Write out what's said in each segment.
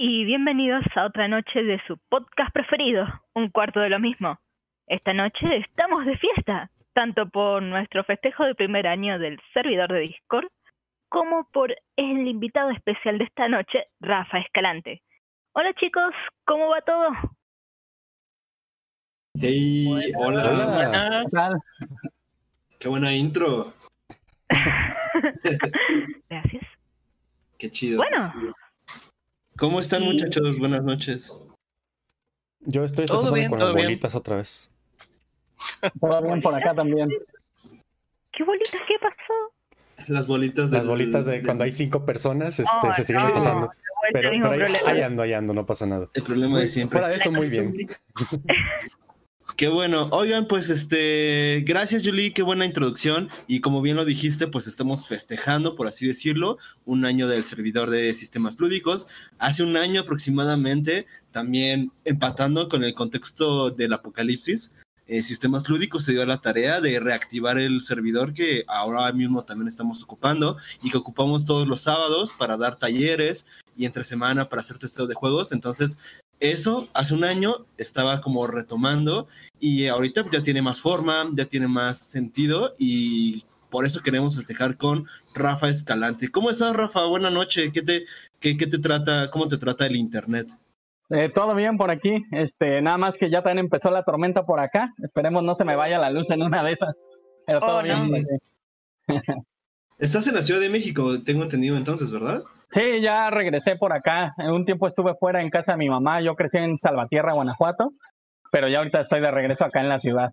y bienvenidos a otra noche de su podcast preferido, un cuarto de lo mismo. Esta noche estamos de fiesta, tanto por nuestro festejo de primer año del servidor de Discord, como por el invitado especial de esta noche, Rafa Escalante. Hola chicos, ¿cómo va todo? Hey, hola. Hola. Qué buena intro. Gracias. Qué chido. Bueno, ¿Cómo están Sí. muchachos? Buenas noches. Yo estoy Todo bien, con todo las bien. bolitas otra vez. Todo bien por acá también. ¿qué bolitas? ¿Qué pasó? Las bolitas de Las bolitas de cuando hay cinco personas este, Oh, se siguen no, pasando. Pero, pero ahí, ando, ahí ando, no pasa nada. El problema de siempre. Fuera de eso, muy bien. Qué bueno. Oigan, pues este, gracias Julie, qué buena introducción. Y como bien lo dijiste, pues estamos festejando, por así decirlo, un año del servidor de sistemas lúdicos. Hace un año aproximadamente, también empatando con el contexto del apocalipsis, eh, Sistemas Lúdicos se dio la tarea de reactivar el servidor que ahora mismo también estamos ocupando y que ocupamos todos los sábados para dar talleres y entre semana para hacer testeo de juegos. Entonces, eso hace un año estaba como retomando y ahorita ya tiene más forma, ya tiene más sentido y por eso queremos festejar con Rafa Escalante. ¿Cómo estás, Rafa? Buenas noches. ¿Qué te, qué, qué te trata, cómo te trata el internet? Eh, todo bien por aquí. Este, nada más que ya también empezó la tormenta por acá. Esperemos no se me vaya la luz en una de esas. Pero todo Oh, bien. no. Estás en la Ciudad de México, tengo entendido entonces, ¿verdad? Sí, ya regresé por acá. En un tiempo estuve fuera en casa de mi mamá. Yo crecí en Salvatierra, Guanajuato. Pero ya ahorita estoy de regreso acá en la ciudad.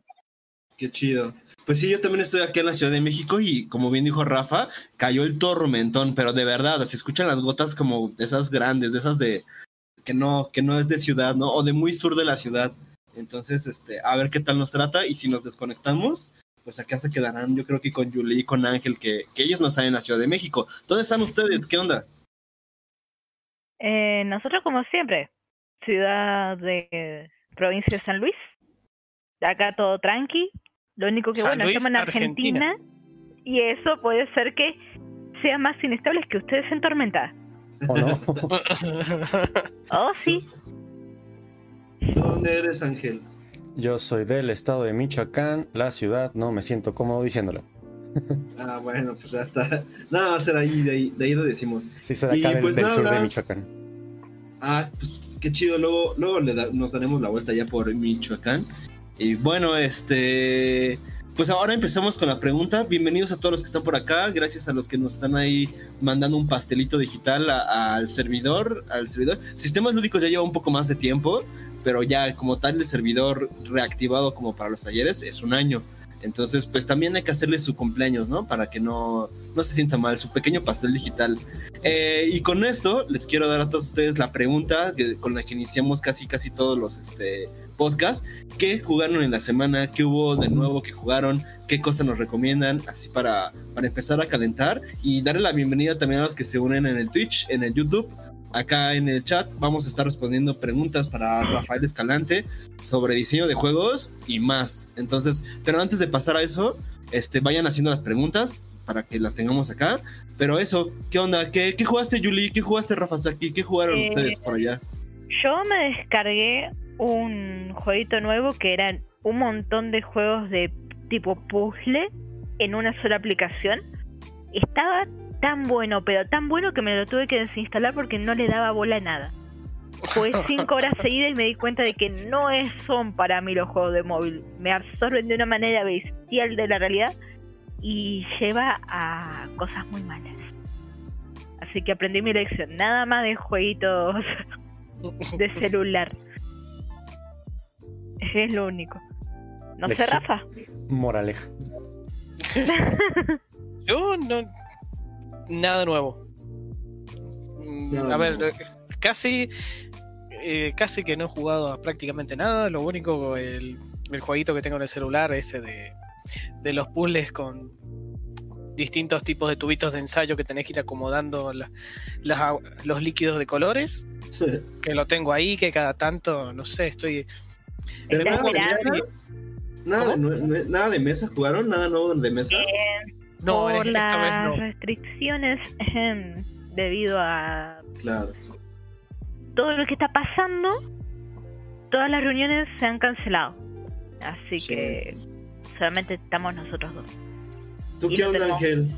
Qué chido. Pues sí, yo también estoy aquí en la Ciudad de México y como bien dijo Rafa, cayó el tormentón, pero de verdad, se escuchan las gotas como de esas grandes, de esas de que no, que no es de ciudad, ¿no? O de muy sur de la ciudad. Entonces, este, a ver qué tal nos trata y si nos desconectamos, pues acá se quedarán, yo creo que con Julie y con Ángel, que, que ellos no están en la Ciudad de México. ¿Dónde están ustedes? ¿Qué onda? Eh, nosotros como siempre, ciudad de provincia de San Luis, acá todo tranqui, lo único que San bueno, Luis, estamos en Argentina, y eso puede ser que sean más inestables que ustedes en tormenta. ¿O no? Oh, sí, ¿Dónde eres, Ángel? Yo soy del estado de Michoacán, la ciudad, no me siento cómodo diciéndolo. Ah, bueno, pues ya está. Nada va a ser ahí, de ahí, de ahí lo decimos. Sí, soy de Y acá del, pues del sur nada. de Michoacán. Ah, pues qué chido. Luego, luego le da- nos daremos la vuelta ya por Michoacán. Y bueno, este. Pues ahora empezamos con la pregunta. Bienvenidos a todos los que están por acá. Gracias a los que nos están ahí mandando un pastelito digital al servidor. Al servidor. Sistemas lúdicos ya lleva un poco más de tiempo, pero ya como tal el servidor reactivado como para los talleres es un año. Entonces, pues también hay que hacerle su cumpleaños, ¿no? Para que no, no se sienta mal, su pequeño pastel digital. Eh, y con esto les quiero dar a todos ustedes la pregunta que- con la que iniciamos casi casi todos los este, podcasts. ¿Qué jugaron en la semana? ¿Qué hubo de nuevo que jugaron? ¿Qué cosas nos recomiendan? Así para, para empezar a calentar y darle la bienvenida también a los que se unen en el Twitch, en el YouTube. Acá en el chat vamos a estar respondiendo preguntas para Rafael Escalante sobre diseño de juegos y más. Entonces, pero antes de pasar a eso, este, vayan haciendo las preguntas para que las tengamos acá. Pero eso, ¿qué onda? ¿Qué, qué jugaste, Yuli? ¿Qué jugaste, Rafa Saki? ¿Qué jugaron Eh, ustedes por allá? yo me descargué un jueguito nuevo que eran un montón de juegos de tipo puzzle en una sola aplicación. Estaba tan bueno, pero tan bueno que me lo tuve que desinstalar porque no le daba bola a nada. Jugué cinco horas seguidas y me di cuenta de que no es, son para mí los juegos de móvil. Me absorben de una manera bestial de la realidad y lleva a cosas muy malas. Así que aprendí mi lección. Nada más de jueguitos de celular. Es lo único. No sé. Rafa. Moraleja. Yo no. Nada nuevo. Nada a ver, nuevo. eh, casi. eh, casi que no he jugado a prácticamente nada. Lo único, el, el jueguito que tengo en el celular, ese de, de los puzzles con distintos tipos de tubitos de ensayo que tenés que ir acomodando la- los líquidos de colores. Que lo tengo ahí, que cada tanto, no sé, estoy. Me nada, de nada, de, nada mesa, ¿jugaron? ¿Nada nuevo de mesa? y- No, Por en- esta vez las no. restricciones debido a Claro. todo lo que está pasando, todas las reuniones se han cancelado. Así Sí. que solamente estamos nosotros dos. ¿Tú Y qué onda, Ángel?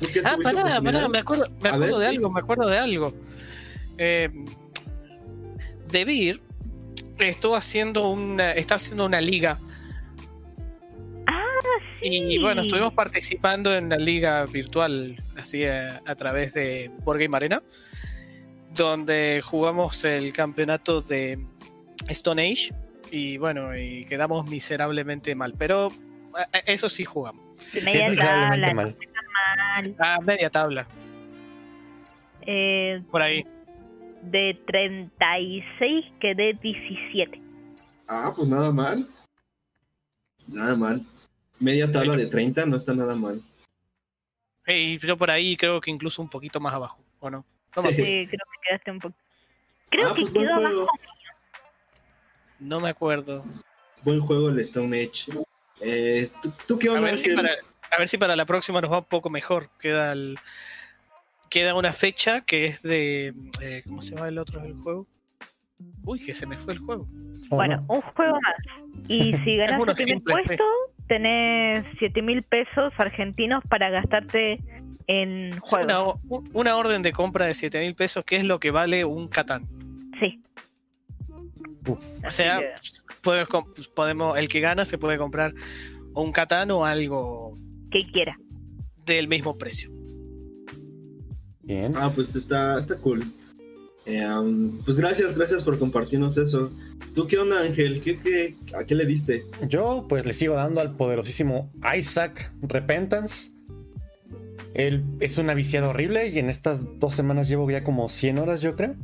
¿Tú qué Ah, pará, pará, me acuerdo, me A acuerdo ver, de sí. algo, me acuerdo de algo. Eh, Debir estuvo haciendo una, está haciendo una liga. Ah, Y bueno, estuvimos participando en la liga virtual, así a, a través de Board Game Arena, donde jugamos el campeonato de Stone Age. Y bueno, y quedamos miserablemente mal. Pero a- a- eso sí jugamos. Media Miserablemente tabla, mal. mal. A media tabla, Eh, por ahí. de 36 quedé 17. Ah, pues nada mal. Nada mal. Media tabla de 30 no está nada mal. Y yo por ahí creo que incluso un poquito más abajo, ¿o no? Sí. Creo que quedaste un poco. Creo ah, que pues quedó abajo. no me acuerdo. Buen juego el Stone Age. Eh, ¿tú, tú qué A onda, ver, si para, a ver si para la próxima nos va un poco mejor. Queda el- queda una fecha que es de. eh, ¿Cómo se llama el otro del juego? Uy, que se me fue el juego. ¿O Bueno, no? un juego más. Y si ganas el primer simple, sí. Tenés 7 mil pesos argentinos para gastarte en juegos. Una, una orden de compra de 7 mil pesos, que es lo que vale un Catán. Sí. Uf. O sea, puedes com- podemos, el que gana se puede comprar un Catán o algo que, que quiera. del mismo precio. Bien. Ah, pues está, está cool. Um, pues gracias, gracias por compartirnos eso. ¿Tú qué onda, Ángel? ¿Qué, qué, ¿A qué le diste? Yo pues le sigo dando al poderosísimo Isaac Repentance. Él es una viciada horrible y en estas dos semanas llevo ya como 100 horas yo creo.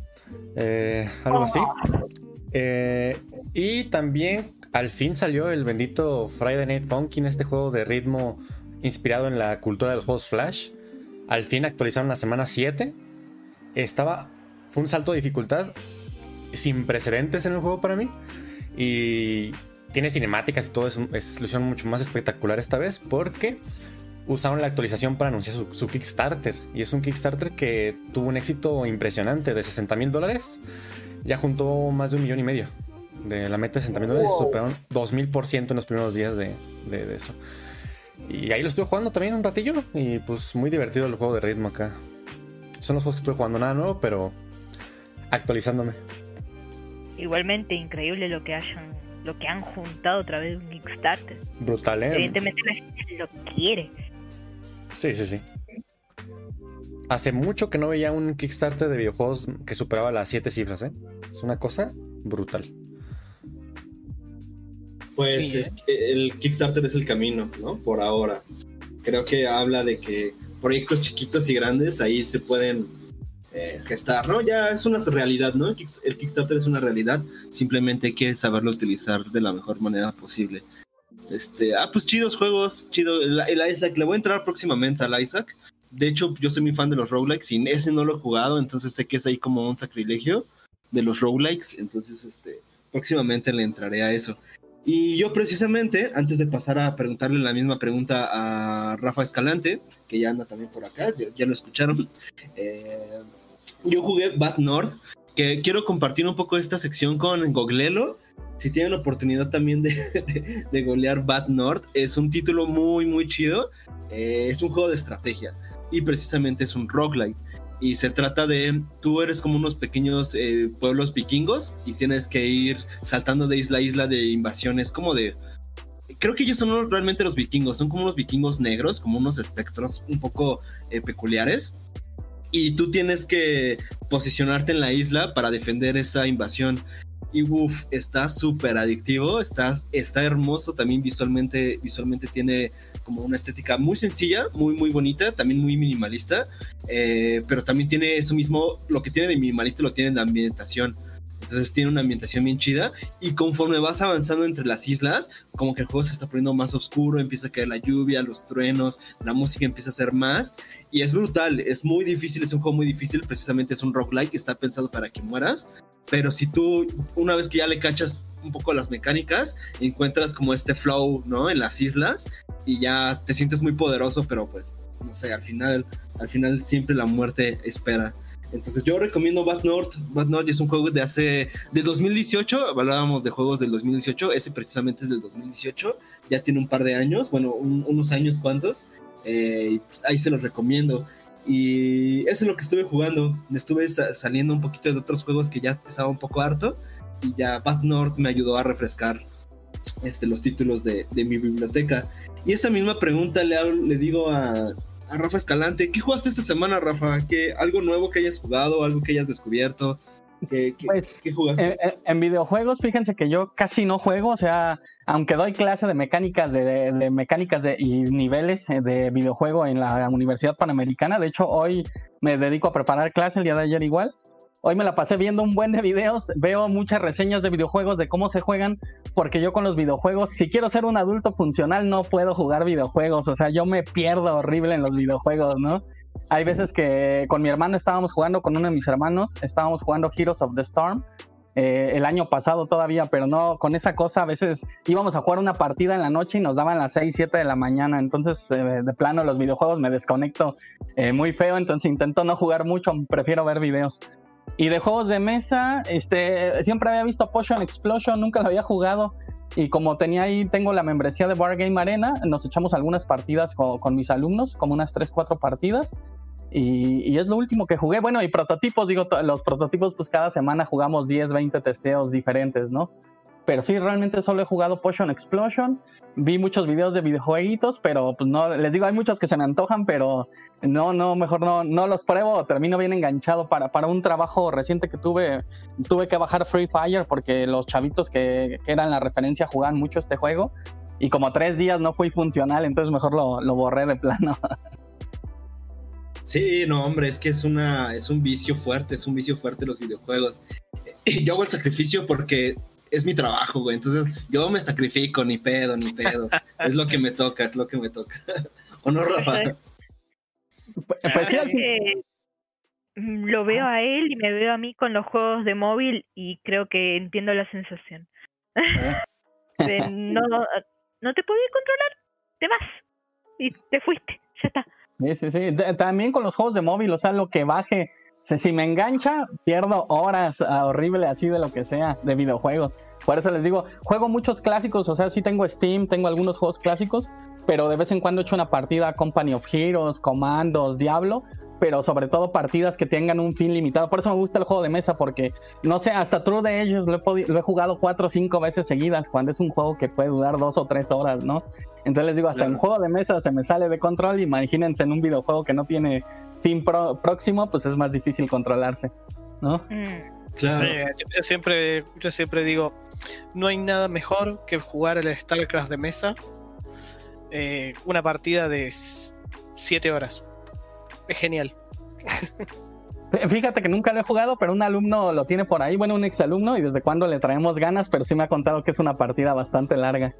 Eh, algo así. Eh, y también al fin salió el bendito Friday Night Pumpkin, este juego de ritmo inspirado en la cultura de los Flash. Al fin actualizaron la semana 7. Estaba... Fue un salto de dificultad sin precedentes en el juego para mí. Y tiene cinemáticas y todo. Es, lo hicieron mucho más espectacular esta vez porque usaron la actualización para anunciar su, su Kickstarter. Y es un Kickstarter que tuvo un éxito impresionante de 60 mil dólares. Ya juntó más de un millón y medio de la meta de 60 mil dólares. Wow. Superaron 2000% en los primeros días de, de- de eso. Y ahí lo estuve jugando también un ratillo. Y pues muy divertido el juego de ritmo acá. Son los juegos que estuve jugando, nada nuevo, pero actualizándome. Igualmente increíble lo que hayan, lo que han juntado a través de un Kickstarter. Brutal, ¿eh? Evidentemente la gente lo quiere. Sí, sí, sí. Hace mucho que no veía un Kickstarter de videojuegos que superaba las 7 cifras, ¿eh? Es una cosa brutal. Pues Sí, eh, el Kickstarter es el camino, ¿no? Por ahora. Creo que habla de que proyectos chiquitos y grandes ahí se pueden eh, gestar, ¿no? Ya es una realidad, ¿no? El, Kick- el Kickstarter es una realidad, simplemente hay que saberlo utilizar de la mejor manera posible. Este, ah, pues chidos juegos, chido. El, Isaac, le voy a entrar próximamente al Isaac. De hecho, yo soy muy fan de los roguelikes y ese no lo he jugado, entonces sé que es ahí como un sacrilegio de los roguelikes. Entonces, este, próximamente le entraré a eso. Y yo precisamente, antes de pasar a preguntarle la misma pregunta a Rafa Escalante, que ya anda también por acá, ya, ya lo escucharon, eh, yo jugué Bad North, que quiero compartir un poco esta sección con Goglelo. Si tienen la oportunidad también de, de, golear Bad North, es un título muy, muy chido. Eh, es un juego de estrategia y precisamente es un roguelite. Y se trata de, tú eres como unos pequeños eh, pueblos vikingos y tienes que ir saltando de isla a isla de invasiones, como de... Creo que ellos son realmente los vikingos, son como unos vikingos negros, como unos espectros un poco eh, peculiares. Y tú tienes que posicionarte en la isla para defender esa invasión. Y uff, está súper adictivo, está, está hermoso también visualmente, visualmente tiene como una estética muy sencilla, muy muy bonita, también muy minimalista, eh, pero también tiene eso mismo, lo que tiene de minimalista lo tiene en la ambientación. Entonces tiene una ambientación bien chida. Y conforme vas avanzando entre las islas, como que el juego se está poniendo más oscuro, empieza a caer la lluvia, los truenos, la música empieza a ser más. Y es brutal, es muy difícil, es un juego muy difícil, precisamente es un roguelike que está pensado para que mueras, pero si tú una vez que ya le cachas un poco las mecánicas, encuentras como este flow, ¿no? En las islas. Y ya te sientes muy poderoso, pero pues no sé, al final al final siempre la muerte espera. Entonces yo recomiendo Bad North. Bad North es un juego de hace, de 2018, hablábamos de juegos del 2018, ese precisamente es del 2018, ya tiene un par de años, bueno, unos años cuantos, eh, pues, ahí se los recomiendo. Y eso es lo que estuve jugando, me estuve saliendo un poquito de otros juegos que ya estaba un poco harto, y ya Bad North me ayudó a refrescar este, los títulos de, de mi biblioteca. Y esta misma pregunta le, le digo a, a Rafa Escalante. ¿Qué jugaste esta semana, Rafa? ¿Qué, ¿Algo nuevo que hayas jugado? ¿Algo que hayas descubierto? ¿Qué, pues, jugaste? En, videojuegos, fíjense que yo casi no juego, o sea, aunque doy clase de mecánicas de, de, mecánicas de, y niveles eh, de videojuego en la Universidad Panamericana, de hecho hoy me dedico a preparar clase el día de ayer igual, Hoy me la pasé viendo un buen de videos, veo muchas reseñas de videojuegos de cómo se juegan, porque yo con los videojuegos, si quiero ser un adulto funcional, no puedo jugar videojuegos, o sea, yo me pierdo horrible en los videojuegos, ¿no? Hay veces que con mi hermano estábamos jugando, con uno de mis hermanos, estábamos jugando Heroes of the Storm, eh, el año pasado todavía, pero no, con esa cosa a veces íbamos a jugar una partida en la noche y nos daban las 6, 7 de la mañana, entonces eh, de plano los videojuegos me desconecto eh, muy feo, entonces intento no jugar mucho, prefiero ver videos. Y de juegos de mesa, este, siempre había visto Potion Explosion, nunca lo había jugado. Y como tenía ahí, tengo la membresía de Bar Game Arena, nos echamos algunas partidas con, mis alumnos, como unas 3, 4 partidas. Y, y, es lo último que jugué. Bueno, y prototipos, digo, los prototipos, pues cada semana jugamos 10, 20 testeos diferentes, ¿no? Pero sí, realmente solo he jugado Potion Explosion. Vi muchos videos de videojueguitos, pero pues no, les digo, hay muchos que se me antojan, pero no, no, mejor no, no los pruebo, termino bien enganchado. Para, para un trabajo reciente que tuve, tuve que bajar Free Fire porque los chavitos que, que eran la referencia jugaban mucho este juego. Y como tres días no fui funcional, entonces mejor lo, lo borré de plano. Sí, no, hombre, es que es una, es un vicio fuerte, es un vicio fuerte los videojuegos. Yo hago el sacrificio porque es mi trabajo, güey. Entonces yo me sacrifico, ni pedo, ni pedo. es lo que me toca, es lo que me toca. ¿O no, Rafa? Pues, pues lo veo a él y me veo a mí con los juegos de móvil y creo que entiendo la sensación. no, no te podías controlar, te vas y te fuiste, ya está. Sí, sí, sí. También con los juegos de móvil, o sea, lo que baje si me engancha, pierdo horas ah, horrible así de lo que sea, de videojuegos. Por eso les digo, juego muchos clásicos, o sea, sí tengo Steam, tengo algunos juegos clásicos, pero de vez en cuando he hecho una partida Company of Heroes, Commandos, Diablo, pero sobre todo partidas que tengan un fin limitado. Por eso me gusta el juego de mesa, porque no sé, hasta True de ellos lo he, lo he jugado cuatro o cinco veces seguidas, cuando es un juego que puede durar dos o tres horas, ¿no? Entonces les digo, hasta en juego de mesa se me sale de control, imagínense en un videojuego que no tiene fin próximo, pues es más difícil controlarse, ¿no? Mm. Claro. yo, siempre, yo siempre digo, no hay nada mejor que jugar el StarCraft de mesa eh, una partida de 7 horas. Es genial. Fíjate que nunca lo he jugado, pero un alumno lo tiene por ahí, bueno, un exalumno, y desde cuando le traemos ganas, pero sí me ha contado que es una partida bastante larga.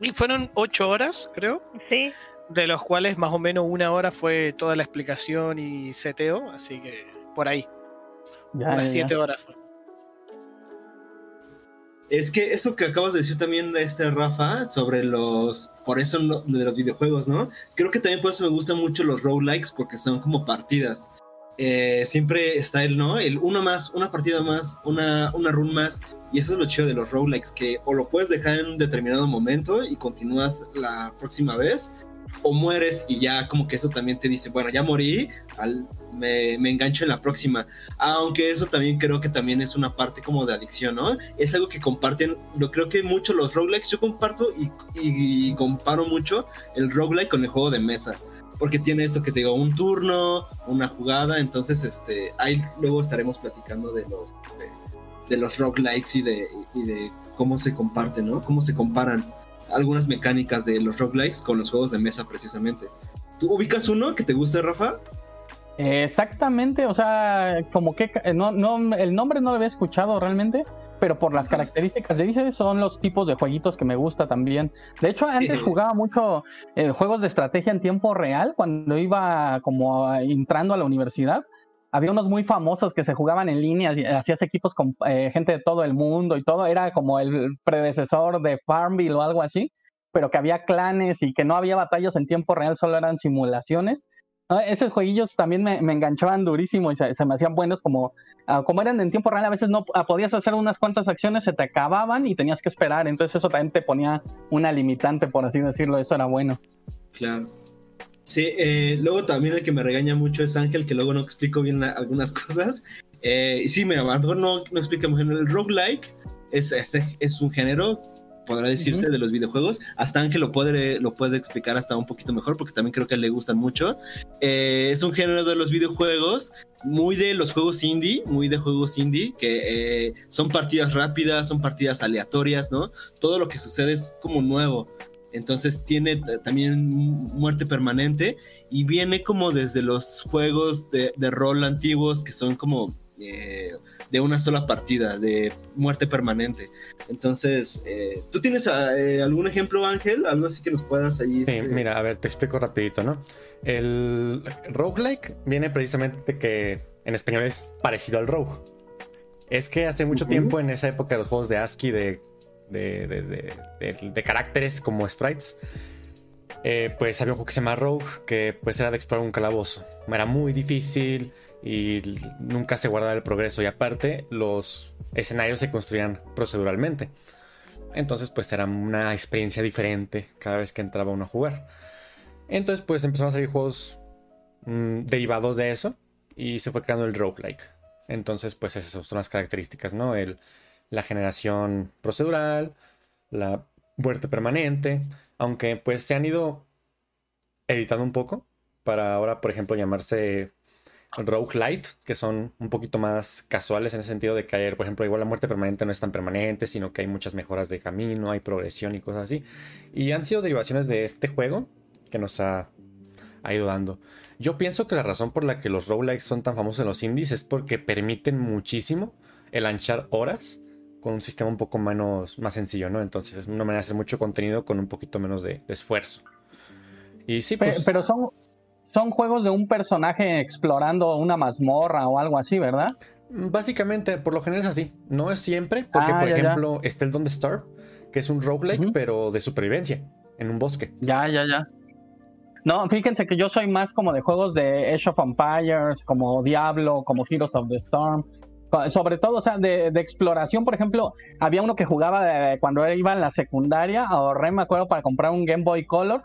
Y fueron 8 horas, creo. Sí de los cuales más o menos una hora fue toda la explicación y seteo, así que por ahí. Unas siete horas Es que eso que acabas de decir también, este Rafa, sobre los. Por eso de los videojuegos, ¿no? Creo que también por eso me gustan mucho los roguelikes, porque son como partidas. Eh, siempre está el, ¿no? El uno más, una partida más, una, una run más. Y eso es lo chido de los roguelikes, que o lo puedes dejar en un determinado momento y continúas la próxima vez, o mueres y ya como que eso también te dice, bueno, ya morí, al, me, engancho en la próxima. Aunque eso también creo que también es una parte como de adicción, ¿no? Es algo que comparten, lo creo que mucho los roguelikes, yo comparto y, comparo mucho el roguelike con el juego de mesa. Porque tiene esto que te digo, un turno, una jugada, entonces este, ahí luego estaremos platicando de los, de, los roguelikes y de, y de cómo se comparten, ¿no? Cómo se comparan algunas mecánicas de los roguelikes con los juegos de mesa precisamente. ¿Tú ubicas uno que te guste, Rafa? Exactamente, o sea, como que no, no, el nombre no lo había escuchado realmente, pero por las características de dice son los tipos de jueguitos que me gusta también. De hecho, antes jugaba mucho eh, juegos de estrategia en tiempo real cuando iba como entrando a la universidad había unos muy famosos que se jugaban en línea, hacías equipos con eh, gente de todo el mundo y todo, era como el predecesor de Farmville o algo así, pero que había clanes y que no había batallas en tiempo real, solo eran simulaciones. Esos jueguillos también me, me enganchaban durísimo y se, se me hacían buenos como, ah, como eran en tiempo real, a veces no ah, podías hacer unas cuantas acciones, se te acababan y tenías que esperar, entonces eso también te ponía una limitante, por así decirlo, eso era bueno. Claro. Sí, eh, luego también el que me regaña mucho es Ángel, que luego no explico bien la- algunas cosas. Eh, y sí, mira, a lo mejor no, no explicamos en el roguelike, es, es, es un género, podrá decirse, de los videojuegos. Hasta Ángel lo puede, lo puede explicar hasta un poquito mejor, porque también creo que le gustan mucho. Eh, es un género de los videojuegos, muy de los juegos indie, muy de juegos indie, que son partidas rápidas, son partidas aleatorias, ¿no? Todo lo que sucede es como nuevo. Entonces tiene también muerte permanente y viene como desde los juegos de, de rol antiguos que son como eh, de una sola partida, de muerte permanente. Entonces, eh, ¿tú tienes eh, algún ejemplo, Ángel? Algo así que nos puedas ahí... Sí, este, mira, a ver, te explico rapidito, ¿no? El roguelike viene precisamente de que en español es parecido al rogue. Es que hace mucho tiempo, en esa época de los juegos de ASCII de, de, caracteres como sprites, eh, pues había un juego que se llama Rogue, que pues era de explorar un calabozo. Era muy difícil y nunca se guardaba el progreso. Y aparte, los escenarios se construían proceduralmente. Entonces, pues era una experiencia diferente cada vez que entraba uno a jugar. Entonces, pues empezaron a salir juegos mm, derivados de eso y se fue creando el roguelike. Entonces, pues esas son las características, ¿no? El, la generación procedural, la muerte permanente, aunque pues se han ido editando un poco para ahora, por ejemplo, llamarse roguelite, que son un poquito más casuales en el sentido de que, por ejemplo, igual la muerte permanente no es tan permanente, sino que hay muchas mejoras de camino, hay progresión y cosas así. Y han sido derivaciones de este juego que nos ha, ha ido dando. Yo pienso que la razón por la que los roguelikes son tan famosos en los indies es porque permiten muchísimo el anchar horas con un sistema un poco menos, más sencillo, ¿no? Entonces es una manera de hacer mucho contenido con un poquito menos de, de esfuerzo. Y sí, pues... Pero son, son juegos de un personaje explorando una mazmorra o algo así, ¿verdad? Básicamente, por lo general es así. No es siempre, porque Ah, por ya, ya. ejemplo está el Don't Starve, que es un roguelike, pero de supervivencia, en un bosque. Ya, ya, ya. No, fíjense que yo soy más como de juegos de Age of Empires, como Diablo, como Heroes of the Storm. Sobre todo, o sea, de, de exploración, por ejemplo, había uno que jugaba de- cuando iba en la secundaria, ahorré, me acuerdo, para comprar un Game Boy Color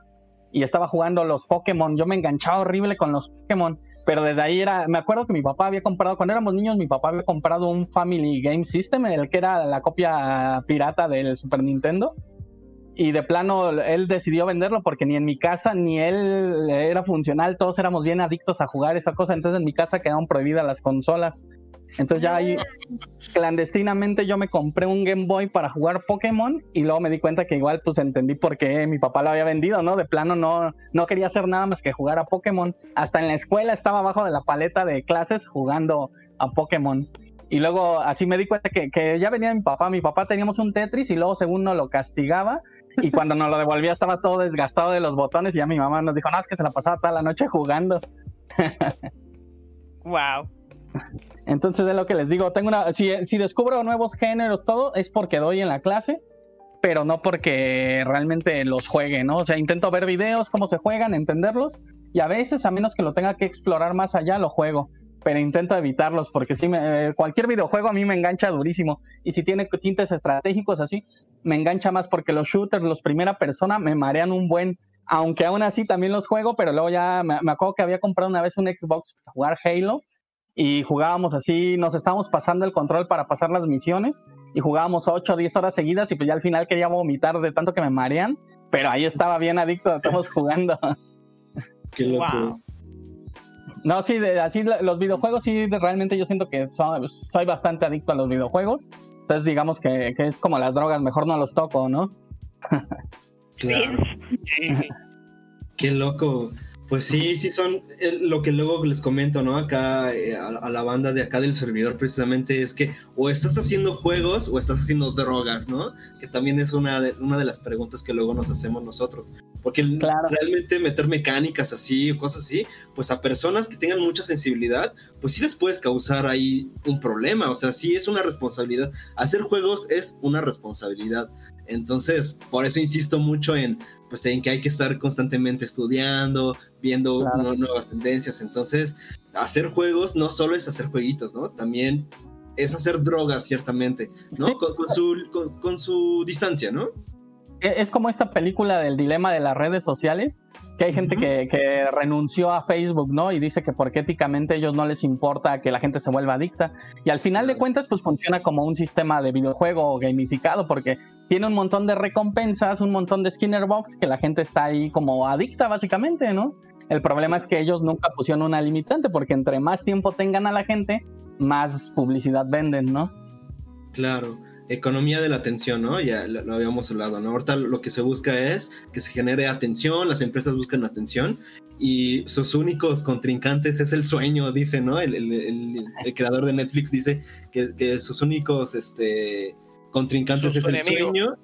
y estaba jugando los Pokémon. Yo me enganchaba horrible con los Pokémon, pero desde ahí era, me acuerdo que mi papá había comprado, cuando éramos niños, mi papá había comprado un Family Game System, el que era la copia pirata del Super Nintendo y de plano él decidió venderlo porque ni en mi casa ni él era funcional, todos éramos bien adictos a jugar esa cosa, entonces en mi casa quedaron prohibidas las consolas. Entonces ya ahí clandestinamente yo me compré un Game Boy para jugar Pokémon y luego me di cuenta que igual pues entendí por qué mi papá lo había vendido, ¿no? De plano no, no quería hacer nada más que jugar a Pokémon. Hasta en la escuela estaba abajo de la paleta de clases jugando a Pokémon. Y luego así me di cuenta que, que ya venía mi papá. Mi papá teníamos un Tetris y luego según no lo castigaba. Y cuando nos lo devolvía estaba todo desgastado de los botones y ya mi mamá nos dijo, no, es que se la pasaba toda la noche jugando. Wow. Entonces es lo que les digo, tengo una, si, si descubro nuevos géneros, todo, es porque doy en la clase, pero no porque realmente los juegue, ¿no? O sea, intento ver videos, cómo se juegan, entenderlos, y a veces, a menos que lo tenga que explorar más allá, lo juego. Pero intento evitarlos porque si me, cualquier videojuego a mí me engancha durísimo. Y si tiene tintes estratégicos así, me engancha más porque los shooters, los primera persona, me marean un buen. Aunque aún así también los juego, pero luego ya me, me acuerdo que había comprado una vez un Xbox para jugar Halo y jugábamos así, nos estábamos pasando el control para pasar las misiones y jugábamos 8 o 10 horas seguidas y pues ya al final quería vomitar de tanto que me marean, pero ahí estaba bien adicto, estamos jugando. Qué loco. Wow. No, sí, de, así los videojuegos sí, de- realmente yo siento que so- soy bastante adicto a los videojuegos, entonces digamos que, que es como las drogas, mejor no los toco, ¿no? Claro. Sí, sí. Qué loco. Pues sí, sí son eh, lo que luego les comento, ¿no? Acá eh, a, a la banda de acá del servidor precisamente es que o estás haciendo juegos o estás haciendo drogas, ¿no? Que también es una de, una de las preguntas que luego nos hacemos nosotros. Porque Claro. realmente meter mecánicas así o cosas así, pues a personas que tengan mucha sensibilidad, pues sí les puedes causar ahí un problema. O sea, sí es una responsabilidad. Hacer juegos es una responsabilidad. Entonces, por eso insisto mucho en, pues, en que hay que estar constantemente estudiando, viendo Claro. nuevas tendencias. Entonces, hacer juegos no solo es hacer jueguitos, ¿no? También es hacer drogas, ciertamente, ¿no? Con, con su, con, con su distancia, ¿no? E- Es como esta película del dilema de las redes sociales, que hay gente que, que renunció a Facebook, ¿no? Y dice que porque éticamente a ellos no les importa que la gente se vuelva adicta. Y al final de cuentas, pues funciona como un sistema de videojuego gamificado, porque tiene un montón de recompensas, un montón de Skinner Box, que la gente está ahí como adicta, básicamente, ¿no? El problema es que ellos nunca pusieron una limitante, porque entre más tiempo tengan a la gente, más publicidad venden, ¿no? Claro. Economía de la atención, ¿no? Ya lo, habíamos hablado, ¿no? Ahorita lo que se busca es que se genere atención, las empresas buscan atención y sus únicos contrincantes es el sueño, dice, ¿no? El creador de Netflix dice que, que sus únicos este, contrincantes Su- es el sueño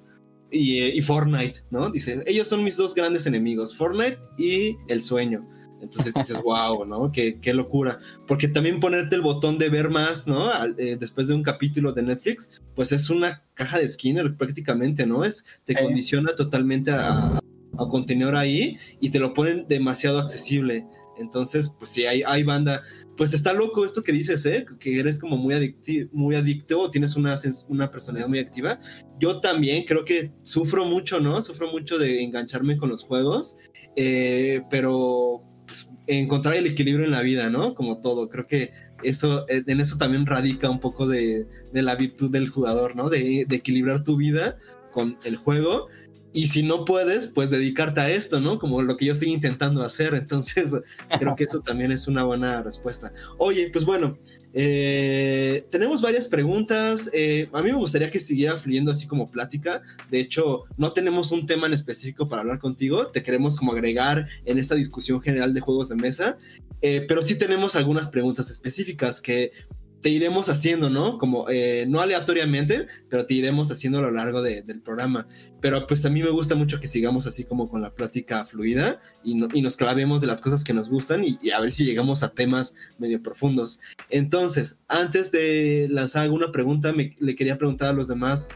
y, eh, y Fortnite, ¿no? Dice, ellos son mis dos grandes enemigos, Fortnite y el sueño. Entonces dices, wow, ¿no? Qué, qué locura. Porque también ponerte el botón de ver más, ¿no? Al- eh, después de un capítulo de Netflix, pues es una caja de Skinner prácticamente, ¿no? Es, te Sí. condiciona totalmente a, a continuar ahí y te lo ponen demasiado accesible. Entonces, pues sí, hay, hay banda. Pues está loco esto que dices, ¿eh? Que eres como muy, adicti muy adicto tienes una, una personalidad muy activa. Yo también creo que sufro mucho, ¿no? Sufro mucho de engancharme con los juegos, eh, pero pues, encontrar el equilibrio en la vida, ¿no? Como todo. Creo que eso, eh, en eso también radica un poco de, de la virtud del jugador, ¿no? De equilibrar tu vida con el juego. Y si no puedes, pues dedicarte a esto, ¿no? Como lo que yo estoy intentando hacer. Entonces, creo que eso también es una buena respuesta. Oye, pues bueno, eh, tenemos varias preguntas. Eh, a mí me gustaría que siguiera fluyendo así como plática. De hecho, no tenemos un tema en específico para hablar contigo. Te queremos como agregar en esta discusión general de juegos de mesa. Eh, pero sí tenemos algunas preguntas específicas que te iremos haciendo, ¿no? Como eh, no aleatoriamente, pero te iremos haciendo a lo largo de- del programa. Pero pues a mí me gusta mucho que sigamos así como con la plática fluida y, no- y nos clavemos de las cosas que nos gustan y, y a ver si llegamos a temas medio profundos. Entonces, antes de lanzar alguna pregunta, me, le quería preguntar a los demás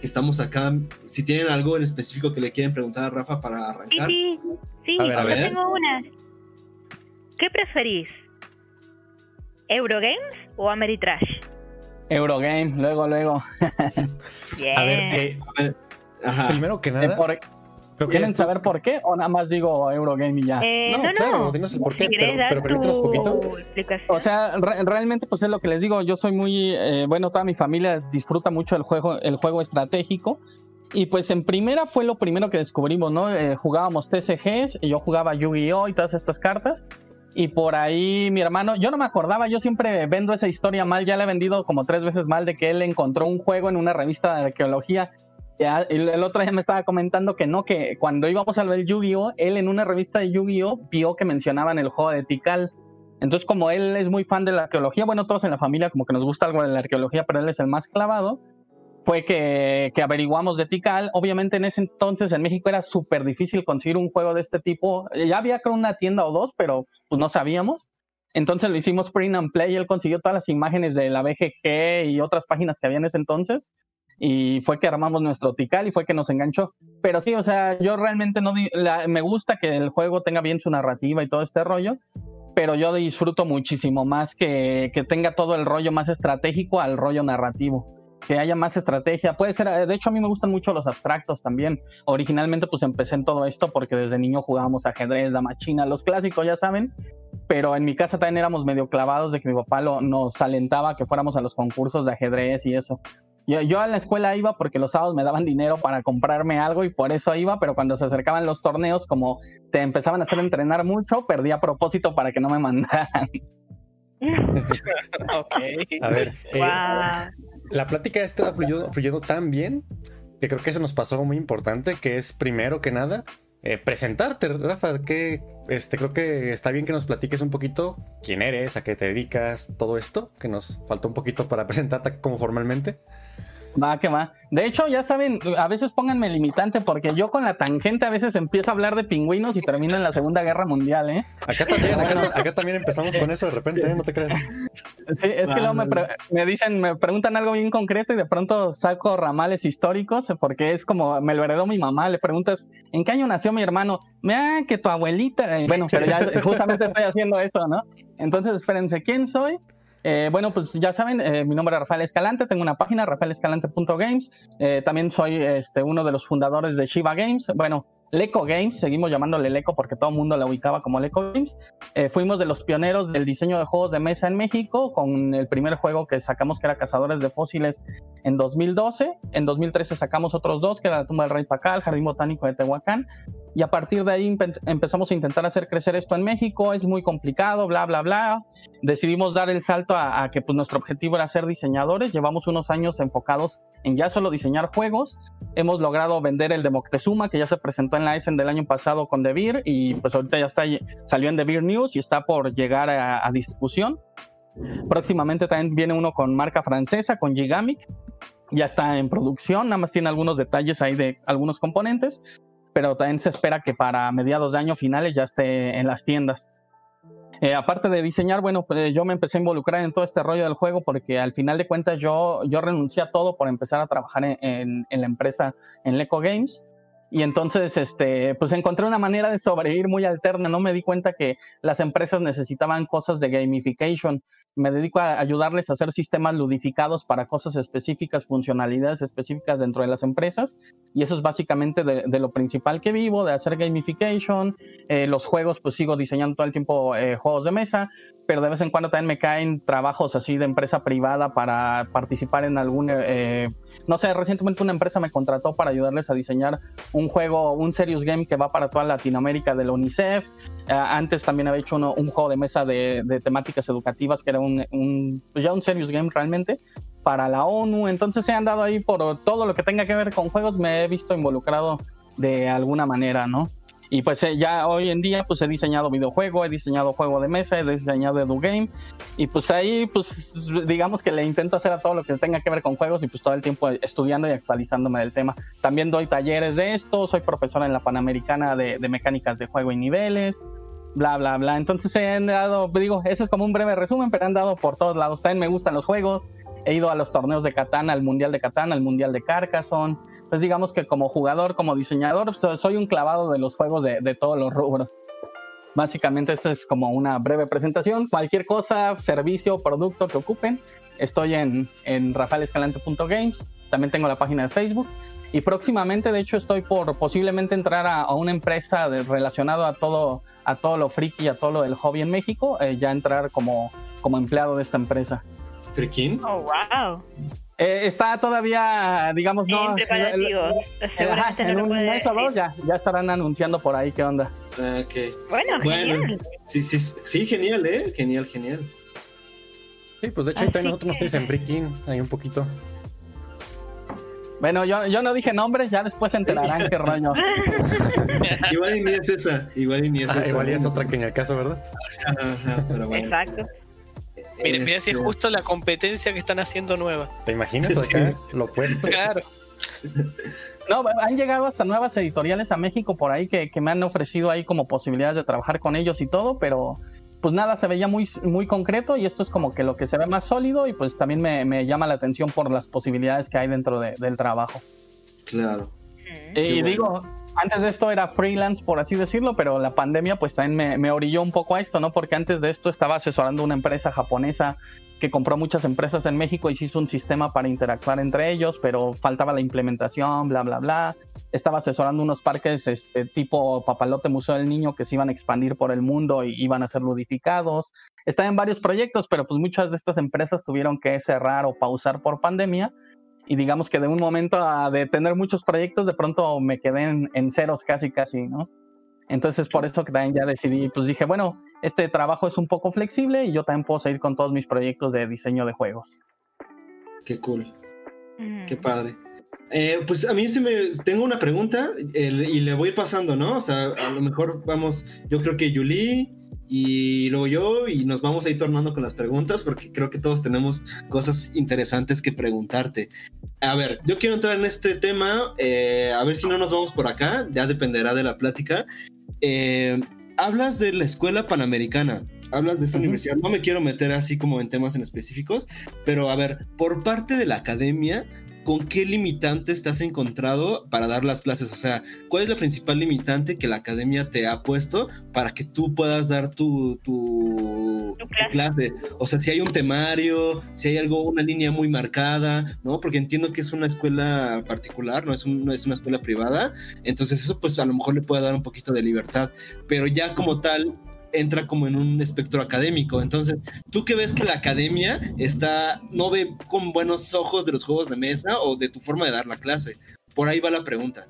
que estamos acá si tienen algo en específico que le quieren preguntar a Rafa para Sí, arrancar. sí, sí, A ver, a yo ver. tengo una. ¿Qué preferís? ¿Eurogames o Ameritrash? Eurogame, luego, luego. Bien. A ver, eh, Ajá. primero que Eh, nada, por- creo que ¿Quieren esto- saber por qué o nada más digo Eurogame y ya? Eh, No, no, no, claro, dinos el por qué, Si querés pero- permítanos tu poquito. O sea, re- realmente pues es lo que les digo, yo soy muy, eh, bueno, toda mi familia disfruta mucho el juego, el juego estratégico. Y pues en primera fue lo primero que descubrimos, ¿no? Eh, jugábamos TCGs, y yo jugaba Yu-Gi-Oh! y todas estas cartas. Y por ahí mi hermano, yo no me acordaba, yo siempre vendo esa historia mal, ya la he vendido como tres veces mal de que él encontró un juego en una revista de arqueología. Ya, el, el otro día me estaba comentando que no, que cuando íbamos a ver Yu-Gi-Oh! él en una revista de Yu-Gi-Oh! vio que mencionaban el juego de Tikal. Entonces, como él es muy fan de la arqueología, bueno, todos en la familia como que nos gusta algo de la arqueología, pero él es el más clavado, fue que, que averiguamos de Tikal. Obviamente en ese entonces en México era súper difícil conseguir un juego de este tipo. Ya había creo una tienda o dos, pero pues no sabíamos. Entonces lo hicimos print and play, él consiguió todas las imágenes de la BGG y otras páginas que había en ese entonces. Y fue que armamos nuestro Tikal y fue que nos enganchó. Pero sí, o sea, yo realmente no... me gusta que el juego tenga bien su narrativa y todo este rollo, pero yo disfruto muchísimo más que, que tenga todo el rollo más estratégico al rollo narrativo. Que haya más estrategia. Puede ser, eh, de hecho a mí me gustan mucho los abstractos también. Originalmente pues empecé en todo esto porque desde niño jugábamos ajedrez, dama china, los clásicos ya saben. Pero en mi casa también éramos medio clavados de que mi papá lo, nos alentaba a que fuéramos a los concursos de ajedrez y eso. Yo, yo a la escuela iba porque los sábados me daban dinero para comprarme algo y por eso iba, pero cuando se acercaban los torneos, como te empezaban a hacer entrenar mucho, perdí a propósito para que no me mandaran. ok. A ver, eh, Guau. La plática esta ha fluyendo, fluyendo tan bien que creo que eso nos pasó muy importante, que es primero que nada eh, presentarte, Rafa, que este, creo que está bien que nos platiques un poquito quién eres, a qué te dedicas, todo esto, que nos faltó un poquito para presentarte como formalmente. Va, que va. De hecho, ya saben, a veces pónganme limitante porque yo con la tangente a veces empiezo a hablar de pingüinos y termino en la Segunda Guerra Mundial, ¿eh? Acá también, acá, acá también empezamos con eso de repente, ¿eh? No te creas. Sí, es que luego me, pre- me dicen, me preguntan algo bien concreto y de pronto saco ramales históricos porque es como, me lo heredó mi mamá, le preguntas, ¿en qué año nació mi hermano? Ah, que tu abuelita. Eh, Bueno, pero ya justamente estoy haciendo eso, ¿no? Entonces, espérense, ¿quién soy? Eh, bueno, pues ya saben, eh, mi nombre es Rafael Escalante, tengo una página, rafaelescalante.games. Eh, también soy este, uno de los fundadores de Shiva Games. Bueno, Leco Games, seguimos llamándole Leco porque todo el mundo la ubicaba como Leco Games. Fuimos de los pioneros del diseño de juegos de mesa en México, con el primer juego que sacamos que era Cazadores de Fósiles en 2012. En 2013 sacamos otros dos, que era La tumba del rey Pacal, Jardín Botánico de Tehuacán. Y a partir de ahí empe- empezamos a intentar hacer crecer esto en México. Es muy complicado, bla, bla, bla. Decidimos dar el salto a, a que pues, nuestro objetivo era ser diseñadores. Llevamos unos años enfocados en ya solo diseñar juegos. Hemos logrado vender el de Moctezuma, que ya se presentó en la Essen del año pasado con The Beer, y pues ahorita ya está, salió en The Beer News y está por llegar a, a distribución. Próximamente también viene uno con marca francesa, con Gigamic. Ya está en producción, nada más tiene algunos detalles ahí de algunos componentes, pero también se espera que para mediados de año finales ya esté en las tiendas. Eh, aparte de diseñar, bueno, pues yo me empecé a involucrar en todo este rollo del juego porque al final de cuentas yo, yo renuncié a todo por empezar a trabajar en, en- la empresa en Leco Games. Y entonces, este, pues encontré una manera de sobrevivir muy alterna. No me di cuenta que las empresas necesitaban cosas de gamification. Me dedico a ayudarles a hacer sistemas ludificados para cosas específicas, funcionalidades específicas dentro de las empresas. Y eso es básicamente de, lo principal que vivo, de hacer gamification. Eh, los juegos, pues sigo diseñando todo el tiempo eh, juegos de mesa, pero de vez en cuando también me caen trabajos así de empresa privada para participar en algún... eh, no sé, recientemente una empresa me contrató para ayudarles a diseñar un juego, un serious game que va para toda Latinoamérica de la UNICEF. Eh, antes también había hecho uno- un juego de mesa de, de temáticas educativas que era un, un- pues ya un serious game realmente para la ONU. Entonces se han dado ahí por todo lo que tenga que ver con juegos, me he visto involucrado de alguna manera, ¿no? Y pues eh, ya hoy en día pues he diseñado videojuego, he diseñado juego de mesa, he diseñado EduGame y pues ahí pues digamos que le intento hacer a todo lo que tenga que ver con juegos y pues todo el tiempo estudiando y actualizándome del tema. También doy talleres de esto, soy profesora en la Panamericana de, de mecánicas de juego y niveles, bla, bla, bla. Entonces he andado, digo, ese es como un breve resumen, pero he andado por todos lados. También me gustan los juegos, he ido a los torneos de Catán, al Mundial de Catán, al Mundial de Carcassonne. Pues digamos que como jugador, como diseñador, so- soy un clavado de los juegos de, de todos los rubros. Básicamente, esta es como una breve presentación. Cualquier cosa, servicio, producto que ocupen, estoy en, en rafaelescalante.games. También tengo la página de Facebook. Y próximamente, de hecho, estoy por posiblemente entrar a, a una empresa de- relacionado a todo, a todo lo friki y a todo lo del hobby en México. eh, ya entrar como, como empleado de esta empresa. ¿Friquín? Oh, wow. Eh, está todavía, digamos, no. en preparativos. Ajá, en no un mes o dos ya, ya estarán anunciando por ahí qué onda. Ah, ok. Bueno, Bueno, genial. sí, sí, sí, genial, ¿eh? Genial, genial. Sí, pues de hecho ahí también nosotros nos que- tienes en Breaking, ahí un poquito. Bueno, yo, yo no dije nombres, ya después se enterarán qué rollo. Igual y ni es esa, igual y ni es Ah, esa. igual y es otra que en el caso, ¿verdad? Ajá, pero bueno. Exacto. Mira, mira si es Este, justo la competencia que están haciendo nueva. ¿Te imaginas Sí. Lo opuesto. Claro. No, han llegado hasta nuevas editoriales a México por ahí que, que me han ofrecido ahí como posibilidades de trabajar con ellos y todo, pero pues nada, se veía muy, muy concreto y esto es como que lo que se ve más sólido y pues también me, me llama la atención por las posibilidades que hay dentro de- del trabajo. Claro. Y bueno. digo, antes de esto era freelance, por así decirlo, pero la pandemia pues también me, orilló un poco a esto, ¿no? Porque antes de esto estaba asesorando una empresa japonesa que compró muchas empresas en México y se hizo un sistema para interactuar entre ellos, pero faltaba la implementación, bla, bla, bla. Estaba asesorando unos parques este, tipo Papalote Museo del Niño que se iban a expandir por el mundo y iban a ser ludificados. Estaba en varios proyectos, pero pues muchas de estas empresas tuvieron que cerrar o pausar por pandemia y digamos que de un momento a de tener muchos proyectos, de pronto me quedé en, en ceros casi, casi, ¿no? Entonces por eso que también ya decidí, pues dije, bueno, este trabajo es un poco flexible y yo también puedo seguir con todos mis proyectos de diseño de juegos. Qué cool, Mm. qué padre. Eh, pues a mí sí me tengo una pregunta el- y le voy pasando, ¿no? O sea, a lo mejor vamos, yo creo que Yuli y luego yo y nos vamos a ir tornando con las preguntas porque creo que todos tenemos cosas interesantes que preguntarte. A ver, yo quiero entrar en este tema, eh, a ver si no nos vamos por acá, ya dependerá de la plática. Eh, hablas de la escuela panamericana, hablas de esta universidad, no me quiero meter así como en temas en específicos, pero a ver, por parte de la academia, ¿con qué limitantes te has encontrado para dar las clases? O sea, ¿cuál es la principal limitante que la academia te ha puesto para que tú puedas dar tu, tu, clase? O sea, si hay un temario, si hay algo, una línea muy marcada, ¿no? Porque entiendo que es una escuela particular, no es, no es una escuela privada, entonces eso pues a lo mejor le puede dar un poquito de libertad, pero ya como tal, entra como en un espectro académico. Entonces, ¿tú qué ves que la academia está, no ve con buenos ojos de los juegos de mesa o de tu forma de dar la clase? Por ahí va la pregunta.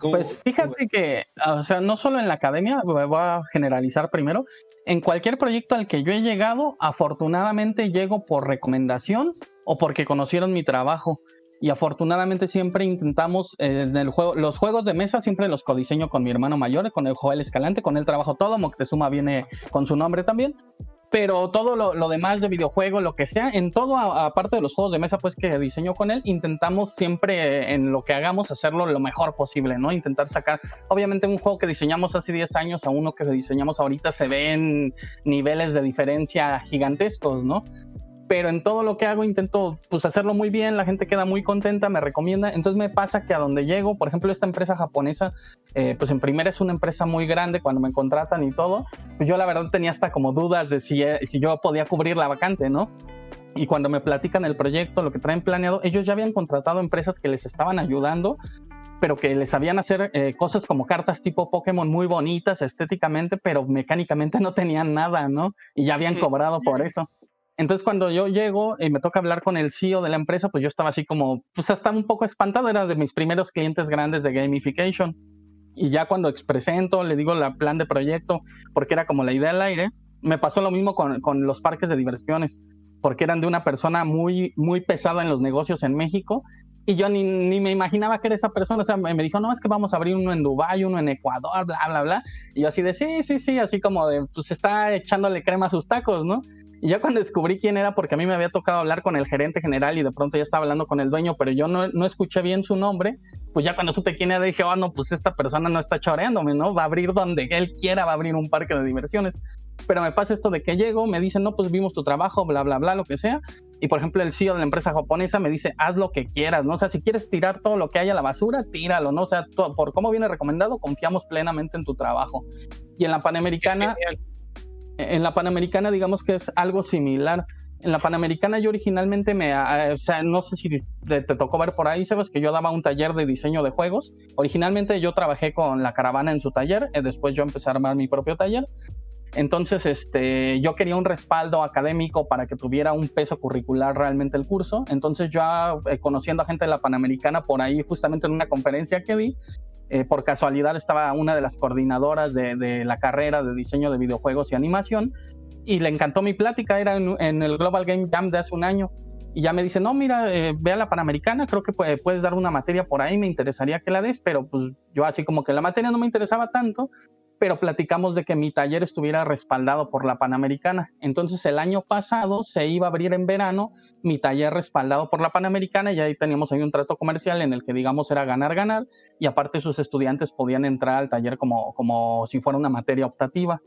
pues fíjate que, o sea, no solo en la academia, voy a generalizar primero, en cualquier proyecto al que yo he llegado, afortunadamente llego por recomendación o porque conocieron mi trabajo y afortunadamente siempre intentamos eh, en el juego, los juegos de mesa siempre los codiseño con mi hermano mayor, con el Joel Escalante, con él trabajo todo, Moctezuma viene con su nombre también, pero todo lo, demás de videojuego, lo que sea, en todo, aparte de los juegos de mesa pues que diseño con él, intentamos siempre en lo que hagamos hacerlo lo mejor posible, ¿no? Intentar sacar, obviamente un juego que diseñamos hace 10 años a uno que diseñamos ahorita se ven niveles de diferencia gigantescos, ¿no? Pero en todo lo que hago intento pues hacerlo muy bien, la gente queda muy contenta, me recomienda, entonces me pasa que a donde llego, por ejemplo esta empresa japonesa, eh, pues en primera es una empresa muy grande cuando me contratan y todo, pues yo la verdad tenía hasta como dudas de si, eh, si yo podía cubrir la vacante, ¿no? Y cuando me platican el proyecto, lo que traen planeado, ellos ya habían contratado empresas que les estaban ayudando pero que les sabían hacer eh, cosas como cartas tipo Pokémon muy bonitas estéticamente, pero mecánicamente no tenían nada, ¿no? Y ya habían cobrado por eso. Entonces cuando yo llego y me toca hablar con el CEO de la empresa, pues yo estaba así como, pues hasta un poco espantado, era de mis primeros clientes grandes de gamification. Y ya cuando presento, le digo el plan de proyecto, porque era como la idea al aire, me pasó lo mismo con, con, los parques de diversiones, porque eran de una persona muy, muy pesada en los negocios en México. Y yo ni, ni me imaginaba que era esa persona. O sea, me dijo, no, es que vamos a abrir uno en Dubái, uno en Ecuador, bla, bla, bla. Y yo así de, sí, sí, sí, así como de, pues está echándole crema a sus tacos, ¿no? Y ya cuando descubrí quién era, porque a mí me había tocado hablar con el gerente general y de pronto ya estaba hablando con el dueño, pero yo no, no escuché bien su nombre, pues ya cuando supe quién era dije, oh no, pues esta persona no está choreándome, ¿no? Va a abrir donde él quiera, va a abrir un parque de diversiones. Pero me pasa esto de que llego, me dicen, no, pues vimos tu trabajo, bla, bla, bla, lo que sea. Y por ejemplo, el CEO de la empresa japonesa me dice, haz lo que quieras, ¿no? O sea, si quieres tirar todo lo que haya a la basura, tíralo, ¿no? O sea, por cómo viene recomendado, confiamos plenamente en tu trabajo. Y en la Panamericana en la Panamericana digamos que es algo similar. En la Panamericana yo originalmente me, o sea, no sé si te, tocó ver por ahí, sabes que yo daba un taller de diseño de juegos. Originalmente yo trabajé con la caravana en su taller, y eh, después yo empecé a armar mi propio taller. Entonces, este, yo quería un respaldo académico para que tuviera un peso curricular realmente el curso. Entonces, yo eh, conociendo a gente de la Panamericana por ahí, justamente en una conferencia que di, eh, por casualidad estaba una de las coordinadoras de, la carrera de diseño de videojuegos y animación y le encantó mi plática, era en, el Global Game Jam de hace un año. Y ya me dice, no, mira, eh, ve a la Panamericana, creo que puedes dar una materia por ahí, me interesaría que la des, pero pues yo así como que la materia no me interesaba tanto, pero platicamos de que mi taller estuviera respaldado por la Panamericana. Entonces el año pasado se iba a abrir en verano mi taller respaldado por la Panamericana y ahí teníamos ahí un trato comercial en el que digamos era ganar, ganar y aparte sus estudiantes podían entrar al taller como, como si fuera una materia optativa.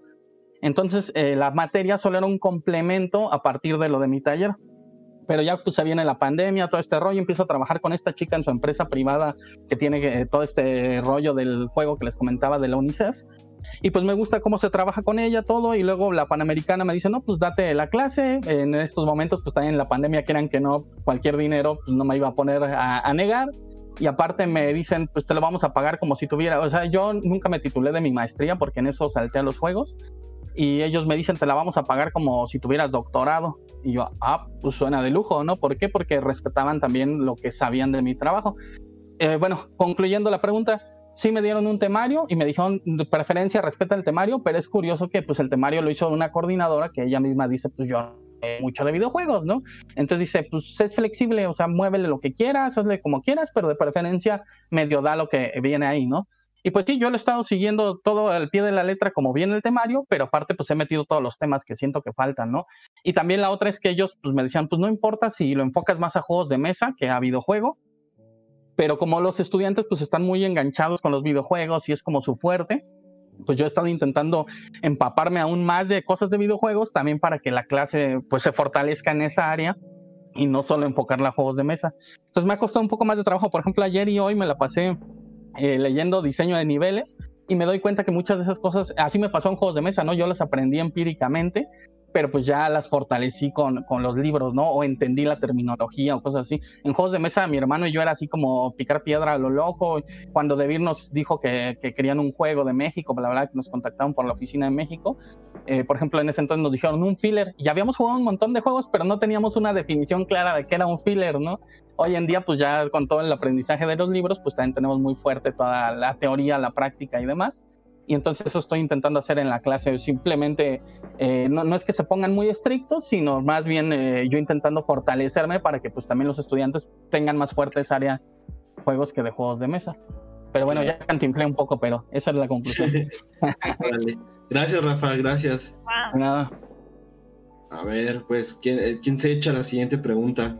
Entonces eh, la materia solo era un complemento a partir de lo de mi taller. Pero ya pues se viene la pandemia, todo este rollo, empiezo a trabajar con esta chica en su empresa privada que tiene eh, todo este rollo del juego que les comentaba de la UNICEF y pues me gusta cómo se trabaja con ella, todo, y luego la Panamericana me dice, no, pues date la clase, en estos momentos pues también la pandemia quieran que no, cualquier dinero pues no me iba a poner a, negar, y aparte me dicen, pues te lo vamos a pagar como si tuviera, o sea, yo nunca me titulé de mi maestría porque en eso salté a los juegos, y ellos me dicen, te la vamos a pagar como si tuvieras doctorado. Y yo, ah, pues suena de lujo, ¿no? ¿Por qué? Porque respetaban también lo que sabían de mi trabajo. Eh, bueno, concluyendo la pregunta, sí me dieron un temario y me dijeron de preferencia respeta el temario, pero es curioso que pues el temario lo hizo una coordinadora que ella misma dice pues yo mucho de videojuegos, ¿no? Entonces dice, pues es flexible, o sea, muévele lo que quieras, hazle como quieras, pero de preferencia medio da lo que viene ahí, ¿no? Y pues sí, yo lo he estado siguiendo todo al pie de la letra como viene el temario, pero aparte pues he metido todos los temas que siento que faltan, ¿no? Y también la otra es que ellos pues me decían, pues no importa si lo enfocas más a juegos de mesa que a videojuego, pero como los estudiantes pues están muy enganchados con los videojuegos y es como su fuerte, pues yo he estado intentando empaparme aún más de cosas de videojuegos también para que la clase pues se fortalezca en esa área y no solo enfocarla a juegos de mesa. Entonces me ha costado un poco más de trabajo. Por ejemplo, ayer y hoy me la pasé eh, leyendo diseño de niveles y me doy cuenta que muchas de esas cosas, así me pasó en juegos de mesa, ¿no? Yo las aprendí empíricamente, pero pues ya las fortalecí con, con, los libros, ¿no? O entendí la terminología o cosas así. En juegos de mesa, mi hermano y yo era así como picar piedra a lo loco. Cuando Debir nos dijo que, que querían un juego de México, bla, bla, que nos contactaron por la oficina de México. Eh, por ejemplo, en ese entonces nos dijeron un filler. Y habíamos jugado un montón de juegos, pero no teníamos una definición clara de qué era un filler, ¿no? Hoy en día, pues ya con todo el aprendizaje de los libros, pues también tenemos muy fuerte toda la teoría, la práctica y demás y entonces eso estoy intentando hacer en la clase. Simplemente eh, no, no, es que se pongan muy estrictos, sino más bien eh, yo intentando fortalecerme para que pues también los estudiantes tengan más fuerte esa área de juegos que de juegos de mesa. Pero bueno, ya cantinflé un poco, pero esa es la conclusión. vale. Gracias, Rafa, gracias. Wow. Nada. A ver, pues, ¿quién, eh, ¿quién se echa la siguiente pregunta?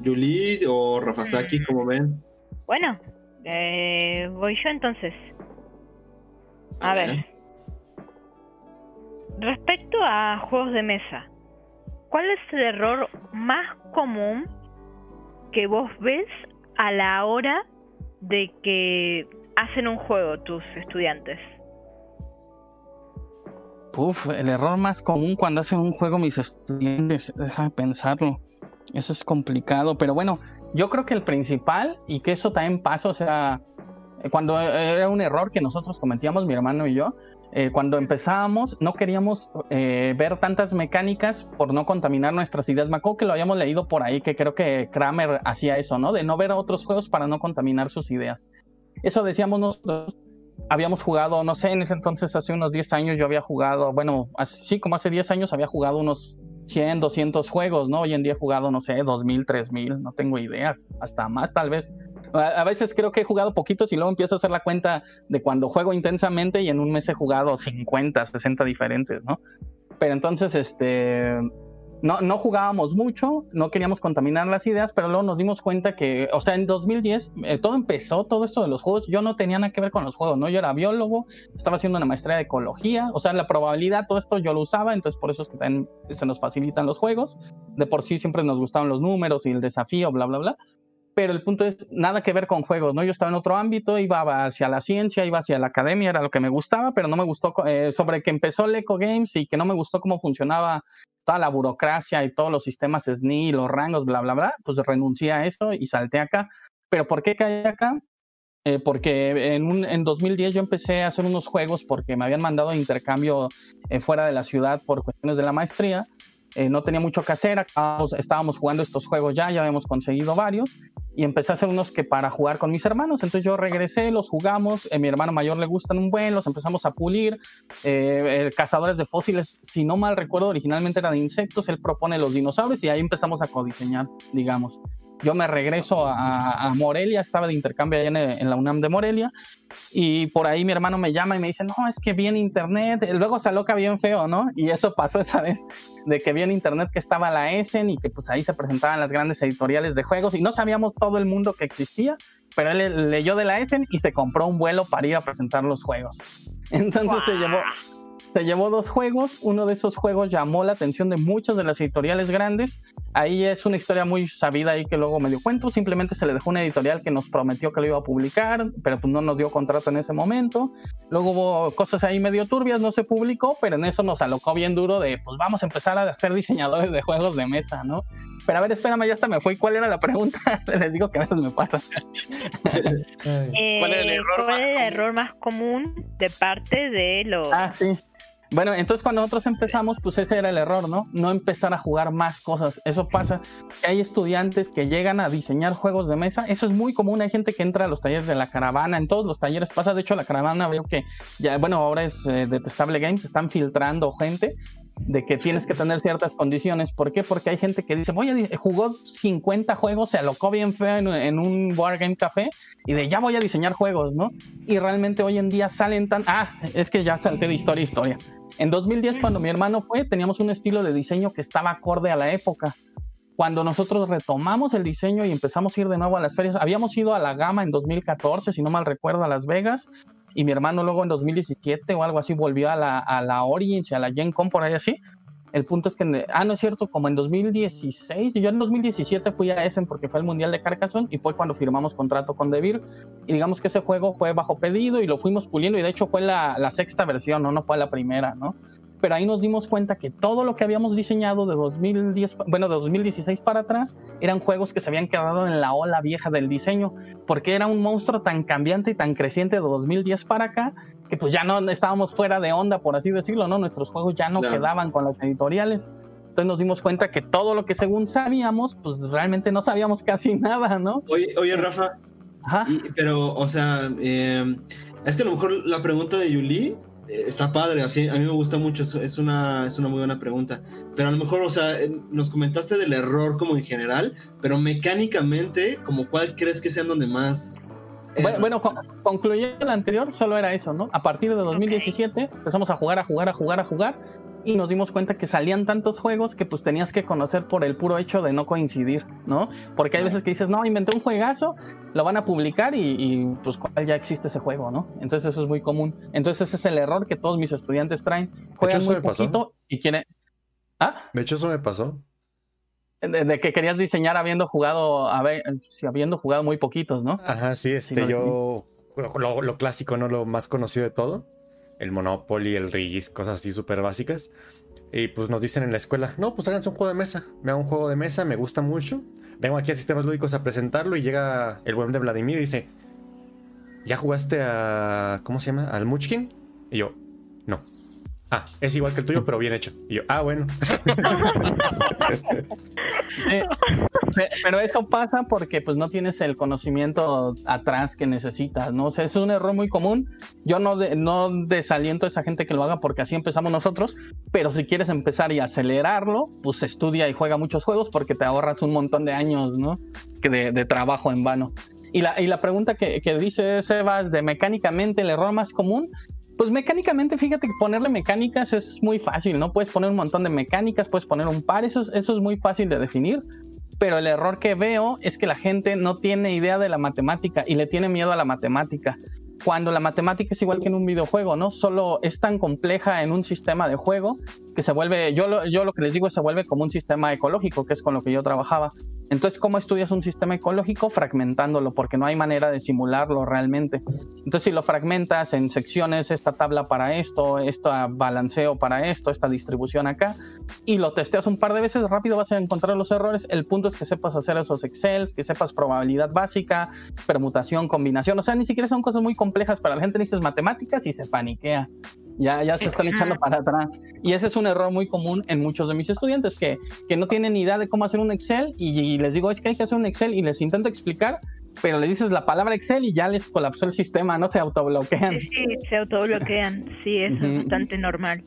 ¿Yuli o Rafasaki, como ven? Bueno, eh, voy yo entonces. A ver. Respecto a juegos de mesa, ¿cuál es el error más común que vos ves a la hora de que hacen un juego tus estudiantes? Uf, el error más común cuando hacen un juego mis estudiantes, déjame pensarlo. Eso es complicado, pero bueno, yo creo que el principal y que eso también pasa, o sea, cuando era un error que nosotros cometíamos, mi hermano y yo, eh, cuando empezábamos no queríamos eh, ver tantas mecánicas por no contaminar nuestras ideas. Me acuerdo que lo habíamos leído por ahí, que creo que Kramer hacía eso, ¿no? De no ver otros juegos para no contaminar sus ideas. Eso decíamos nosotros. Habíamos jugado, no sé, en ese entonces, hace unos 10 años yo había jugado, bueno, así como hace 10 años había jugado unos 100, 200 juegos, ¿no? Hoy en día he jugado, no sé, 2000, 3000, no tengo idea, hasta más tal vez. A veces creo que he jugado poquitos y luego empiezo a hacer la cuenta de cuando juego intensamente y en un mes he jugado 50, 60 diferentes, ¿no? Pero entonces, este, no, no jugábamos mucho, no queríamos contaminar las ideas, pero luego nos dimos cuenta que, o sea, en 2010 eh, todo empezó, todo esto de los juegos, yo no tenía nada que ver con los juegos, ¿no? Yo era biólogo, estaba haciendo una maestría de ecología, o sea, la probabilidad, todo esto yo lo usaba, entonces por eso es que también se nos facilitan los juegos, de por sí siempre nos gustaban los números y el desafío, bla, bla, bla pero el punto es nada que ver con juegos, ¿no? Yo estaba en otro ámbito, iba hacia la ciencia, iba hacia la academia, era lo que me gustaba, pero no me gustó eh, sobre que empezó el Eco Games y que no me gustó cómo funcionaba toda la burocracia y todos los sistemas SNI, los rangos, bla, bla, bla, pues renuncié a eso y salté acá. ¿Pero por qué caí acá? Eh, porque en, un, en 2010 yo empecé a hacer unos juegos porque me habían mandado a intercambio eh, fuera de la ciudad por cuestiones de la maestría. No tenía mucho que hacer, estábamos jugando estos juegos ya, ya habíamos conseguido varios y empecé a hacer unos que para jugar con mis hermanos. Entonces yo regresé, los jugamos, a mi hermano mayor le gustan un buen, los empezamos a pulir. Eh, cazadores de fósiles, si no mal recuerdo, originalmente era de insectos, él propone los dinosaurios y ahí empezamos a codiseñar, digamos yo me regreso a, Morelia, estaba de intercambio allá en, la UNAM de Morelia, y por ahí mi hermano me llama y me dice, no, es que vi en internet, luego se aloca bien feo, ¿no? Y eso pasó esa vez, de que vi internet que estaba la Essen y que pues ahí se presentaban las grandes editoriales de juegos y no sabíamos todo el mundo que existía, pero él leyó de la Essen y se compró un vuelo para ir a presentar los juegos. Entonces se llevó se llevó dos juegos, uno de esos juegos llamó la atención de muchas de las editoriales grandes. Ahí es una historia muy sabida ahí que luego me dio cuento, simplemente se le dejó una editorial que nos prometió que lo iba a publicar, pero pues no nos dio contrato en ese momento. Luego hubo cosas ahí medio turbias, no se publicó, pero en eso nos alocó bien duro de pues vamos a empezar a ser diseñadores de juegos de mesa, ¿no? Pero a ver, espérame, ya hasta me fui. ¿Cuál era la pregunta? Les digo que a veces me pasa. Eh, ¿Cuál, el error, ¿cuál era el error más común de parte de los... Ah, sí. Bueno, entonces cuando nosotros empezamos, pues ese era el error, ¿no? No empezar a jugar más cosas. Eso pasa, hay estudiantes que llegan a diseñar juegos de mesa. Eso es muy común. Hay gente que entra a los talleres de la caravana. En todos los talleres pasa. De hecho, la caravana veo que ya, bueno, ahora es eh, Detestable Games. Están filtrando gente de que tienes que tener ciertas condiciones. ¿Por qué? Porque hay gente que dice, voy a jugó 50 juegos, se alocó bien feo en, en un Wargame Café y de ya voy a diseñar juegos, ¿no? Y realmente hoy en día salen tan... Ah, es que ya salté de historia a historia. En 2010, cuando mi hermano fue, teníamos un estilo de diseño que estaba acorde a la época. Cuando nosotros retomamos el diseño y empezamos a ir de nuevo a las ferias, habíamos ido a la Gama en 2014, si no mal recuerdo, a Las Vegas, y mi hermano luego en 2017 o algo así volvió a la, a la Origins a la Gen por ahí así. El punto es que, ah, no es cierto, como en 2016, y yo en 2017 fui a Essen porque fue el Mundial de Carcassonne y fue cuando firmamos contrato con Devir. Y digamos que ese juego fue bajo pedido y lo fuimos puliendo y de hecho fue la, la sexta versión, ¿no? No fue la primera, ¿no? pero ahí nos dimos cuenta que todo lo que habíamos diseñado de 2010, bueno, de 2016 para atrás, eran juegos que se habían quedado en la ola vieja del diseño, porque era un monstruo tan cambiante y tan creciente de 2010 para acá, que pues ya no estábamos fuera de onda, por así decirlo, ¿no? Nuestros juegos ya no quedaban con las editoriales. Entonces nos dimos cuenta que todo lo que según sabíamos, pues realmente no sabíamos casi nada, ¿no? Oye, oye Rafa, Ajá. pero, o sea, eh, es que a lo mejor la pregunta de Yuli eh, está padre, así, a mí me gusta mucho, es una, es una muy buena pregunta. Pero a lo mejor, o sea, eh, nos comentaste del error como en general, pero mecánicamente, como cuál crees que sean donde más... Eh, bueno, bueno concluyendo el anterior, solo era eso, ¿no? A partir de 2017 empezamos a jugar, a jugar, a jugar, a jugar, y nos dimos cuenta que salían tantos juegos que pues tenías que conocer por el puro hecho de no coincidir, ¿no? Porque hay veces que dices, no, inventé un juegazo, lo van a publicar y, pues cuál ya existe ese juego, ¿no? Entonces eso es muy común. Entonces ese es el error que todos mis estudiantes traen. Juegan muy poquito y quieren... ¿Ah? De hecho eso me pasó. De, que querías diseñar habiendo jugado, habiendo jugado muy poquitos, ¿no? Ajá, sí, este, yo, lo, lo, clásico, ¿no? Lo más conocido de todo el Monopoly, el Rigis, cosas así súper básicas. Y pues nos dicen en la escuela, no, pues háganse un juego de mesa. Me hago un juego de mesa, me gusta mucho. Vengo aquí a Sistemas Lúdicos a presentarlo y llega el buen de Vladimir y dice, ¿ya jugaste a... ¿cómo se llama? ¿Al Muchkin? Y yo. Ah, es igual que el tuyo, pero bien hecho. Y yo, ah, bueno. pero eso pasa porque pues no tienes el conocimiento atrás que necesitas, ¿no? Es un error muy común. Yo no, no desaliento a esa gente que lo haga porque así empezamos nosotros, pero si quieres empezar y acelerarlo, pues estudia y juega muchos juegos porque te ahorras un montón de años, ¿no? Que de, trabajo en vano. Y la, y la pregunta que, que dice Sebas de mecánicamente el error más común, pues mecánicamente, fíjate que ponerle mecánicas es muy fácil, ¿no? Puedes poner un montón de mecánicas, puedes poner un par, eso, eso es muy fácil de definir. Pero el error que veo es que la gente no tiene idea de la matemática y le tiene miedo a la matemática. Cuando la matemática es igual que en un videojuego, ¿no? Solo es tan compleja en un sistema de juego que se vuelve, yo lo, yo lo que les digo, se vuelve como un sistema ecológico, que es con lo que yo trabajaba. Entonces, ¿cómo estudias un sistema ecológico? Fragmentándolo, porque no hay manera de simularlo realmente. Entonces, si lo fragmentas en secciones, esta tabla para esto, este balanceo para esto, esta distribución acá, y lo testeas un par de veces, rápido vas a encontrar los errores. El punto es que sepas hacer esos Excel, que sepas probabilidad básica, permutación, combinación. O sea, ni siquiera son cosas muy complejas para la gente, necesitas matemáticas y se paniquea. Ya, ya se están echando para atrás. Y ese es un error muy común en muchos de mis estudiantes, que, que no tienen ni idea de cómo hacer un Excel y, les digo, es que hay que hacer un Excel y les intento explicar, pero le dices la palabra Excel y ya les colapsó el sistema, no se autobloquean. Sí, sí se autobloquean, sí, eso es bastante normal.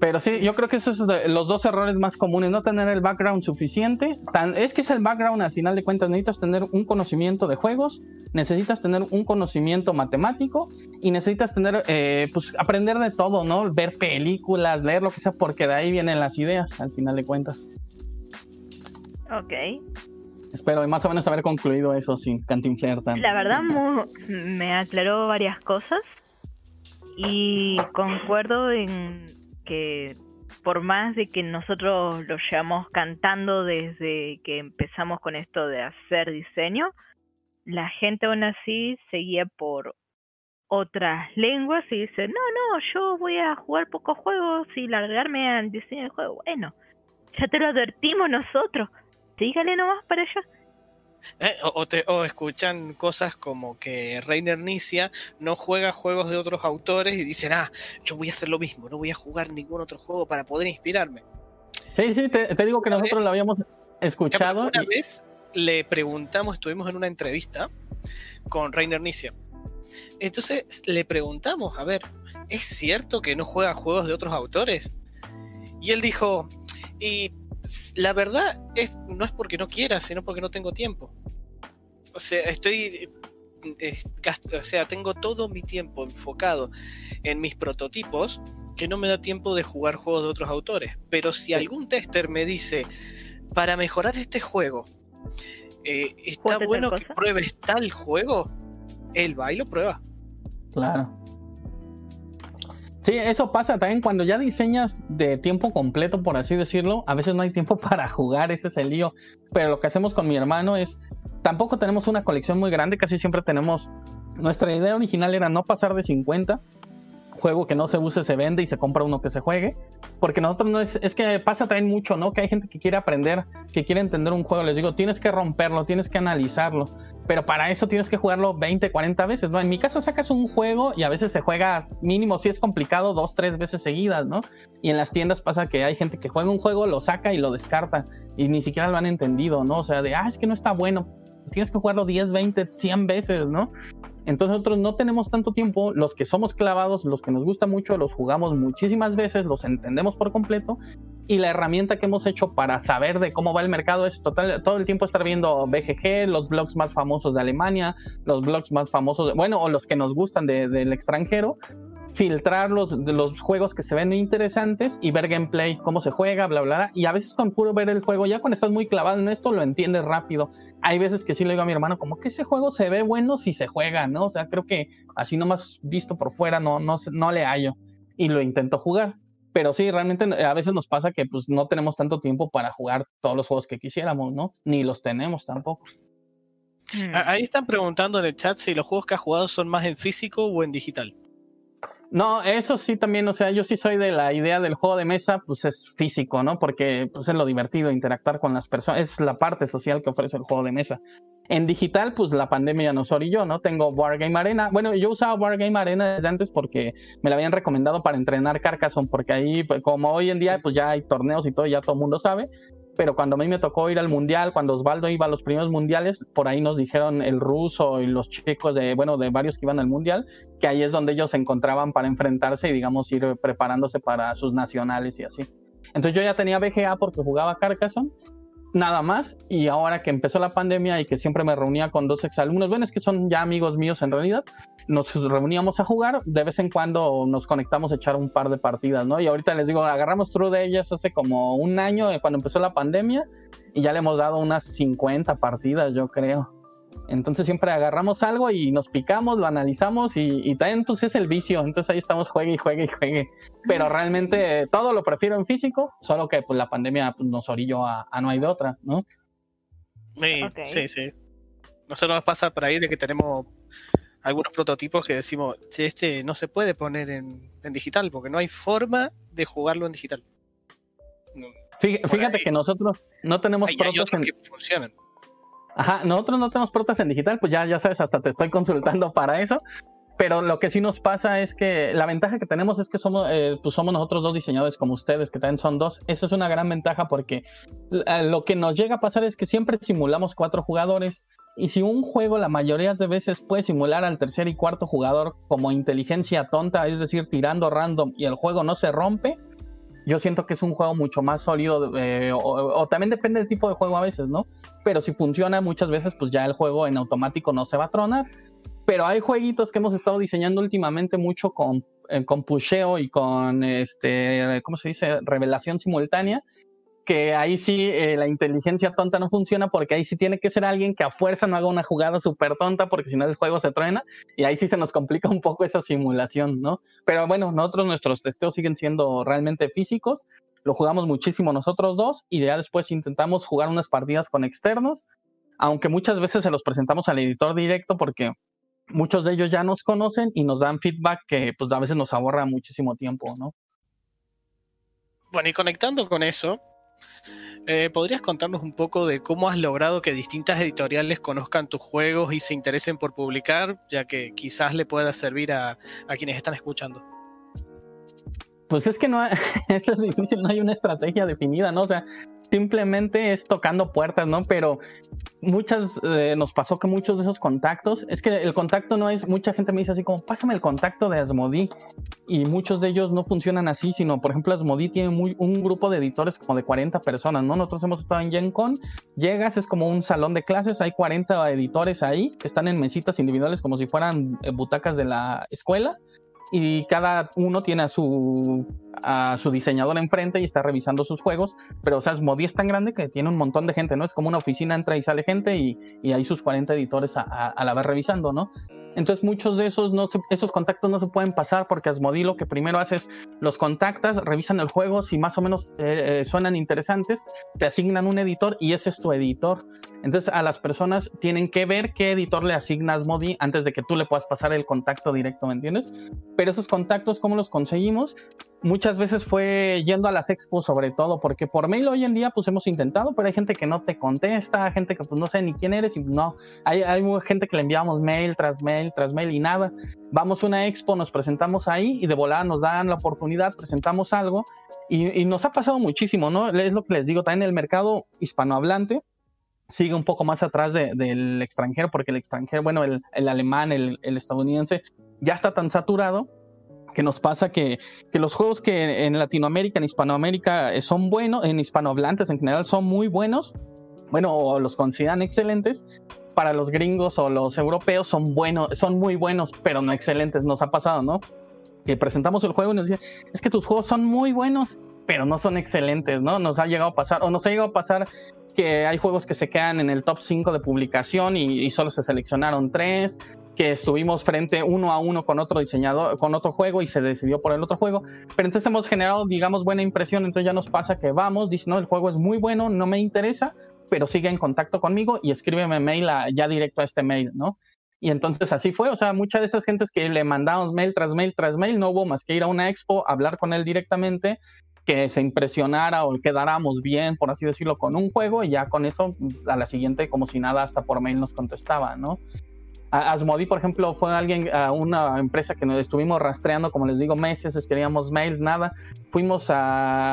Pero sí, yo creo que esos son los dos errores más comunes, no tener el background suficiente. Tan, es que es el background, al final de cuentas, necesitas tener un conocimiento de juegos, necesitas tener un conocimiento matemático y necesitas tener, eh, pues, aprender de todo, ¿no? Ver películas, leer lo que sea, porque de ahí vienen las ideas, al final de cuentas. Ok. Espero más o menos haber concluido eso sin cantinflear tanto. La verdad, me aclaró varias cosas y concuerdo en que por más de que nosotros lo llevamos cantando desde que empezamos con esto de hacer diseño, la gente aún así seguía por otras lenguas y dice, no, no, yo voy a jugar pocos juegos y largarme al diseño de juego. Bueno, ya te lo advertimos nosotros, sígale nomás para allá. Eh, o, escuchan cosas como que Reiner Nicia no juega juegos de otros autores y dicen, ah, yo voy a hacer lo mismo, no voy a jugar ningún otro juego para poder inspirarme. Sí, sí, te, digo que nosotros lo habíamos escuchado. Una vez le preguntamos, estuvimos en una entrevista con Reiner Nicia. Entonces le preguntamos, a ver, ¿es cierto que no juega juegos de otros autores? Y él dijo, y la verdad es, no es porque no quiera, sino porque no tengo tiempo. O sea, estoy eh, o sea, tengo todo mi tiempo enfocado en mis prototipos que no me da tiempo de jugar juegos de otros autores. Pero si algún tester me dice, para mejorar este juego, eh, está bueno que pruebes tal juego, él va y lo prueba. Claro. Sí, eso pasa también cuando ya diseñas de tiempo completo, por así decirlo. A veces no hay tiempo para jugar, ese es el lío. Pero lo que hacemos con mi hermano es, tampoco tenemos una colección muy grande, casi siempre tenemos, nuestra idea original era no pasar de 50 juego que no se use se vende y se compra uno que se juegue. Porque nosotros no es, es que pasa también mucho, ¿no? Que hay gente que quiere aprender, que quiere entender un juego. Les digo, tienes que romperlo, tienes que analizarlo. Pero para eso tienes que jugarlo 20, 40 veces, ¿no? En mi caso sacas un juego y a veces se juega mínimo, si es complicado, dos, tres veces seguidas, ¿no? Y en las tiendas pasa que hay gente que juega un juego, lo saca y lo descarta. Y ni siquiera lo han entendido, ¿no? O sea, de, ah, es que no está bueno. Tienes que jugarlo 10, 20, 100 veces, ¿no? Entonces nosotros no tenemos tanto tiempo, los que somos clavados, los que nos gusta mucho, los jugamos muchísimas veces, los entendemos por completo. Y la herramienta que hemos hecho para saber de cómo va el mercado es total, todo el tiempo estar viendo BGG, los blogs más famosos de Alemania, los blogs más famosos, bueno, o los que nos gustan del extranjero, filtrar los, los juegos que se ven interesantes y ver gameplay, cómo se juega, bla, bla, bla. Y a veces con puro ver el juego, ya cuando estás muy clavado en esto, lo entiendes rápido hay veces que sí le digo a mi hermano, como que ese juego se ve bueno si se juega, ¿no? O sea, creo que así nomás visto por fuera no, no, no le hallo. Y lo intento jugar. Pero sí, realmente a veces nos pasa que pues no tenemos tanto tiempo para jugar todos los juegos que quisiéramos, ¿no? Ni los tenemos tampoco. Hmm. Ahí están preguntando en el chat si los juegos que has jugado son más en físico o en digital. No, eso sí también, o sea, yo sí soy de la idea del juego de mesa, pues es físico, ¿no? Porque pues es lo divertido, interactuar con las personas, es la parte social que ofrece el juego de mesa. En digital, pues la pandemia nos orilló, ¿no? Tengo Wargame Arena. Bueno, yo usaba Wargame Arena desde antes porque me la habían recomendado para entrenar Carcassonne, porque ahí, pues, como hoy en día, pues ya hay torneos y todo, ya todo el mundo sabe pero cuando a mí me tocó ir al mundial, cuando Osvaldo iba a los primeros mundiales, por ahí nos dijeron el ruso y los chicos de, bueno, de varios que iban al mundial, que ahí es donde ellos se encontraban para enfrentarse y, digamos, ir preparándose para sus nacionales y así. Entonces yo ya tenía BGA porque jugaba Carcassonne, nada más, y ahora que empezó la pandemia y que siempre me reunía con dos exalumnos, bueno, es que son ya amigos míos en realidad, nos reuníamos a jugar, de vez en cuando nos conectamos a echar un par de partidas, ¿no? Y ahorita les digo, agarramos True de ellas hace como un año, eh, cuando empezó la pandemia, y ya le hemos dado unas 50 partidas, yo creo. Entonces siempre agarramos algo y nos picamos, lo analizamos y, también entonces pues, es el vicio. Entonces ahí estamos juegue y juegue y juegue. Pero realmente todo lo prefiero en físico, solo que pues la pandemia pues, nos orilló a, no hay de otra, ¿no? Sí, sí, sí. Nosotros nos pasa por ahí de que tenemos algunos prototipos que decimos, este no se puede poner en, digital porque no hay forma de jugarlo en digital. Fíjate, que nosotros no tenemos protos en... que funcionan. Ajá, nosotros no tenemos protas en digital, pues ya, ya sabes, hasta te estoy consultando para eso. Pero lo que sí nos pasa es que la ventaja que tenemos es que somos, eh, pues somos nosotros dos diseñadores como ustedes, que también son dos. Eso es una gran ventaja porque eh, lo que nos llega a pasar es que siempre simulamos cuatro jugadores y si un juego la mayoría de veces puede simular al tercer y cuarto jugador como inteligencia tonta, es decir, tirando random y el juego no se rompe, yo siento que es un juego mucho más sólido, eh, o, también depende del tipo de juego a veces, ¿no? Pero si funciona muchas veces, pues ya el juego en automático no se va a tronar. Pero hay jueguitos que hemos estado diseñando últimamente mucho con, eh, con pusheo y con, este, ¿cómo se dice? Revelación simultánea, que ahí sí eh, la inteligencia tonta no funciona porque ahí sí tiene que ser alguien que a fuerza no haga una jugada súper tonta porque si no el juego se truena y ahí sí se nos complica un poco esa simulación, ¿no? Pero bueno, nosotros nuestros testeos siguen siendo realmente físicos, lo jugamos muchísimo nosotros dos y ya después intentamos jugar unas partidas con externos, aunque muchas veces se los presentamos al editor directo porque muchos de ellos ya nos conocen y nos dan feedback que pues a veces nos ahorra muchísimo tiempo, ¿no? Bueno, y conectando con eso, eh, ¿Podrías contarnos un poco de cómo has logrado que distintas editoriales conozcan tus juegos y se interesen por publicar, ya que quizás le pueda servir a, quienes están escuchando? Pues es que no, eso es difícil, no hay una estrategia definida, ¿no? O sea, simplemente es tocando puertas, ¿no? Pero muchas, eh, nos pasó que muchos de esos contactos, es que el contacto no es, mucha gente me dice así como, pásame el contacto de Asmodi, y muchos de ellos no funcionan así, sino, por ejemplo, Asmodi tiene muy, un grupo de editores como de 40 personas, ¿no? Nosotros hemos estado en Gen Con, llegas, es como un salón de clases, hay 40 editores ahí, que están en mesitas individuales como si fueran eh, butacas de la escuela, y cada uno tiene a su, a su diseñador enfrente y está revisando sus juegos, pero o sea, Modi es tan grande que tiene un montón de gente, ¿no? Es como una oficina, entra y sale gente y, y hay sus 40 editores a, a, la vez revisando, ¿no? Entonces muchos de esos, no esos contactos no se pueden pasar porque Asmodi lo que primero hace es los contactas, revisan el juego, si más o menos eh, eh, suenan interesantes, te asignan un editor y ese es tu editor. Entonces a las personas tienen que ver qué editor le asigna Asmodi antes de que tú le puedas pasar el contacto directo, ¿me entiendes? Pero esos contactos, ¿cómo los conseguimos? Muchas veces fue yendo a las expos sobre todo, porque por mail hoy en día pues hemos intentado, pero hay gente que no te contesta, gente que pues no sé ni quién eres y no, hay, hay gente que le enviamos mail tras mail tras mail y nada. Vamos a una expo, nos presentamos ahí y de volada nos dan la oportunidad, presentamos algo y, nos ha pasado muchísimo, ¿no? Es lo que les digo, también el mercado hispanohablante sigue un poco más atrás del extranjero, porque el extranjero, bueno, el, el alemán, el, el estadounidense ya está tan saturado que nos pasa que, que, los juegos que en Latinoamérica, en Hispanoamérica eh, son buenos, en hispanohablantes en general son muy buenos, bueno, los consideran excelentes, para los gringos o los europeos son buenos, son muy buenos, pero no excelentes, nos ha pasado, ¿no? Que presentamos el juego y nos dicen, es que tus juegos son muy buenos, pero no son excelentes, ¿no? Nos ha llegado a pasar, o nos ha llegado a pasar que hay juegos que se quedan en el top 5 de publicación y, y solo se seleccionaron tres, que estuvimos frente uno a uno con otro diseñador, con otro juego y se decidió por el otro juego. Pero entonces hemos generado, digamos, buena impresión. Entonces ya nos pasa que vamos, dice, no, el juego es muy bueno, no me interesa, pero sigue en contacto conmigo y escríbeme mail ya directo a este mail, ¿no? Y entonces así fue, o sea, muchas de esas gentes que le mandamos mail tras mail tras mail, no hubo más que ir a una expo, hablar con él directamente, que se impresionara o quedáramos bien, por así decirlo, con un juego y ya con eso a la siguiente, como si nada, hasta por mail nos contestaba, ¿no? Asmodi, por ejemplo, fue alguien, a una empresa que nos estuvimos rastreando, como les digo, meses, escribíamos mails, nada. Fuimos a,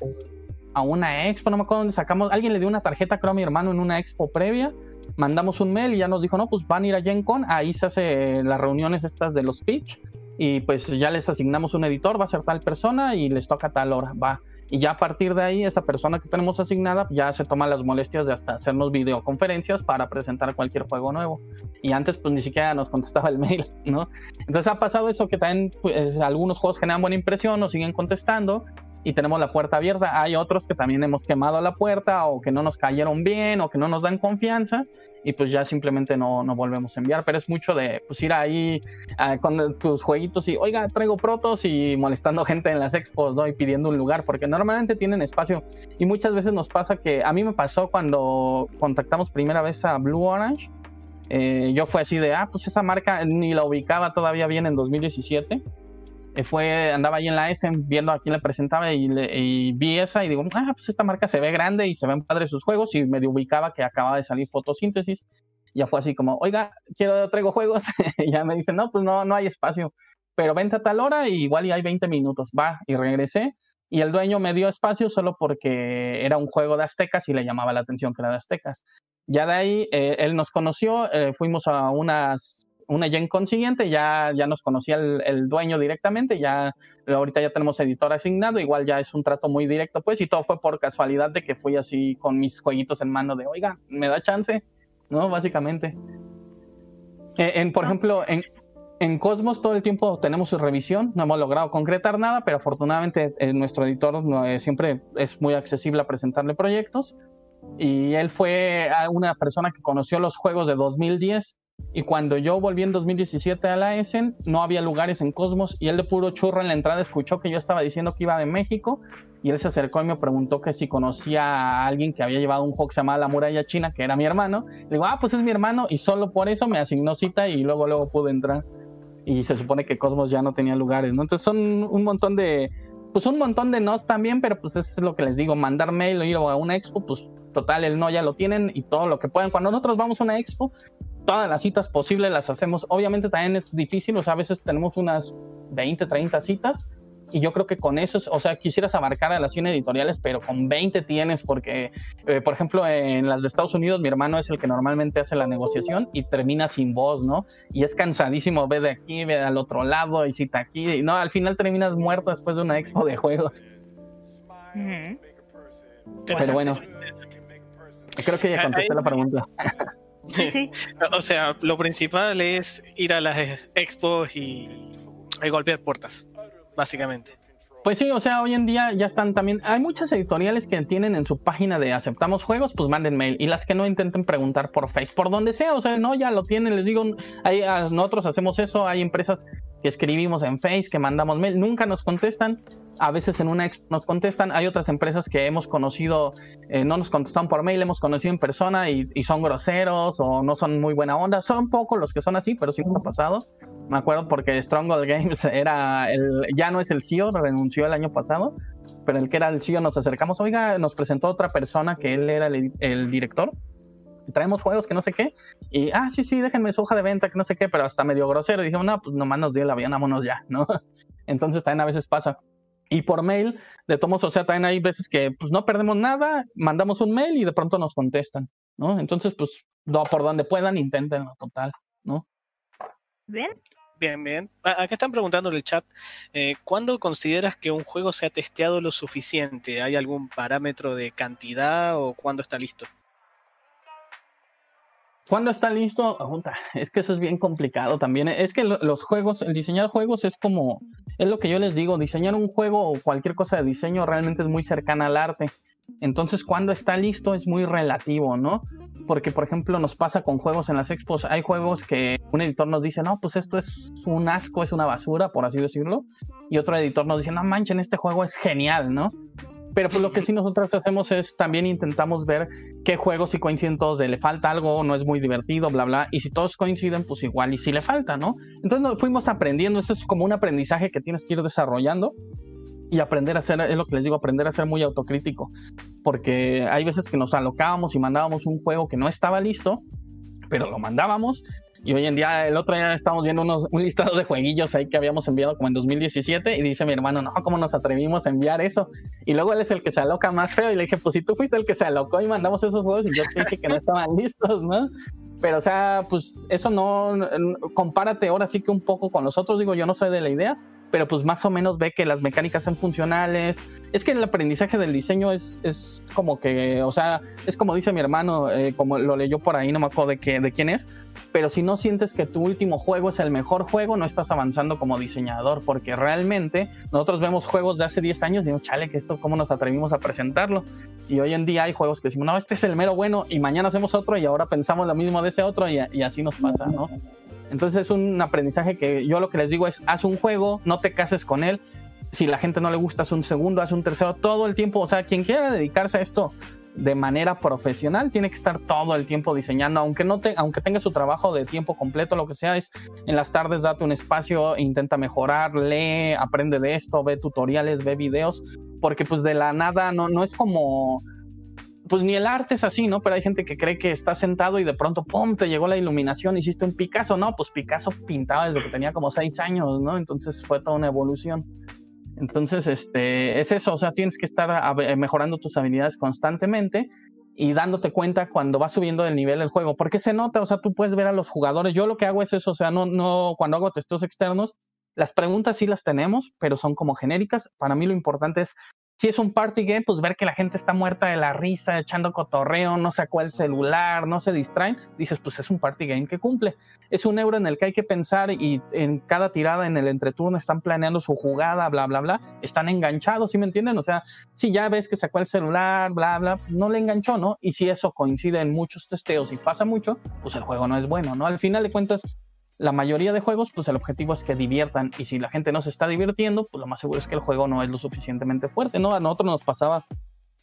a una expo, no me acuerdo dónde sacamos, alguien le dio una tarjeta, creo a mi hermano, en una expo previa. Mandamos un mail y ya nos dijo, no, pues van a ir a Gen Con, ahí se hace las reuniones estas de los pitch y pues ya les asignamos un editor, va a ser tal persona y les toca tal hora, va y ya a partir de ahí esa persona que tenemos asignada ya se toma las molestias de hasta hacernos videoconferencias para presentar cualquier juego nuevo. Y antes pues ni siquiera nos contestaba el mail, ¿no? Entonces ha pasado eso que también pues, algunos juegos generan buena impresión, nos siguen contestando y tenemos la puerta abierta. Hay otros que también hemos quemado la puerta o que no nos cayeron bien o que no nos dan confianza y pues ya simplemente no, no volvemos a enviar. Pero es mucho de pues ir ahí ah, con tus jueguitos y, oiga, traigo protos y molestando gente en las expos, ¿no? Y pidiendo un lugar, porque normalmente tienen espacio. Y muchas veces nos pasa que a mí me pasó cuando contactamos primera vez a Blue Orange. Eh, yo fue así de, ah, pues esa marca ni la ubicaba todavía bien en 2017 eh, fue, andaba ahí en la S viendo a quién le presentaba y, y, vi esa y digo, ah, pues esta marca se ve grande y se ven padres sus juegos y medio ubicaba que acaba de salir fotosíntesis. Ya fue así como, oiga, quiero, traigo juegos. y ya me dicen, no, pues no, no hay espacio, pero vente a tal hora y igual y hay 20 minutos. Va, y regresé. Y el dueño me dio espacio solo porque era un juego de aztecas y le llamaba la atención que era de aztecas. Ya de ahí, eh, él nos conoció, eh, fuimos a unas una Gen Con siguiente, ya, ya nos conocía el, dueño directamente, ya ahorita ya tenemos editor asignado, igual ya es un trato muy directo, pues, y todo fue por casualidad de que fui así con mis jueguitos en mano de, oiga, ¿me da chance? ¿No? Básicamente. Eh, en, por ah. ejemplo, en, en Cosmos todo el tiempo tenemos su revisión, no hemos logrado concretar nada, pero afortunadamente eh, nuestro editor eh, siempre es muy accesible a presentarle proyectos. Y él fue una persona que conoció los juegos de 2010 y cuando yo volví en 2017 a la Essen, no había lugares en Cosmos y él de puro churro en la entrada escuchó que yo estaba diciendo que iba de México y él se acercó y me preguntó que si conocía a alguien que había llevado un se llamaba La Muralla China, que era mi hermano. Le digo, ah, pues es mi hermano y solo por eso me asignó cita y luego luego pude entrar. Y se supone que Cosmos ya no tenía lugares, ¿no? Entonces son un montón de, pues un montón de nos también, pero pues es lo que les digo, mandar mail o ir a una expo, pues total, el no ya lo tienen y todo lo que puedan. Cuando nosotros vamos a una expo, todas las citas posibles las hacemos. Obviamente también es difícil, o sea, a veces tenemos unas 20, 30 citas, y yo creo que con eso, o sea, quisieras abarcar a las 100 editoriales, pero con 20 tienes, porque, eh, por ejemplo, en las de Estados Unidos, mi hermano es el que normalmente hace la negociación y termina sin voz, ¿no? Y es cansadísimo ver de aquí, ver al otro lado y cita aquí, y no, al final terminas muerto después de una expo de juegos. Pero bueno, creo que ya contesté la pregunta. o sea, lo principal es ir a las expos y, y golpear puertas, básicamente. Pues sí, o sea, hoy en día ya están también. Hay muchas editoriales que tienen en su página de aceptamos juegos, pues manden mail. Y las que no intenten preguntar por Face, por donde sea, o sea, no, ya lo tienen. Les digo, hay, nosotros hacemos eso. Hay empresas que escribimos en Face, que mandamos mail, nunca nos contestan. A veces en una nos contestan. Hay otras empresas que hemos conocido, eh, no nos contestan por mail, hemos conocido en persona y, y, son groseros o no son muy buena onda. Son pocos los que son así, pero sí nos ha pasado. Me acuerdo porque Stronghold Games era el, ya no es el CEO, renunció el año pasado, pero el que era el CEO nos acercamos, oiga, nos presentó otra persona que él era el, el director. Traemos juegos que no sé qué. Y, ah, sí, sí, déjenme su hoja de venta que no sé qué, pero hasta medio grosero. Y dijimos, no, pues nomás nos dio la vida, vámonos ya, ¿no? Entonces también a veces pasa. Y por mail, de tomos, o sea, también hay veces que pues no perdemos nada, mandamos un mail y de pronto nos contestan, ¿no? Entonces, pues, no, por donde puedan, inténtenlo total, ¿no? Bien. Bien, bien. Acá están preguntando en el chat, eh, ¿cuándo consideras que un juego se ha testeado lo suficiente? ¿Hay algún parámetro de cantidad o cuándo está listo? ¿Cuándo está listo? Es que eso es bien complicado también. Es que los juegos, el diseñar juegos es como, es lo que yo les digo, diseñar un juego o cualquier cosa de diseño realmente es muy cercana al arte. Entonces, cuando está listo es muy relativo, ¿no? Porque, por ejemplo, nos pasa con juegos en las expos. Hay juegos que un editor nos dice, no, pues esto es un asco, es una basura, por así decirlo. Y otro editor nos dice, no manchen, este juego es genial, ¿no? Pero pues lo que sí nosotros hacemos es también intentamos ver qué juegos si coinciden todos de le falta algo, no es muy divertido, bla, bla. Y si todos coinciden, pues igual y si le falta, ¿no? Entonces nos fuimos aprendiendo, eso es como un aprendizaje que tienes que ir desarrollando y aprender a ser, es lo que les digo, aprender a ser muy autocrítico. Porque hay veces que nos alocábamos y mandábamos un juego que no estaba listo, pero lo mandábamos y hoy en día, el otro día estamos viendo unos, un listado de jueguillos ahí que habíamos enviado como en 2017 y dice mi hermano, no, ¿cómo nos atrevimos a enviar eso? Y luego él es el que se aloca más feo y le dije, pues si tú fuiste el que se alocó y mandamos esos juegos y yo te dije que no estaban listos, ¿no? Pero o sea, pues eso no, compárate ahora sí que un poco con los otros, digo, yo no soy de la idea, pero pues más o menos ve que las mecánicas son funcionales. Es que el aprendizaje del diseño es, es como que, o sea, es como dice mi hermano, eh, como lo leyó por ahí, no me acuerdo de, qué, de quién es, pero si no sientes que tu último juego es el mejor juego, no estás avanzando como diseñador, porque realmente nosotros vemos juegos de hace 10 años y decimos, chale, que esto, ¿cómo nos atrevimos a presentarlo? Y hoy en día hay juegos que decimos, no, este es el mero bueno, y mañana hacemos otro y ahora pensamos lo mismo de ese otro y, y así nos pasa, ¿no? Entonces es un aprendizaje que yo lo que les digo es, haz un juego, no te cases con él. Si la gente no le gusta, haz un segundo, haz un tercero, todo el tiempo. O sea, quien quiera dedicarse a esto de manera profesional tiene que estar todo el tiempo diseñando, aunque no te, aunque tenga su trabajo de tiempo completo, lo que sea, es en las tardes date un espacio, intenta mejorar, lee, aprende de esto, ve tutoriales, ve videos, porque pues de la nada no, no es como pues ni el arte es así, ¿no? Pero hay gente que cree que está sentado y de pronto, ¡pum!, te llegó la iluminación, hiciste un Picasso, ¿no? Pues Picasso pintaba desde que tenía como seis años, ¿no? Entonces fue toda una evolución. Entonces, este, es eso, o sea, tienes que estar mejorando tus habilidades constantemente y dándote cuenta cuando vas subiendo el nivel del juego, porque se nota, o sea, tú puedes ver a los jugadores, yo lo que hago es eso, o sea, no, no, cuando hago testeos externos, las preguntas sí las tenemos, pero son como genéricas. Para mí lo importante es si es un party game, pues ver que la gente está muerta de la risa, echando cotorreo, no sacó el celular, no se distraen, dices, pues es un party game que cumple. Es un euro en el que hay que pensar y en cada tirada en el entreturno están planeando su jugada, bla, bla, bla, están enganchados, ¿sí me entienden? O sea, si ya ves que sacó el celular, bla, bla, no le enganchó, ¿no? Y si eso coincide en muchos testeos y pasa mucho, pues el juego no es bueno, ¿no? Al final de cuentas, la mayoría de juegos, pues el objetivo es que diviertan. Y si la gente no se está divirtiendo, pues lo más seguro es que el juego no es lo suficientemente fuerte, ¿no? A nosotros nos pasaba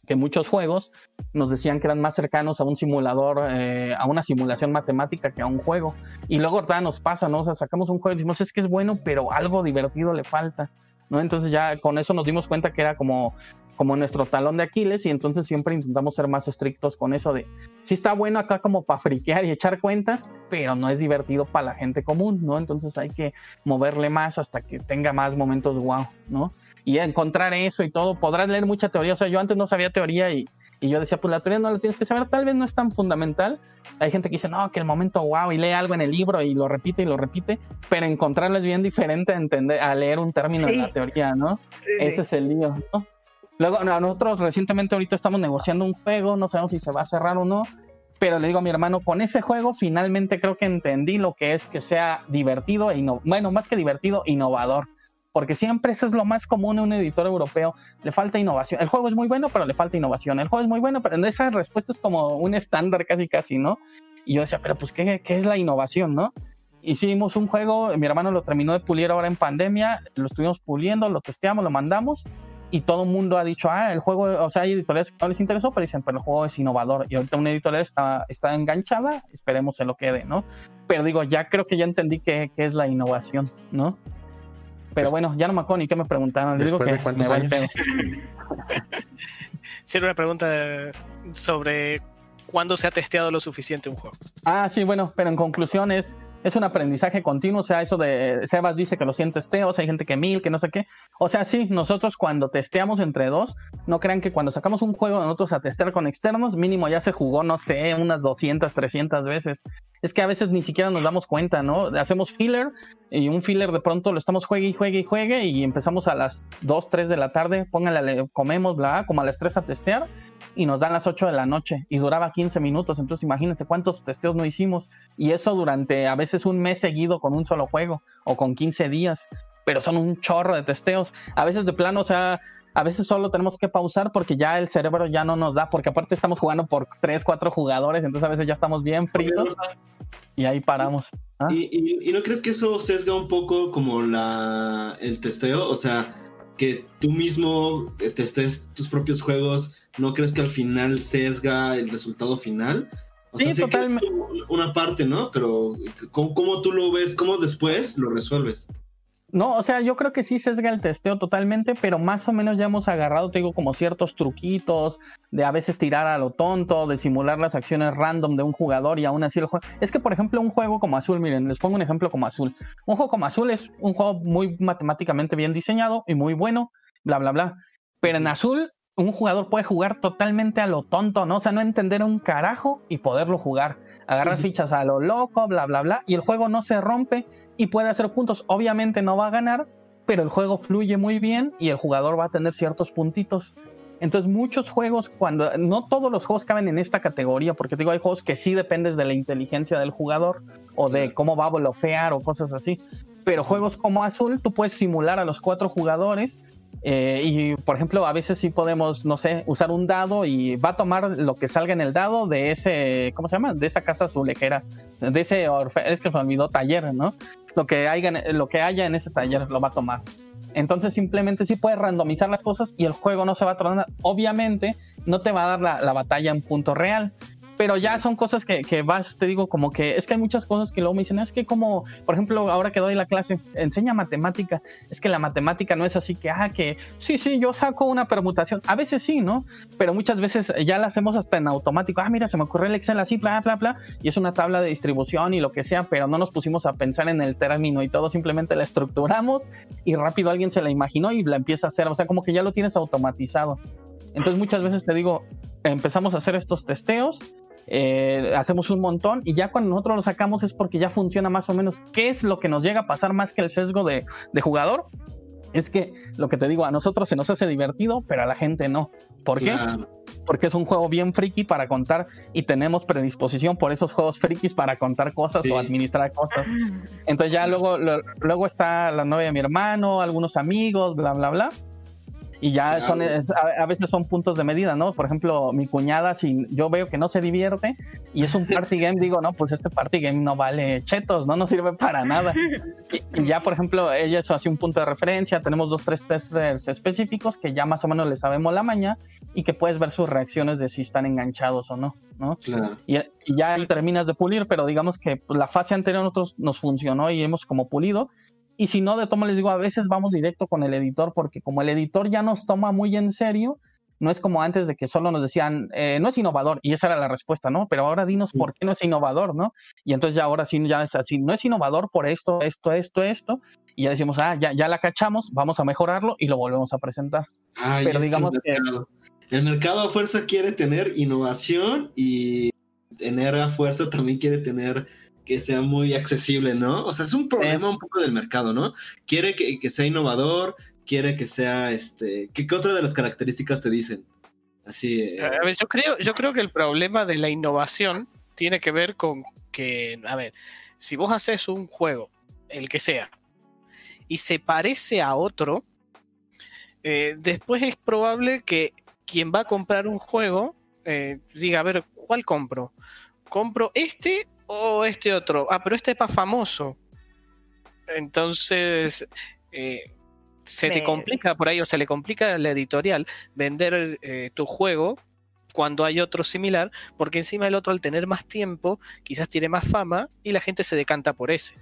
que muchos juegos nos decían que eran más cercanos a un simulador, eh, a una simulación matemática que a un juego. Y luego ¿verdad? nos pasa, ¿no? O sea, sacamos un juego y decimos, es que es bueno, pero algo divertido le falta. ¿no? Entonces ya con eso nos dimos cuenta que era como como nuestro talón de Aquiles y entonces siempre intentamos ser más estrictos con eso de sí está bueno acá como para friquear y echar cuentas, pero no es divertido para la gente común, ¿no? Entonces hay que moverle más hasta que tenga más momentos wow, ¿no? y encontrar eso y todo, podrás leer mucha teoría, o sea, yo antes no sabía teoría y, y yo decía, pues la teoría no la tienes que saber, tal vez no es tan fundamental. Hay gente que dice, no, que el momento wow, y lee algo en el libro y lo repite y lo repite, pero encontrarlo es bien diferente a, entender, a leer un término en la teoría, ¿no? Ese es el lío, ¿no? Luego, nosotros recientemente ahorita estamos negociando un juego, no sabemos si se va a cerrar o no, pero le digo a mi hermano, con ese juego finalmente creo que entendí lo que es que sea divertido e bueno, más que divertido, innovador porque siempre eso es lo más común en un editor europeo, le falta innovación. El juego es muy bueno, pero le falta innovación. El juego es muy bueno, pero esa respuesta es como un estándar casi casi, ¿no? Y yo decía, pero pues, ¿qué, qué es la innovación, no? Hicimos un juego, mi hermano lo terminó de pulir ahora en pandemia, lo estuvimos puliendo, lo testeamos, lo mandamos, y todo el mundo ha dicho, ah, el juego, o sea, hay editoriales que no les interesó, pero dicen, pero el juego es innovador. Y ahorita una editorial está, está enganchada, esperemos se lo quede, ¿no? Pero digo, ya creo que ya entendí qué, qué es la innovación, ¿no? Pero bueno, ya no me acuerdo ni qué me preguntaron. digo que de cuántos años? sí, una pregunta sobre cuándo se ha testeado lo suficiente un juego. Ah, sí, bueno, pero en conclusión es es un aprendizaje continuo, o sea, eso de Sebas dice que lo siente testeos, hay gente que mil, que no sé qué. O sea, sí, nosotros cuando testeamos entre dos, no crean que cuando sacamos un juego nosotros a testear con externos, mínimo ya se jugó, no sé, unas 200, 300 veces. Es que a veces ni siquiera nos damos cuenta, ¿no? Hacemos filler y un filler de pronto lo estamos juegue y juegue y juegue y empezamos a las 2, 3 de la tarde, póngale, comemos, bla, como a las 3 a testear y nos dan las 8 de la noche y duraba 15 minutos. Entonces imagínense cuántos testeos no hicimos y eso durante a veces un mes seguido con un solo juego o con 15 días. Pero son un chorro de testeos. A veces de plano, o sea, a veces solo tenemos que pausar porque ya el cerebro ya no nos da, porque aparte estamos jugando por 3, 4 jugadores, entonces a veces ya estamos bien fritos y ahí paramos. ¿Ah? ¿Y, no crees que eso sesga un poco como la, el testeo? O sea, que tú mismo testes tus propios juegos ¿no crees que al final sesga el resultado final? O sea, sé totalmente. Que una parte, ¿no? Pero ¿cómo, tú lo ves? ¿Cómo después lo resuelves? No, o sea, yo creo que sí sesga el testeo totalmente, pero más o menos ya hemos agarrado, te digo, como ciertos truquitos de a veces tirar a lo tonto, de simular las acciones random de un jugador y aún así el juego. Es que, por ejemplo, un juego como Azul, miren, les pongo un ejemplo como Azul. Un juego como Azul es un juego muy matemáticamente bien diseñado y muy bueno, bla, bla, bla. Pero en Azul un jugador puede jugar totalmente a lo tonto, ¿no? O sea, no entender un carajo y poderlo jugar. Agarrar fichas a lo loco, bla, bla, bla, y el juego no se rompe y puede hacer puntos. Obviamente no va a ganar, pero el juego fluye muy bien y el jugador va a tener ciertos puntitos. Entonces, muchos juegos, cuando no todos los juegos caben en esta categoría, porque digo, hay juegos que sí dependes de la inteligencia del jugador o de cómo va a blofear o cosas así. Pero juegos como Azul, tú puedes simular a los cuatro jugadores eh, y por ejemplo, a veces sí podemos, no sé, usar un dado y va a tomar lo que salga en el dado de ese, ¿cómo se llama? De esa casa azulejera, de ese, es que se olvidó, taller, ¿no? Lo que, haya, lo que haya en ese taller lo va a tomar. Entonces simplemente sí puedes randomizar las cosas y el juego no se va a tornar. Obviamente no te va a dar la, la batalla en punto real, pero ya son cosas que, que, vas, te digo, como que es que hay muchas cosas que luego me dicen, es que como, por ejemplo, ahora que doy la clase, enseña matemática, es que la matemática no es así que, ah, que sí, sí, yo saco una permutación, a veces sí, ¿no? Pero muchas veces ya la hacemos hasta en automático, ah, mira, se me ocurrió el Excel así, bla, bla, bla, y es una tabla de distribución y lo que sea, pero no nos pusimos a pensar en el término y todo, simplemente la estructuramos y rápido alguien se la imaginó y la empieza a hacer, o sea, como que ya lo tienes automatizado. Entonces muchas veces te digo, empezamos a hacer estos testeos eh, hacemos un montón y ya cuando nosotros lo sacamos es porque ya funciona más o menos. ¿Qué es lo que nos llega a pasar más que el sesgo de, jugador? Es que lo que te digo, a nosotros se nos hace divertido, pero a la gente no. ¿Por qué? Porque es un juego bien friki para contar y tenemos predisposición por esos juegos frikis para contar cosas o administrar cosas. Entonces ya luego, luego está la novia de mi hermano, algunos amigos, bla, bla, bla y ya son a, veces son puntos de medida, ¿no? Por ejemplo, mi cuñada, si yo veo que no se divierte y es un party game, digo, no, pues este party game no vale chetos, ¿no? No sirve para nada. Y, ya, por ejemplo, ella eso hace un punto de referencia, tenemos dos, tres testers específicos que ya más o menos le sabemos la maña y que puedes ver sus reacciones de si están enganchados o no, ¿no? Claro. Y, ya terminas de pulir, pero digamos que pues, la fase anterior nosotros nos funcionó y hemos como pulido y si no, de tomo les digo, a veces vamos directo con el editor, porque como el editor ya nos toma muy en serio, no es como antes de que solo nos decían, eh, no es innovador, y esa era la respuesta, ¿no? Pero ahora dinos por qué no es innovador, ¿no? Y entonces ya ahora sí, ya es así, no es innovador por esto, esto, esto, esto, y ya decimos, ah, ya, ya la cachamos, vamos a mejorarlo y lo volvemos a presentar. Pero digamos el mercado. que... El mercado a fuerza quiere tener innovación y tener a fuerza también quiere tener que sea muy accesible, ¿no? O sea, es un problema un poco del mercado, ¿no? Quiere que, que sea innovador, quiere que sea, este, ¿qué, ¿qué, otra de las características te dicen? Así. Eh, a ver, yo creo, yo creo que el problema de la innovación tiene que ver con que, a ver, si vos haces un juego, el que sea, y se parece a otro, eh, después es probable que quien va a comprar un juego eh, diga, a ver, ¿cuál compro? ¿Compro este o este otro? Ah, pero este es más famoso. Entonces, eh, se te complica por ahí, o se le complica a la editorial vender eh, tu juego cuando hay otro similar, porque encima el otro al tener más tiempo, quizás tiene más fama y la gente se decanta por ese.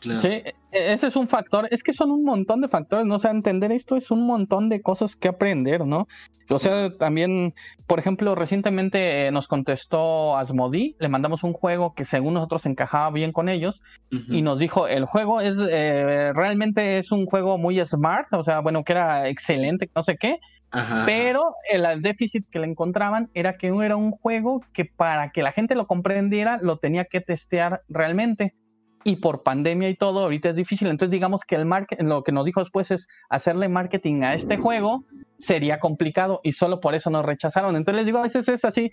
Sí, e, ese es un factor, es que son un montón de factores, ¿no? O sea, entender esto es un montón de cosas que aprender, ¿no? O sea, también, por ejemplo, recientemente eh, nos contestó Asmodi, le mandamos un juego que según nosotros encajaba bien con ellos y nos dijo, el juego es, eh, realmente es un juego muy smart, o sea, bueno, que era excelente, no sé qué, pero el déficit que le encontraban era que era un juego que para que la gente lo comprendiera lo tenía que testear realmente y por pandemia y todo, ahorita es difícil. Entonces, digamos que el lo que nos dijo después es hacerle marketing a este juego sería complicado y solo por eso nos rechazaron. Entonces, les digo, a veces es así.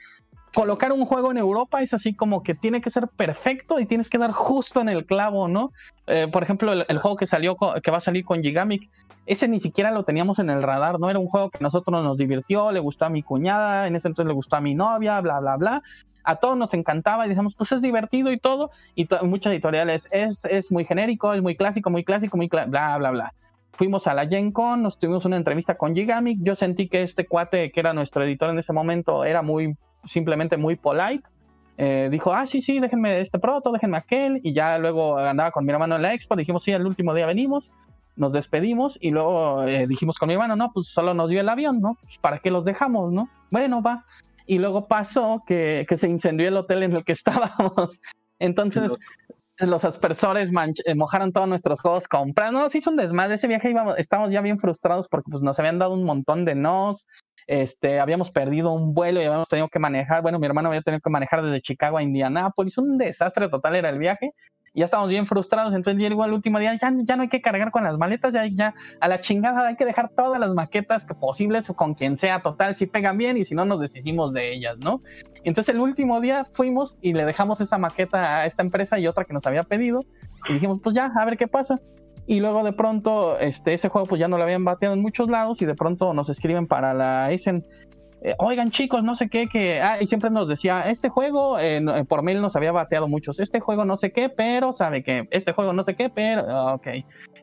Colocar un juego en Europa es así como que tiene que ser perfecto y tienes que dar justo en el clavo, ¿no? Eh, por ejemplo, el, juego que salió, que va a salir con Gigamic, ese ni siquiera lo teníamos en el radar, ¿no? Era un juego que a nosotros nos divirtió, le gustó a mi cuñada, en ese entonces le gustó a mi novia, bla, bla, bla a todos nos encantaba y decíamos, pues es divertido y todo, y muchas editoriales, es, es muy genérico, es muy clásico, muy clásico, muy bla, bla, bla. Fuimos a la Gen Con, nos tuvimos una entrevista con Gigamic, yo sentí que este cuate, que era nuestro editor en ese momento, era muy, simplemente muy polite, eh, dijo, ah, sí, sí, déjenme este proto, déjenme aquel, y ya luego andaba con mi hermano en la expo, dijimos, sí, el último día venimos, nos despedimos y luego eh, dijimos con mi hermano, no, pues solo nos dio el avión, ¿no? Pues, ¿Para qué los dejamos, no? Bueno, va y luego pasó que, se incendió el hotel en el que estábamos. Entonces, los aspersores eh, mojaron todos nuestros juegos comprando. No, se hizo un desmadre. Ese viaje íbamos, estábamos ya bien frustrados porque pues, nos habían dado un montón de nos. Este, habíamos perdido un vuelo y habíamos tenido que manejar. Bueno, mi hermano había tenido que manejar desde Chicago a Indianápolis. Un desastre total era el viaje ya estábamos bien frustrados, entonces llegó el último día, ya, ya no hay que cargar con las maletas, ya, ya a la chingada hay que dejar todas las maquetas posibles con quien sea, total, si pegan bien y si no nos deshicimos de ellas, ¿no? Entonces el último día fuimos y le dejamos esa maqueta a esta empresa y otra que nos había pedido y dijimos, pues ya, a ver qué pasa. Y luego de pronto, este, ese juego pues ya no lo habían bateado en muchos lados y de pronto nos escriben para la Eisen, eh, oigan chicos, no sé qué, que, ah, y siempre nos decía, este juego, eh, eh, por mail nos había bateado muchos, este juego no sé qué, pero sabe que, este juego no sé qué, pero, ah, ok.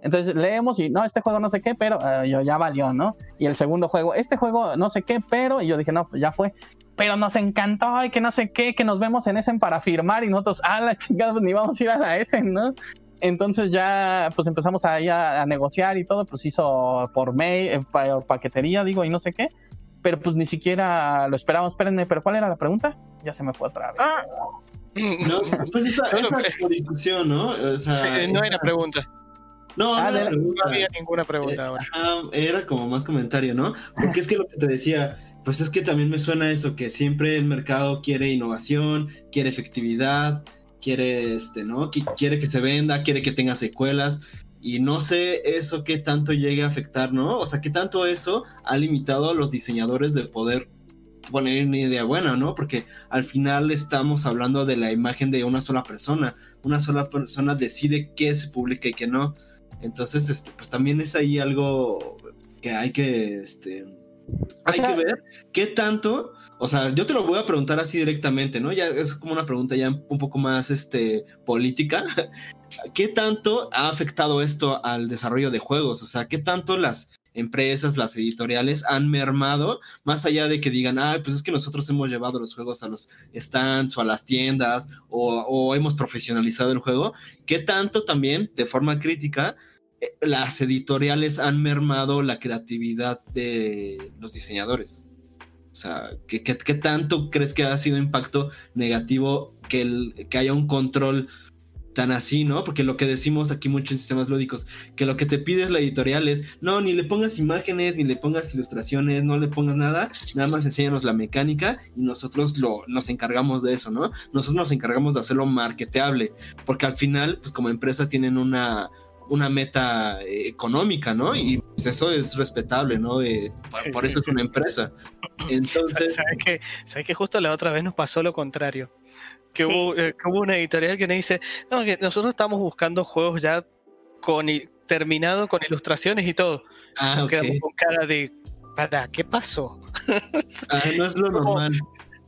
Entonces leemos y, no, este juego no sé qué, pero yo ya valió, ¿no? Y el segundo juego, este juego no sé qué, pero, y yo dije, no, pues ya fue. Pero nos encantó y que no sé qué, que nos vemos en Essen para firmar y nosotros, ah, la chingada, pues ni vamos a ir a la Essen, ¿no? Entonces ya pues empezamos ahí a, a negociar y todo, pues hizo por mail, por paquetería, digo, y no sé qué pero pues ni siquiera lo esperábamos. Espérenme, pero ¿cuál era la pregunta? Ya se me fue otra vez. Ah. No, pues esa, no, esa discusión, ¿no? O sea, sí, no era pregunta. No, ah, no, no, había ninguna pregunta eh, ahora. era como más comentario, ¿no? Porque es que lo que te decía, pues es que también me suena eso, que siempre el mercado quiere innovación, quiere efectividad, quiere, este, ¿no? Quiere que se venda, quiere que tenga secuelas. Y no sé eso qué tanto llegue a afectar, ¿no? O sea, qué tanto eso ha limitado a los diseñadores de poder poner una idea buena, ¿no? Porque al final estamos hablando de la imagen de una sola persona. Una sola persona decide qué se publica y qué no. Entonces, este, pues también es ahí algo que hay que, este, hay que ver qué tanto, o sea, yo te lo voy a preguntar así directamente, ¿no? Ya es como una pregunta ya un poco más este, política. ¿Qué tanto ha afectado esto al desarrollo de juegos? O sea, ¿qué tanto las empresas, las editoriales han mermado, más allá de que digan, ah, pues es que nosotros hemos llevado los juegos a los stands o a las tiendas o, o hemos profesionalizado el juego, ¿qué tanto también, de forma crítica, eh, las editoriales han mermado la creatividad de los diseñadores. O sea, ¿qué, qué, qué tanto crees que ha sido impacto negativo que, el, que haya un control tan así, ¿no? Porque lo que decimos aquí mucho en sistemas lúdicos, que lo que te pides la editorial es, no, ni le pongas imágenes, ni le pongas ilustraciones, no le pongas nada, nada más enséñanos la mecánica y nosotros lo, nos encargamos de eso, ¿no? Nosotros nos encargamos de hacerlo marketeable, porque al final, pues como empresa tienen una, una meta eh, económica, ¿no? Y pues, eso es respetable, ¿no? Eh, por, Sí, por sí, eso es sí. una empresa. Entonces, ¿Sabes que, ¿Sabes que justo la otra vez nos pasó lo contrario? Que, Sí. hubo, eh, que hubo una editorial que nos dice, no, que nosotros estamos buscando juegos ya con terminado con ilustraciones y todo. ah, Nos quedamos con cara de, ¿para qué pasó? Ah, no es lo No. normal.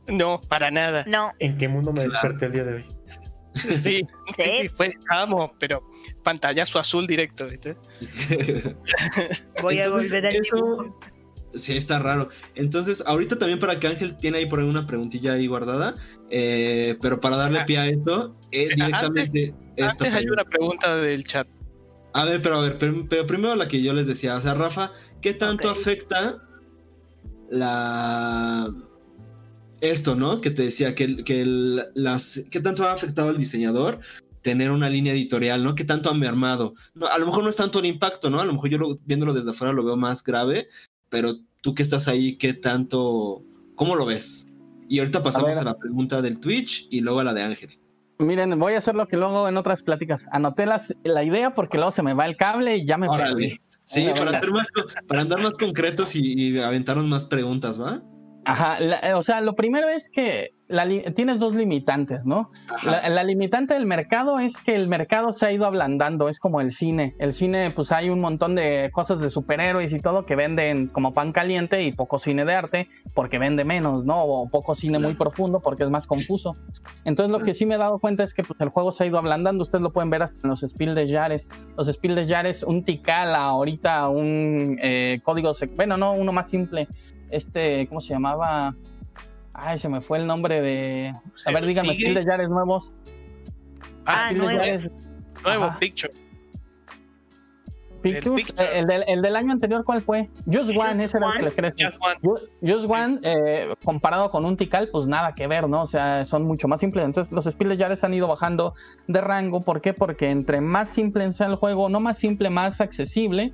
No, para nada. No, ¿En qué mundo me Claro. desperté el día de hoy? Sí, sí, sí, fue, estábamos, pero pantallazo azul directo, ¿viste? voy a Entonces, volver al eso-. Sí, está raro. Entonces, ahorita también para que Ángel tiene ahí por ahí una preguntilla ahí guardada, eh, pero para darle Ah. pie a eso, eh, Sí, directamente... Antes hay una pregunta del chat. A ver, pero a ver, pero, pero primero la que yo les decía, o sea, Rafa, ¿qué tanto afecta la... Esto, ¿no? Que te decía, que, que el- las... ¿Qué tanto ha afectado al diseñador tener una línea editorial, ¿no? ¿Qué tanto ha mermado? No, a lo mejor no es tanto el impacto, ¿no? A lo mejor yo lo- viéndolo desde afuera lo veo más grave, pero tú que estás ahí, ¿qué tanto... ¿Cómo lo ves? Y ahorita pasamos a, ver. la pregunta del Twitch y luego a la de Ángel. Miren, voy a hacer lo que luego en otras pláticas. Anoté las- la idea porque luego se me va el cable y ya me Órale. perdí. Sí, para, hacer más, para andar más concretos y, y aventarnos más preguntas, ¿va? Ajá, la- eh, o sea, lo primero es que la tienes dos limitantes, ¿no? La, la limitante del mercado es que el mercado se ha ido ablandando, es como el cine. El cine, pues hay un montón de cosas de superhéroes y todo que venden como pan caliente y poco cine de arte porque vende menos, ¿no? O poco cine muy profundo porque es más confuso. Entonces lo que sí me he dado cuenta es que pues, el juego se ha ido ablandando. Ustedes lo pueden ver hasta en los Spiel de Yares. Los Spiel de Yares, un Tikal, ahorita un eh, código, bueno, no, uno más simple. Este, ¿cómo se llamaba? Ay, se me fue el nombre de. A ver, díganme, Tigre. Yares nuevos. Ah, de nuevo. Yares, Nuevo picture. Pictures, eh, el, del, el del año anterior, ¿cuál fue? Just One, ese era el que les decir. Just One. Ju- Just One, eh, comparado con un Tikal, pues nada que ver, ¿no? O sea, son mucho más simples. Entonces, los Spiel de Yares han ido bajando de rango. ¿Por qué? Porque entre más simple sea el juego, no más simple, más accesible,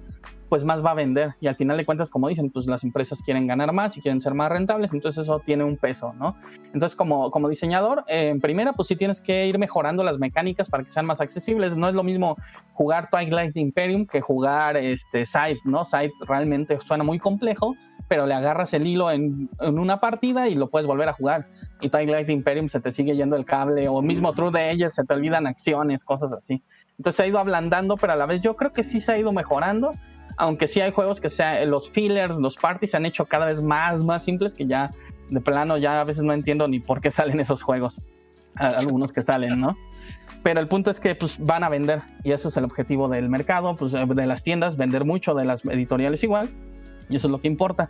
pues más va a vender. Y al final de cuentas, como dicen, pues las empresas quieren ganar más y quieren ser más rentables, entonces eso tiene un peso, ¿no? Entonces, como, como diseñador, eh, en primera, pues sí tienes que ir mejorando las mecánicas para que sean más accesibles. No es lo mismo jugar Twilight Imperium que jugar este Scythe, ¿no? Scythe realmente suena muy complejo, pero le agarras el hilo en, en una partida y lo puedes volver a jugar. Y Twilight Imperium se te sigue yendo el cable, o mismo True de ellas se te olvidan acciones, cosas así. Entonces se ha ido ablandando, pero a la vez yo creo que sí se ha ido mejorando, aunque sí hay juegos que sea, los fillers, los parties se han hecho cada vez más, más simples que ya de plano ya a veces no entiendo ni por qué salen esos juegos, algunos que salen, ¿no? Pero el punto es que pues, van a vender y eso es el objetivo del mercado, pues, de las tiendas, vender mucho, de las editoriales igual, y eso es lo que importa.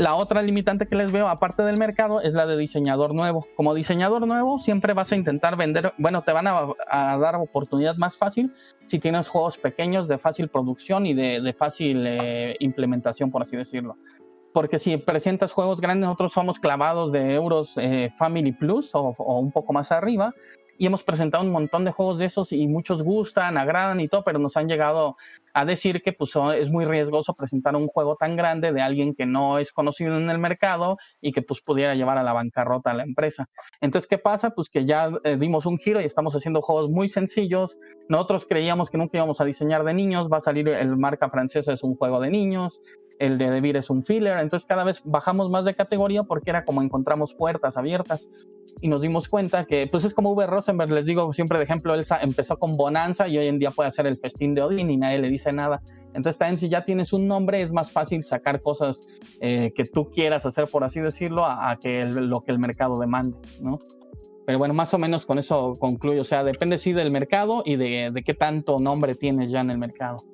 La otra limitante que les veo, aparte del mercado, es la de diseñador nuevo. Como diseñador nuevo, siempre vas a intentar vender, bueno, te van a, dar oportunidad más fácil si tienes juegos pequeños de fácil producción y de, fácil eh, implementación, por así decirlo. Porque si presentas juegos grandes, nosotros somos clavados de euros eh, Family Plus o un poco más arriba, y hemos presentado un montón de juegos de esos y muchos gustan, agradan y todo, pero nos han llegado a decir que pues, es muy riesgoso presentar un juego tan grande de alguien que no es conocido en el mercado y que pues pudiera llevar a la bancarrota a la empresa. Entonces, ¿qué pasa? Pues que ya eh, dimos un giro y estamos haciendo juegos muy sencillos. Nosotros creíamos que nunca íbamos a diseñar de niños, va a salir el marca francesa es un juego de niños, el de Devir es un filler, entonces cada vez bajamos más de categoría porque era como encontramos puertas abiertas y nos dimos cuenta que, pues es como V. Rosenberg, les digo siempre de ejemplo, él sa- empezó con Bonanza y hoy en día puede hacer el festín de Odín y nadie le dice nada. Entonces también si ya tienes un nombre es más fácil sacar cosas eh, que tú quieras hacer, por así decirlo, a, que lo que el mercado demande, ¿no? Pero bueno, más o menos con eso concluyo. O sea, depende sí del mercado y de, de qué tanto nombre tienes ya en el mercado.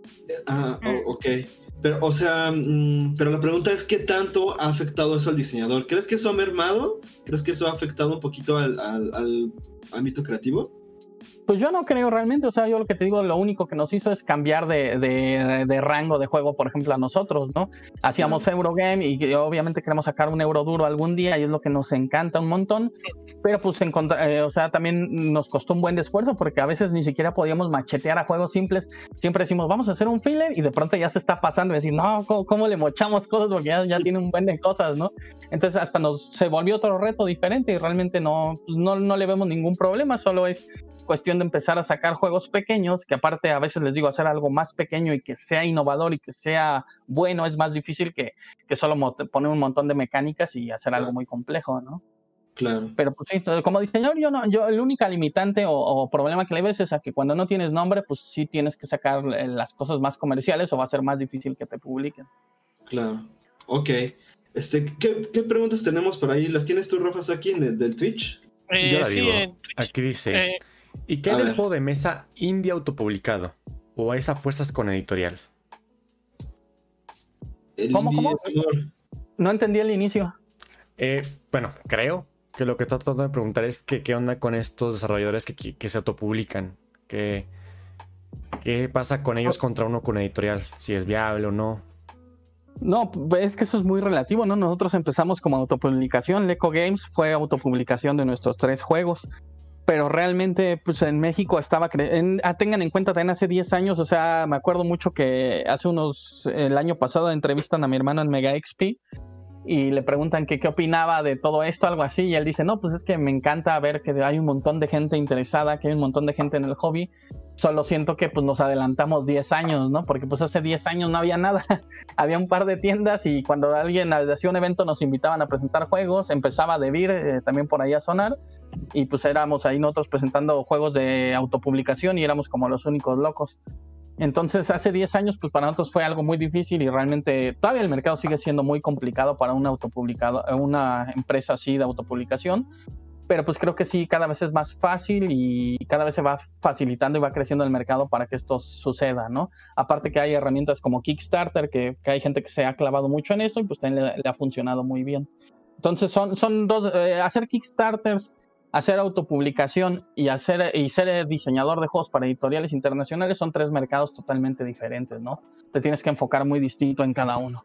Ah, ok. Pero, o sea, mm, pero la pregunta es: ¿qué tanto ha afectado eso al diseñador? ¿Crees que eso ha mermado? ¿Crees que eso ha afectado un poquito al, al- al ámbito creativo? Pues yo no creo realmente, o sea, yo lo que te digo, lo único que nos hizo es cambiar de, de, de rango de juego, por ejemplo, a nosotros, ¿no? Hacíamos Eurogame y obviamente queremos sacar un euro duro algún día y es lo que nos encanta un montón, pero pues eh, o sea, también nos costó un buen esfuerzo porque a veces ni siquiera podíamos machetear a juegos simples, siempre decimos, vamos a hacer un filler y de pronto ya se está pasando y decir, no, ¿cómo, le mochamos cosas? Porque ya, ya tiene un buen de cosas, ¿no? Entonces hasta nos se volvió otro reto diferente y realmente no, pues, no, no le vemos ningún problema, solo es cuestión de empezar a sacar juegos pequeños, que aparte a veces les digo hacer algo más pequeño y que sea innovador y que sea bueno es más difícil que, que solo poner un montón de mecánicas y hacer algo muy complejo, ¿no? Claro. Pero pues sí, como diseñador yo no, yo el único limitante o, problema que le ves es a que cuando no tienes nombre, pues sí tienes que sacar eh, las cosas más comerciales o va a ser más difícil que te publiquen. Claro. Ok. Este, ¿qué, qué preguntas tenemos por ahí? ¿Las tienes tú, Rafa, aquí en el, del Twitch? Eh, yo la digo. Aquí dice. Eh, ¿Y qué hay del juego de mesa indie autopublicado? ¿O a esa fuerzas con editorial? ¿Cómo, cómo? No entendí el inicio. Eh, bueno, creo que lo que está tratando de preguntar es que qué onda con estos desarrolladores que, se autopublican. ¿Qué, ¿Qué pasa con ellos contra uno con editorial? Si es viable o no. No, es que eso es muy relativo, ¿no? Nosotros empezamos como autopublicación. Leco Games fue autopublicación de nuestros tres juegos pero realmente pues en México estaba en, ah, tengan en cuenta también hace 10 años, o sea, me acuerdo mucho que hace unos el año pasado entrevistan a mi hermano en Mega XP y le preguntan qué opinaba de todo esto, algo así, y él dice, "No, pues es que me encanta ver que hay un montón de gente interesada, que hay un montón de gente en el hobby. Solo siento que pues nos adelantamos 10 años, ¿no? Porque pues hace 10 años no había nada. había un par de tiendas y cuando alguien hacía un evento nos invitaban a presentar juegos, empezaba a debir eh, también por ahí a sonar y pues éramos ahí nosotros presentando juegos de autopublicación y éramos como los únicos locos. Entonces hace 10 años pues para nosotros fue algo muy difícil y realmente todavía el mercado sigue siendo muy complicado para un autopublicado, una empresa así de autopublicación, pero pues creo que sí, cada vez es más fácil y cada vez se va facilitando y va creciendo el mercado para que esto suceda, ¿no? Aparte que hay herramientas como Kickstarter, que, hay gente que se ha clavado mucho en eso y pues también le, ha funcionado muy bien. Entonces son, son dos, eh, hacer Kickstarters hacer autopublicación y hacer y ser diseñador de juegos para editoriales internacionales son tres mercados totalmente diferentes, ¿no? Te tienes que enfocar muy distinto en cada uno.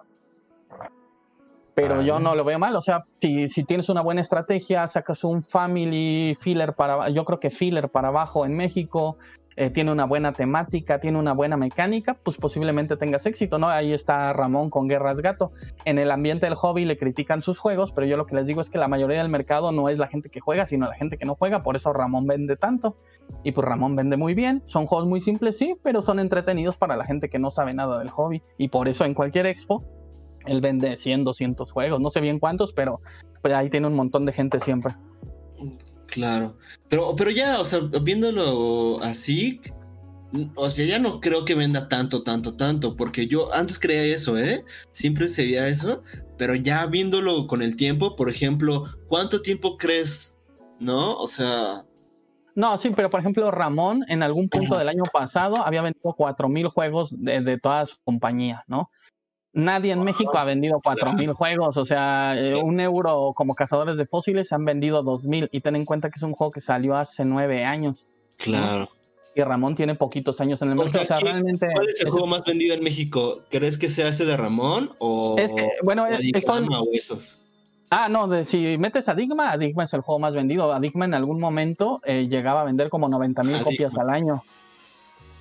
Pero yo no lo veo mal, o sea, si, si, tienes una buena estrategia, sacas un family filler para, yo creo que filler para abajo en México, eh, tiene una buena temática, tiene una buena mecánica, pues posiblemente tengas éxito, ¿no? Ahí está Ramón con Guerras Gato. En el ambiente del hobby le critican sus juegos, pero yo lo que les digo es que la mayoría del mercado no es la gente que juega, sino la gente que no juega, por eso Ramón vende tanto. Y pues Ramón vende muy bien, son juegos muy simples, sí, pero son entretenidos para la gente que no sabe nada del hobby. Y por eso en cualquier expo, él vende 100, 200 juegos, no sé bien cuántos, pero pues ahí tiene un montón de gente siempre. Claro, pero, pero ya, o sea, viéndolo así, o sea, ya no creo que venda tanto, tanto, tanto, porque yo antes creía eso, ¿eh? Siempre se veía eso, pero ya viéndolo con el tiempo, por ejemplo, ¿cuánto tiempo crees, no? O sea... No, sí, pero por ejemplo, Ramón en algún punto del año pasado había vendido 4.000 juegos de, de toda su compañía, ¿no? Nadie en México ha vendido 4.000 juegos, o sea, eh, un euro como cazadores de fósiles han vendido 2.000 y ten en cuenta que es un juego que salió hace nueve años. Claro. Y Ramón tiene poquitos años en el mercado. O sea, realmente ¿Cuál es el juego más vendido en México? ¿Crees que sea ese de Ramón o, es bueno, es, o esos? Ah, no, de, si metes a Digma, Digma es el juego más vendido. Digma en algún momento eh, llegaba a vender como 90 mil copias al año.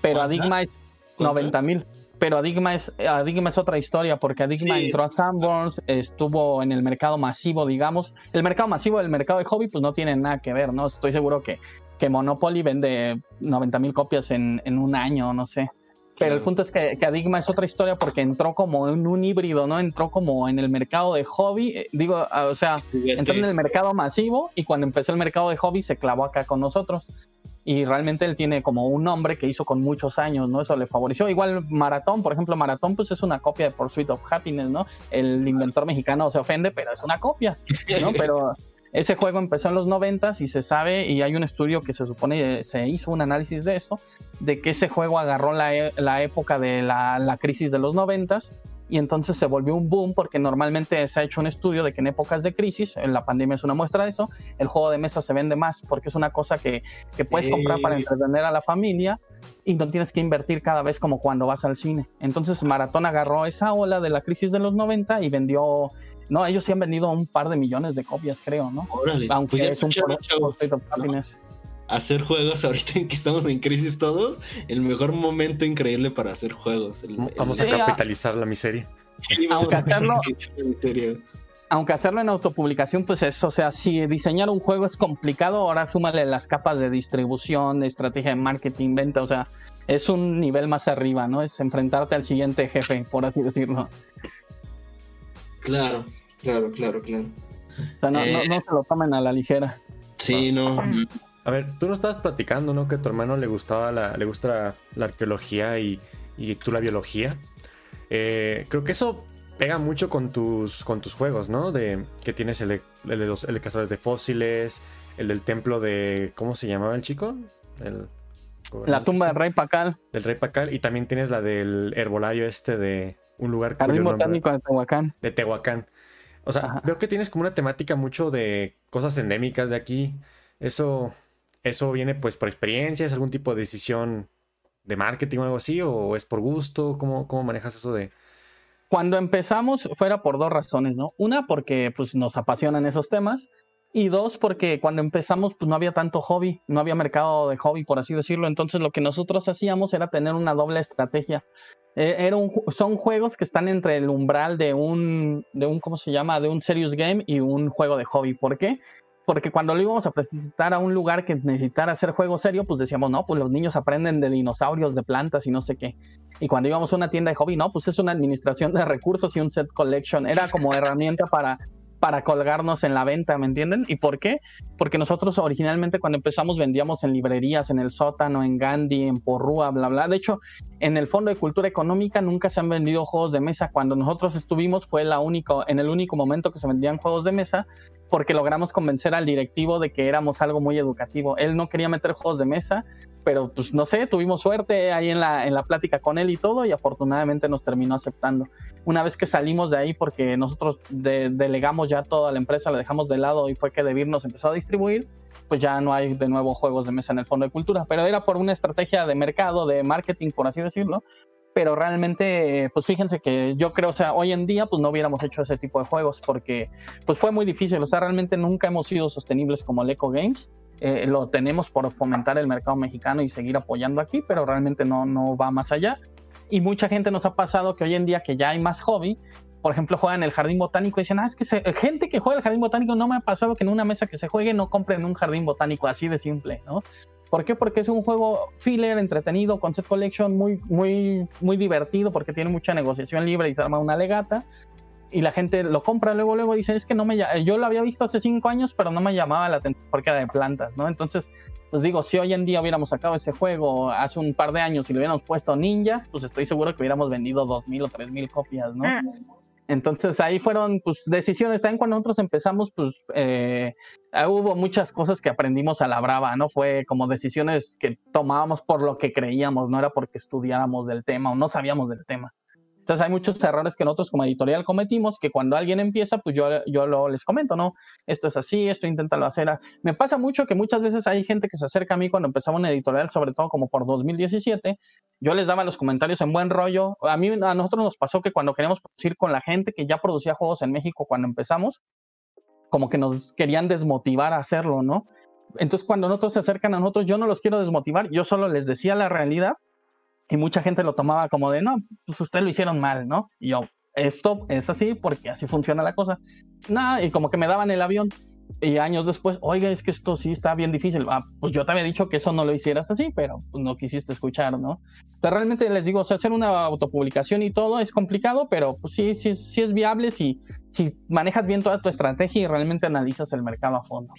Pero Adigma es 90 mil pero Adigma es, Adigma es otra historia, porque Adigma entró a Sanborns, estuvo en el mercado masivo, digamos. El mercado masivo del mercado de hobby, pues no tiene nada que ver, ¿no? Estoy seguro que, que Monopoly vende 90 mil copias en, en, un año, no sé. Pero el punto es que, que, Adigma es otra historia porque entró como en un híbrido, ¿no? Entró como en el mercado de hobby, eh, digo, ah, o sea, entró en el mercado masivo y cuando empezó el mercado de hobby se clavó acá con nosotros y realmente él tiene como un nombre que hizo con muchos años, ¿no? Eso le favoreció. Igual Maratón, por ejemplo, Maratón pues es una copia de Pursuit of Happiness, ¿no? El inventor mexicano se ofende, pero es una copia, ¿no? Pero ese juego empezó en los noventas y se sabe, y hay un estudio que se supone, se hizo un análisis de eso, de que ese juego agarró la, e, la época de la, la, crisis de los noventas y entonces se volvió un boom porque normalmente se ha hecho un estudio de que en épocas de crisis, en la pandemia es una muestra de eso, el juego de mesa se vende más porque es una cosa que, que puedes comprar para entretener a la familia y no tienes que invertir cada vez como cuando vas al cine. Entonces Maratón agarró esa ola de la crisis de los 90 y vendió no, ellos sí han vendido un par de millones de copias, creo, ¿no? Órale, Aunque pues es un escucharon, hacer juegos ahorita en que estamos en crisis todos, el mejor momento increíble para hacer juegos. El- el- Vamos a ah. capitalizar la miseria. Sí, vamos aunque a hacerlo- en serio. Aunque hacerlo en autopublicación, pues eso, o sea, si diseñar un juego es complicado, ahora súmale las capas de distribución, de estrategia de marketing, venta, o sea, es un nivel más arriba, ¿no? Es enfrentarte al siguiente jefe, por así decirlo. Claro, claro, claro, claro. O sea, no, Eh. no, no se lo tomen a la ligera. Sí, no. A ver, tú nos estabas platicando, ¿no? Que a tu hermano le gustaba la, le gusta la, la arqueología y, y tú la biología. Eh, creo que eso pega mucho con tus, con tus juegos, ¿no? De que tienes el de, el de los el de cazadores de fósiles, el del templo de. ¿Cómo se llamaba el chico? El, La tumba del rey Pacal, Del rey Pacal. Y también tienes la del herbolario este de un lugar jardín botánico de Tehuacán. de Tehuacán. O sea, Ajá. veo que tienes como una temática mucho de cosas endémicas de aquí. Eso, eso viene pues por experiencia, es algún tipo de decisión de marketing o algo así, o es por gusto, ¿cómo, cómo manejas eso de? Cuando empezamos fuera por dos razones, ¿no? Una, porque pues nos apasionan esos temas. Y dos, porque cuando empezamos pues no había tanto hobby, no había mercado de hobby, por así decirlo. Entonces lo que nosotros hacíamos era tener una doble estrategia. Eh, son juegos que están entre el umbral de un, de un, ¿cómo se llama? De un serious game y un juego de hobby. ¿Por qué? Porque cuando lo íbamos a presentar a un lugar que necesitara hacer juego serio, pues decíamos, no, pues los niños aprenden de dinosaurios, de plantas y no sé qué. Y cuando íbamos a una tienda de hobby, no, pues es una administración de recursos y un set collection. Era como herramienta para, para colgarnos en la venta, ¿me entienden? ¿Y por qué? Porque nosotros originalmente cuando empezamos vendíamos en librerías, en el sótano, en Gandhi, en Porrúa, bla, bla. De hecho, en el Fondo de Cultura Económica nunca se han vendido juegos de mesa. Cuando nosotros estuvimos fue la único, en el único momento que se vendían juegos de mesa porque logramos convencer al directivo de que éramos algo muy educativo. Él no quería meter juegos de mesa, pero pues no sé, tuvimos suerte ahí en la, en la plática con él y todo y afortunadamente nos terminó aceptando. Una vez que salimos de ahí porque nosotros de- delegamos ya toda la empresa, la dejamos de lado y fue que Debir nos empezó a distribuir, pues ya no hay de nuevo juegos de mesa en el Fondo de Cultura, pero era por una estrategia de mercado, de marketing, por así decirlo, pero realmente, pues fíjense que yo creo, o sea, hoy en día, pues no hubiéramos hecho ese tipo de juegos porque, pues fue muy difícil, o sea, realmente nunca hemos sido sostenibles como el Eco Games. Eh, lo tenemos por fomentar el mercado mexicano y seguir apoyando aquí, pero realmente no, no va más allá. Y mucha gente nos ha pasado que hoy en día que ya hay más hobby, por ejemplo, juegan el jardín botánico y dicen, ah, es que gente que juega el jardín botánico no me ha pasado que en una mesa que se juegue no compren un jardín botánico así de simple, ¿no? ¿Por qué? Porque es un juego filler, entretenido, concept collection, muy, muy, muy divertido, porque tiene mucha negociación libre y se arma una legata. Y la gente lo compra luego, luego dice, es que no me yo lo había visto hace cinco años, pero no me llamaba la atención porque era de plantas, ¿no? Entonces, pues digo, si hoy en día hubiéramos sacado ese juego hace un par de años y le hubiéramos puesto ninjas, pues estoy seguro que hubiéramos vendido dos mil o tres mil copias, ¿no? Ah, Entonces ahí fueron pues decisiones. También cuando nosotros empezamos, pues eh, ah, hubo muchas cosas que aprendimos a la brava, ¿no? Fue como decisiones que tomábamos por lo que creíamos, no era porque estudiáramos del tema o no sabíamos del tema. Entonces hay muchos errores que nosotros como editorial cometimos que cuando alguien empieza, pues yo, yo lo, les comento, ¿no? Esto es así, esto inténtalo hacer. a- Me pasa mucho que muchas veces hay gente que se acerca a mí cuando empezaba una editorial, sobre todo como por 2017, yo les daba los comentarios en buen rollo. A mí, a nosotros nos pasó que cuando queríamos producir con la gente que ya producía juegos en México cuando empezamos, como que nos querían desmotivar a hacerlo, ¿no? Entonces, cuando nosotros se acercan a nosotros, yo no los quiero desmotivar, yo solo les decía la realidad y mucha gente lo tomaba como de, no, pues ustedes lo hicieron mal, ¿no? Y yo, esto es así porque así funciona la cosa. Nada, y como que me daban el avión. Y años después, oiga, es que esto sí está bien difícil. Ah, pues yo te había dicho que eso no lo hicieras así, pero pues, no quisiste escuchar, ¿no? Pero realmente les digo, o sea, hacer una autopublicación y todo es complicado, pero pues sí, sí, sí es viable si, si manejas bien toda tu estrategia y realmente analizas el mercado a fondo.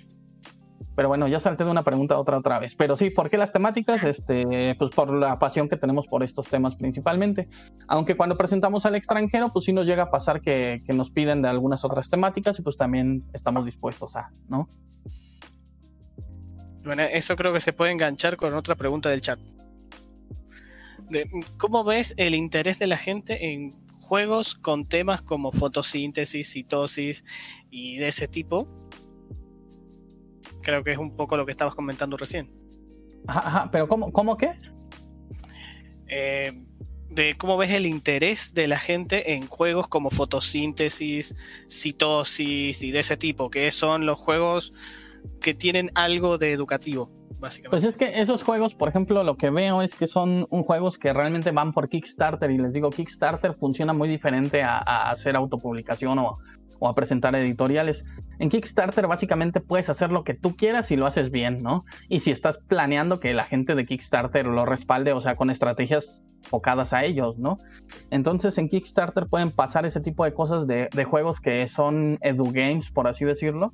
Pero bueno, ya salté de una pregunta a otra otra vez. Pero sí, ¿por qué las temáticas? Este, pues por la pasión que tenemos por estos temas principalmente. Aunque cuando presentamos al extranjero, pues sí nos llega a pasar que, que nos piden de algunas otras temáticas y pues también estamos dispuestos a, ¿no? Bueno, eso creo que se puede enganchar con otra pregunta del chat. De, ¿Cómo ves el interés de la gente en juegos con temas como fotosíntesis, citosis y de ese tipo. Creo que es un poco lo que estabas comentando recién. Ajá, ajá, pero ¿cómo, cómo qué? Eh, de cómo ves el interés de la gente en juegos como fotosíntesis, citosis y de ese tipo, que son los juegos que tienen algo de educativo, básicamente. Pues es que esos juegos, por ejemplo, lo que veo es que son un juegos que realmente van por Kickstarter y les digo, Kickstarter funciona muy diferente a, a hacer autopublicación o, o a presentar editoriales. En Kickstarter básicamente puedes hacer lo que tú quieras y lo haces bien, ¿no? Y si estás planeando que la gente de Kickstarter lo respalde, o sea, con estrategias enfocadas a ellos, ¿no? Entonces en Kickstarter pueden pasar ese tipo de cosas de, de juegos que son edu games, por así decirlo,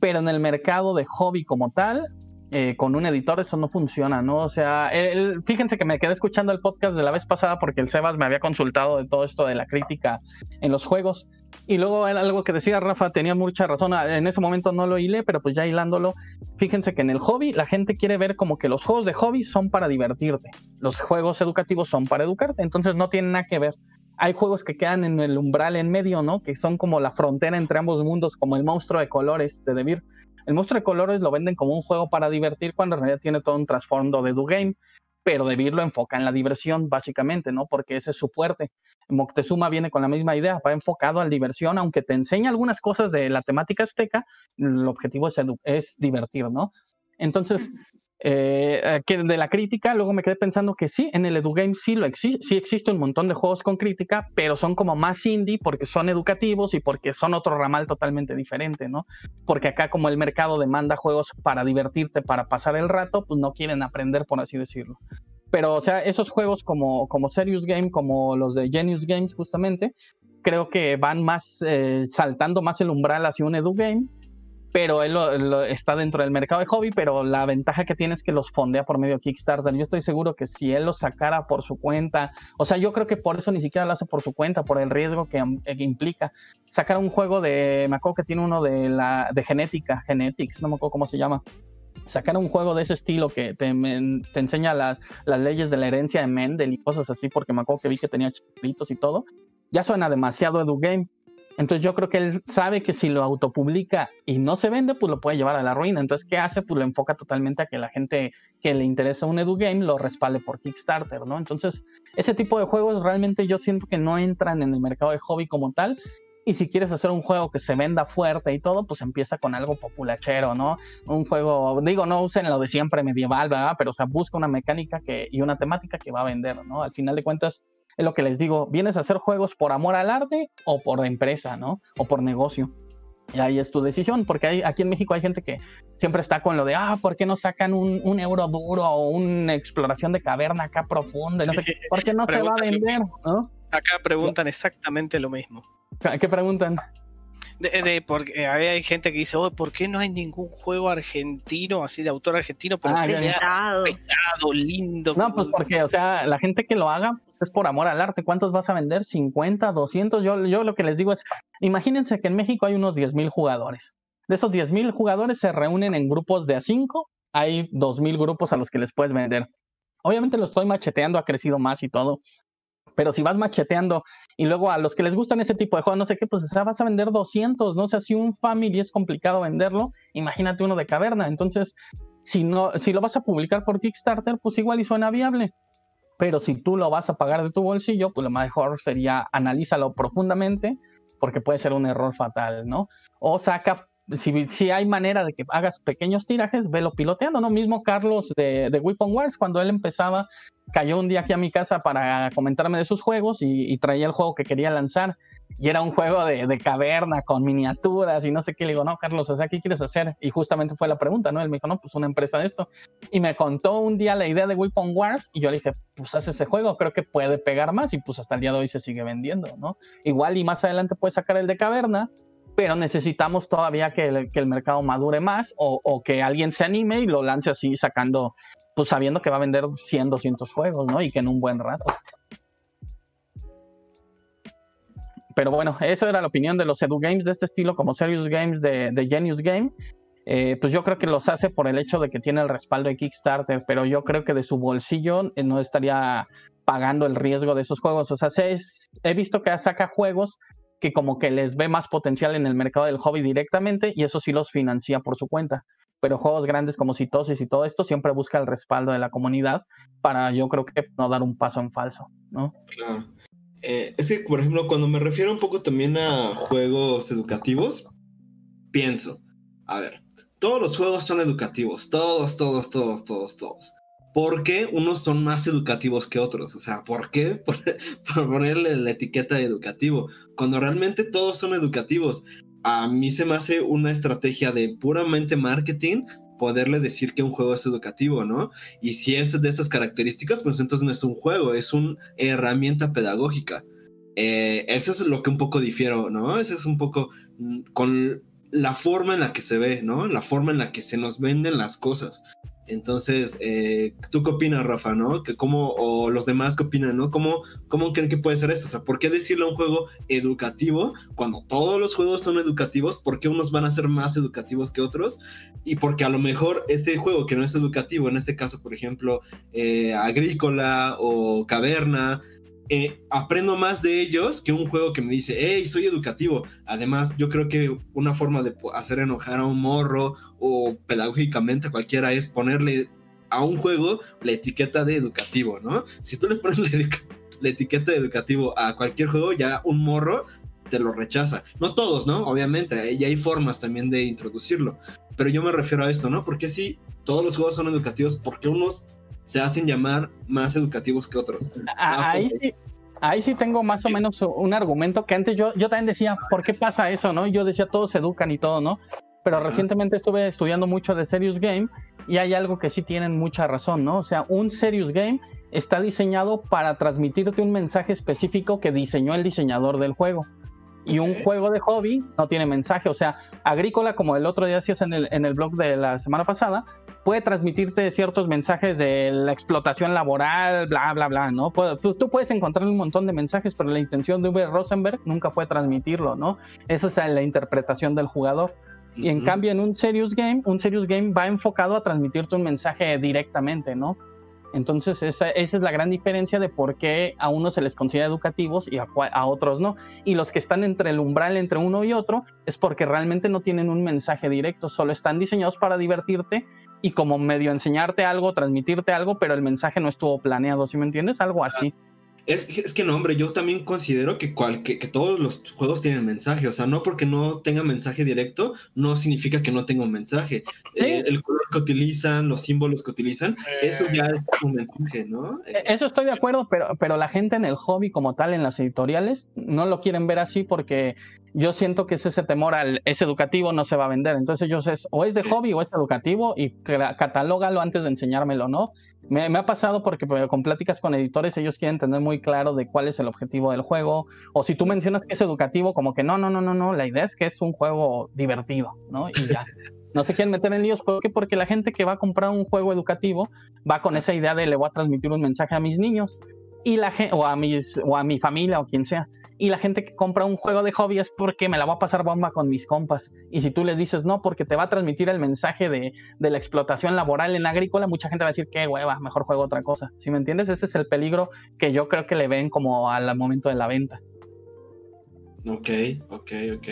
pero en el mercado de hobby como tal, eh, con un editor eso no funciona, ¿no? O sea, el, fíjense que me quedé escuchando el podcast de la vez pasada porque el Sebas me había consultado de todo esto de la crítica en los juegos. Y luego algo que decía Rafa, tenía mucha razón, en ese momento no lo hilé, pero pues ya hilándolo, fíjense que en el hobby la gente quiere ver como que los juegos de hobby son para divertirte, los juegos educativos son para educarte, entonces no tienen nada que ver. Hay juegos que quedan en el umbral en medio, ¿no? Que son como la frontera entre ambos mundos, como el monstruo de colores de Devir. El monstruo de colores lo venden como un juego para divertir cuando en realidad tiene todo un trasfondo de do game, pero Devir lo enfoca en la diversión, básicamente, ¿no? Porque ese es su fuerte. Moctezuma viene con la misma idea, va enfocado a la diversión, aunque te enseña algunas cosas de la temática azteca, el objetivo es, es divertir, ¿no? Entonces, eh, que de la crítica, luego me quedé pensando que sí, en el EduGame sí, lo exi sí existe un montón de juegos con crítica, pero son como más indie porque son educativos y porque son otro ramal totalmente diferente, ¿no? Porque acá como el mercado demanda juegos para divertirte, para pasar el rato, pues no quieren aprender, por así decirlo. Pero, o sea, esos juegos como, como Serious Game, como los de Genius Games, justamente, creo que van más, eh, saltando más el umbral hacia un EduGame pero él lo, está dentro del mercado de hobby, pero la ventaja que tiene es que los fondea por medio de Kickstarter. Yo estoy seguro que si él los sacara por su cuenta, o sea, yo creo que por eso ni siquiera lo hace por su cuenta, por el riesgo que, que implica. Sacar un juego de, me acuerdo que tiene uno de la de genética, Genetics, no me acuerdo cómo se llama. Sacar un juego de ese estilo que te, enseña la, las leyes de la herencia de Mendel y cosas así, porque me acuerdo que vi que tenía chiquitos y todo, ya suena demasiado EduGame entonces yo creo que él sabe que si lo autopublica y no se vende, pues lo puede llevar a la ruina. Entonces, ¿qué hace? Pues lo enfoca totalmente a que la gente que le interesa un EduGame lo respalde por Kickstarter, ¿no? Entonces, ese tipo de juegos realmente yo siento que no entran en el mercado de hobby como tal. Y si quieres hacer un juego que se venda fuerte y todo, pues empieza con algo populachero, ¿no? Un juego, digo, no usen lo de siempre medieval, ¿verdad? Pero, o sea, busca una mecánica y una temática que va a vender, ¿no? Al final de cuentas, es lo que les digo, vienes a hacer juegos por amor al arte o por empresa, ¿no? O por negocio. Y ahí es tu decisión, porque hay, aquí en México hay gente que siempre está con lo de, ah, ¿por qué no sacan un, un euro duro o una exploración de caverna acá profunda? No sé, ¿Por qué no se va a vender? ¿no? Acá preguntan exactamente lo mismo. ¿Qué preguntan? De, de, porque hay gente que dice, oh, ¿por qué no hay ningún juego argentino, así de autor argentino, pero Ah, que ya, sea Pesado. pesado, lindo? No, pues porque, o sea, la gente que lo haga es por amor al arte. ¿Cuántos vas a vender? ¿50, 200? Yo, yo lo que les digo es, imagínense que en México hay unos 10.000 jugadores. De esos 10.000 jugadores se reúnen en grupos de a 5, hay 2.000 grupos a los que les puedes vender. Obviamente lo estoy macheteando, ha crecido más y todo. Pero si vas macheteando y luego a los que les gustan ese tipo de juegos, no sé qué, pues vas a vender 200, ¿no? Sea, si un family es complicado venderlo, imagínate uno de caverna. Entonces, si, no, si lo vas a publicar por Kickstarter, pues igual y suena viable. Pero si tú lo vas a pagar de tu bolsillo, pues lo mejor sería analízalo profundamente, porque puede ser un error fatal, ¿no? O saca, si, hay manera de que hagas pequeños tirajes, velo piloteando, ¿no? Mismo Carlos de, de Weapon Wars, cuando él empezaba, cayó un día aquí a mi casa para comentarme de sus juegos y, y traía el juego que quería lanzar. Y era un juego de, de, caverna con miniaturas y no sé qué. Le digo, no, Carlos, o sea, ¿qué quieres hacer? Y justamente fue la pregunta, ¿no? Él me dijo, no, pues una empresa de esto. Y me contó un día la idea de Weapon Wars y yo le dije, pues haz ese juego, creo que puede pegar más y pues hasta el día de hoy se sigue vendiendo, ¿no? Igual y más adelante puedes sacar el de caverna, pero necesitamos todavía que el, mercado madure más o, que alguien se anime y lo lance así sacando, pues sabiendo que va a vender 100, 200 juegos, ¿no? Y que en un buen rato. Pero bueno, eso era la opinión de los Edu Games de este estilo, como Serious Games de, de Genius Game. eh, pues yo creo que los hace por el hecho de que tiene el respaldo de Kickstarter, pero yo creo que de su bolsillo eh, no estaría pagando el riesgo de esos juegos. O sea, he visto que saca juegos que como que les ve más potencial en el mercado del hobby directamente y eso sí los financia por su cuenta. Pero juegos grandes como Citosis y todo esto siempre busca el respaldo de la comunidad para yo creo que no dar un paso en falso, ¿no? Claro. Eh, es que, por ejemplo, cuando me refiero un poco también a juegos educativos, pienso, a ver, todos los juegos son educativos, todos, todos, todos, todos, todos. ¿Por qué unos son más educativos que otros? O sea, ¿por qué por, ponerle la etiqueta de educativo? Cuando realmente todos son educativos. A mí se me hace una estrategia de puramente marketing poderle decir que un juego es educativo, ¿no? Y si es de esas características, pues entonces no es un juego, es una herramienta pedagógica. Eh, eso es lo que un poco difiero, ¿no? Eso es un poco mm, con la forma en la que se ve, ¿no? La forma en la que se nos venden las cosas. Entonces, eh, ¿tú qué opinas, Rafa, no? Que cómo, o los demás qué opinan, ¿no? ¿Cómo, ¿Cómo creen que puede ser eso? O sea, ¿por qué decirle a un juego educativo cuando todos los juegos son educativos? ¿Por qué unos van a ser más educativos que otros? Y porque a lo mejor este juego que no es educativo, en este caso, por ejemplo, eh, Agrícola o Caverna, eh, aprendo más de ellos que un juego que me dice, hey, soy educativo. Además, yo creo que una forma de hacer enojar a un morro o pedagógicamente a cualquiera es ponerle a un juego la etiqueta de educativo, ¿no? Si tú le pones la, etiqueta de educativo a cualquier juego, ya un morro te lo rechaza. No todos, ¿no? Obviamente, y hay formas también de introducirlo. Pero yo me refiero a esto, ¿no? Porque si todos los juegos son educativos, porque unos se hacen llamar más educativos que otros. Ah, ahí sí, ahí sí tengo más o menos un argumento que antes yo, yo también decía, ¿por qué pasa eso? no Yo decía, todos se educan y todo, ¿no? Pero recientemente estuve estudiando mucho de Serious Game y hay algo que sí tienen mucha razón, ¿no? O sea, un Serious Game está diseñado para transmitirte un mensaje específico que diseñó el diseñador del juego. Y un juego de hobby no tiene mensaje. O sea, Agrícola, como el otro día hacías en el, en el blog de la semana pasada, puede transmitirte ciertos mensajes de la explotación laboral, bla, bla, bla, ¿no? Tú, tú puedes encontrar un montón de mensajes, pero la intención de Uwe Rosenberg nunca fue transmitirlo, ¿no? Esa es la interpretación del jugador. Y en cambio, en un serious game, un serious game va enfocado a transmitirte un mensaje directamente, ¿no? Entonces, esa, esa, es la gran diferencia de por qué a unos se les considera educativos y a, a, otros no. Y los que están entre el umbral entre uno y otro es porque realmente no tienen un mensaje directo, solo están diseñados para divertirte y como medio enseñarte algo, transmitirte algo, pero el mensaje no estuvo planeado, ¿sí me entiendes? Algo así. Es, es, que no, hombre, yo también considero que, cual, que, todos los juegos tienen mensaje. O sea, no porque no tenga mensaje directo, no significa que no tenga un mensaje. Eh, el color que utilizan, los símbolos que utilizan, eso ya es un mensaje, ¿no? Eh, eso estoy de acuerdo, pero, pero la gente en el hobby como tal, en las editoriales, no lo quieren ver así porque yo siento que es ese temor al es educativo, no se va a vender. Entonces yo sé, o es de hobby o es educativo y catalógalo antes de enseñármelo, ¿no? Me, ha pasado porque con pláticas con editores ellos quieren tener muy claro de cuál es el objetivo del juego. O si tú mencionas que es educativo, como que no, no, no, no, no, la idea es que es un juego divertido, ¿no? Y ya. No se quieren meter en líos. ¿Por qué? Porque la gente que va a comprar un juego educativo va con esa idea de le voy a transmitir un mensaje a mis niños y la o a mis o a mi familia o quien sea y la gente que compra un juego de hobby es porque me la voy a pasar bomba con mis compas. Y si tú les dices no, porque te va a transmitir el mensaje de, la explotación laboral en agrícola, mucha gente va a decir que hueva, mejor juego otra cosa. ¿Sí me entiendes? Ese es el peligro que yo creo que le ven como al momento de la venta. Ok, ok, ok.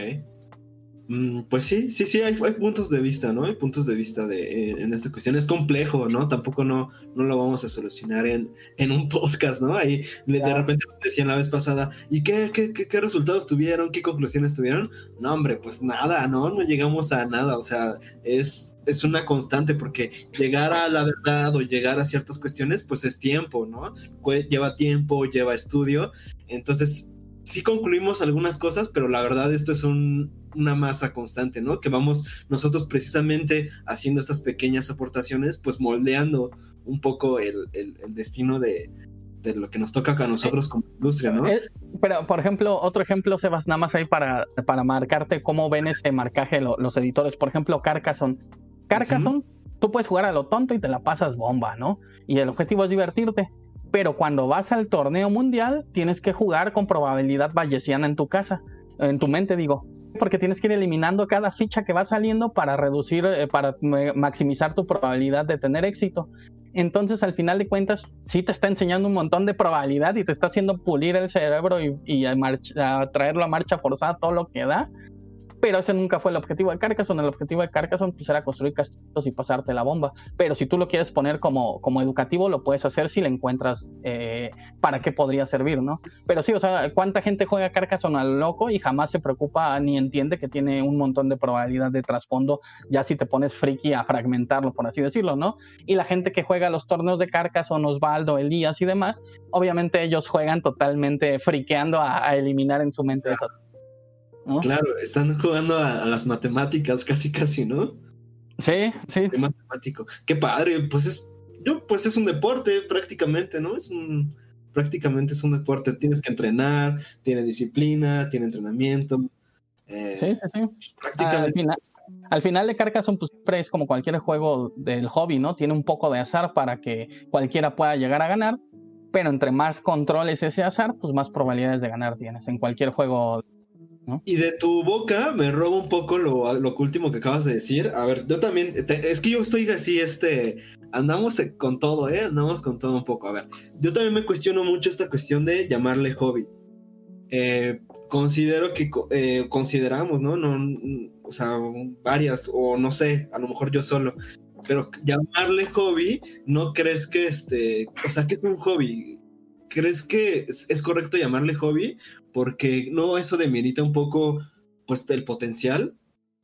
Mm, pues sí, sí, sí, hay, puntos de vista, ¿no? Hay puntos de vista de, en, esta cuestión. Es complejo, ¿no? Tampoco no, no lo vamos a solucionar en, en un podcast, ¿no? Ahí de, repente nos decían la vez pasada, ¿y qué, qué, qué, resultados tuvieron? ¿Qué conclusiones tuvieron? No, hombre, pues nada, ¿no? No llegamos a nada, o sea, es, es una constante porque llegar a la verdad o llegar a ciertas cuestiones, pues es tiempo, ¿no? Lleva tiempo, lleva estudio. Entonces, sí concluimos algunas cosas, pero la verdad esto es una masa constante, ¿no? Que vamos nosotros precisamente haciendo estas pequeñas aportaciones, pues moldeando un poco el, destino de, lo que nos toca a nosotros como industria, ¿no? pero, por ejemplo, otro ejemplo, Sebas, nada más ahí para, para marcarte cómo ven ese marcaje los editores. Por ejemplo, Carcassonne. Carcassonne, tú puedes jugar a lo tonto y te la pasas bomba, ¿no? Y el objetivo es divertirte pero cuando vas al torneo mundial tienes que jugar con probabilidad bayesiana en tu casa, en tu mente digo. porque tienes que ir eliminando cada ficha que va saliendo para reducir, eh, para maximizar tu probabilidad de tener éxito. Entonces, al final de cuentas, sí te está enseñando un montón de probabilidad y te está haciendo pulir el cerebro y, traerlo a marcha forzada todo lo que da pero ese nunca fue el objetivo de Carcassonne. El objetivo de Carcassonne pues, era construir castillos y pasarte la bomba. Pero si tú lo quieres poner como, como educativo, lo puedes hacer si le encuentras eh, para qué podría servir, ¿no? Pero sí, o sea, ¿cuánta gente juega Carcassonne al loco y jamás se preocupa ni entiende que tiene un montón de probabilidad de trasfondo, ya si te pones friki a fragmentarlo, por así decirlo, ¿no? Y la gente que juega los torneos de Carcassonne, Osvaldo, Elías y demás, obviamente ellos juegan totalmente friqueando a, eliminar en su mente Claro, están jugando a, las matemáticas casi casi, ¿no? Sí, sí. matemático. Qué padre, pues es, yo, pues es un deporte prácticamente, ¿no? Es un, prácticamente es un deporte. Tienes que entrenar, tiene disciplina, tiene entrenamiento. Eh, sí, sí, sí. Prácticamente. Al final, de Carcassonne, pues siempre es como cualquier juego del hobby, ¿no? Tiene un poco de azar para que cualquiera pueda llegar a ganar, pero entre más controles ese azar, pues más probabilidades de ganar tienes en cualquier juego y de tu boca me robo un poco lo, lo, último que acabas de decir. A ver, yo también, es que yo estoy así, este, andamos con todo, ¿eh? Andamos con todo un poco. A ver, yo también me cuestiono mucho esta cuestión de llamarle hobby. Eh, considero que eh, consideramos, ¿no? ¿no? O sea, varias, o no sé, a lo mejor yo solo. Pero llamarle hobby, ¿no crees que este, o sea, que es un hobby? ¿Crees que es correcto llamarle hobby? Porque no eso demerita un poco pues el potencial.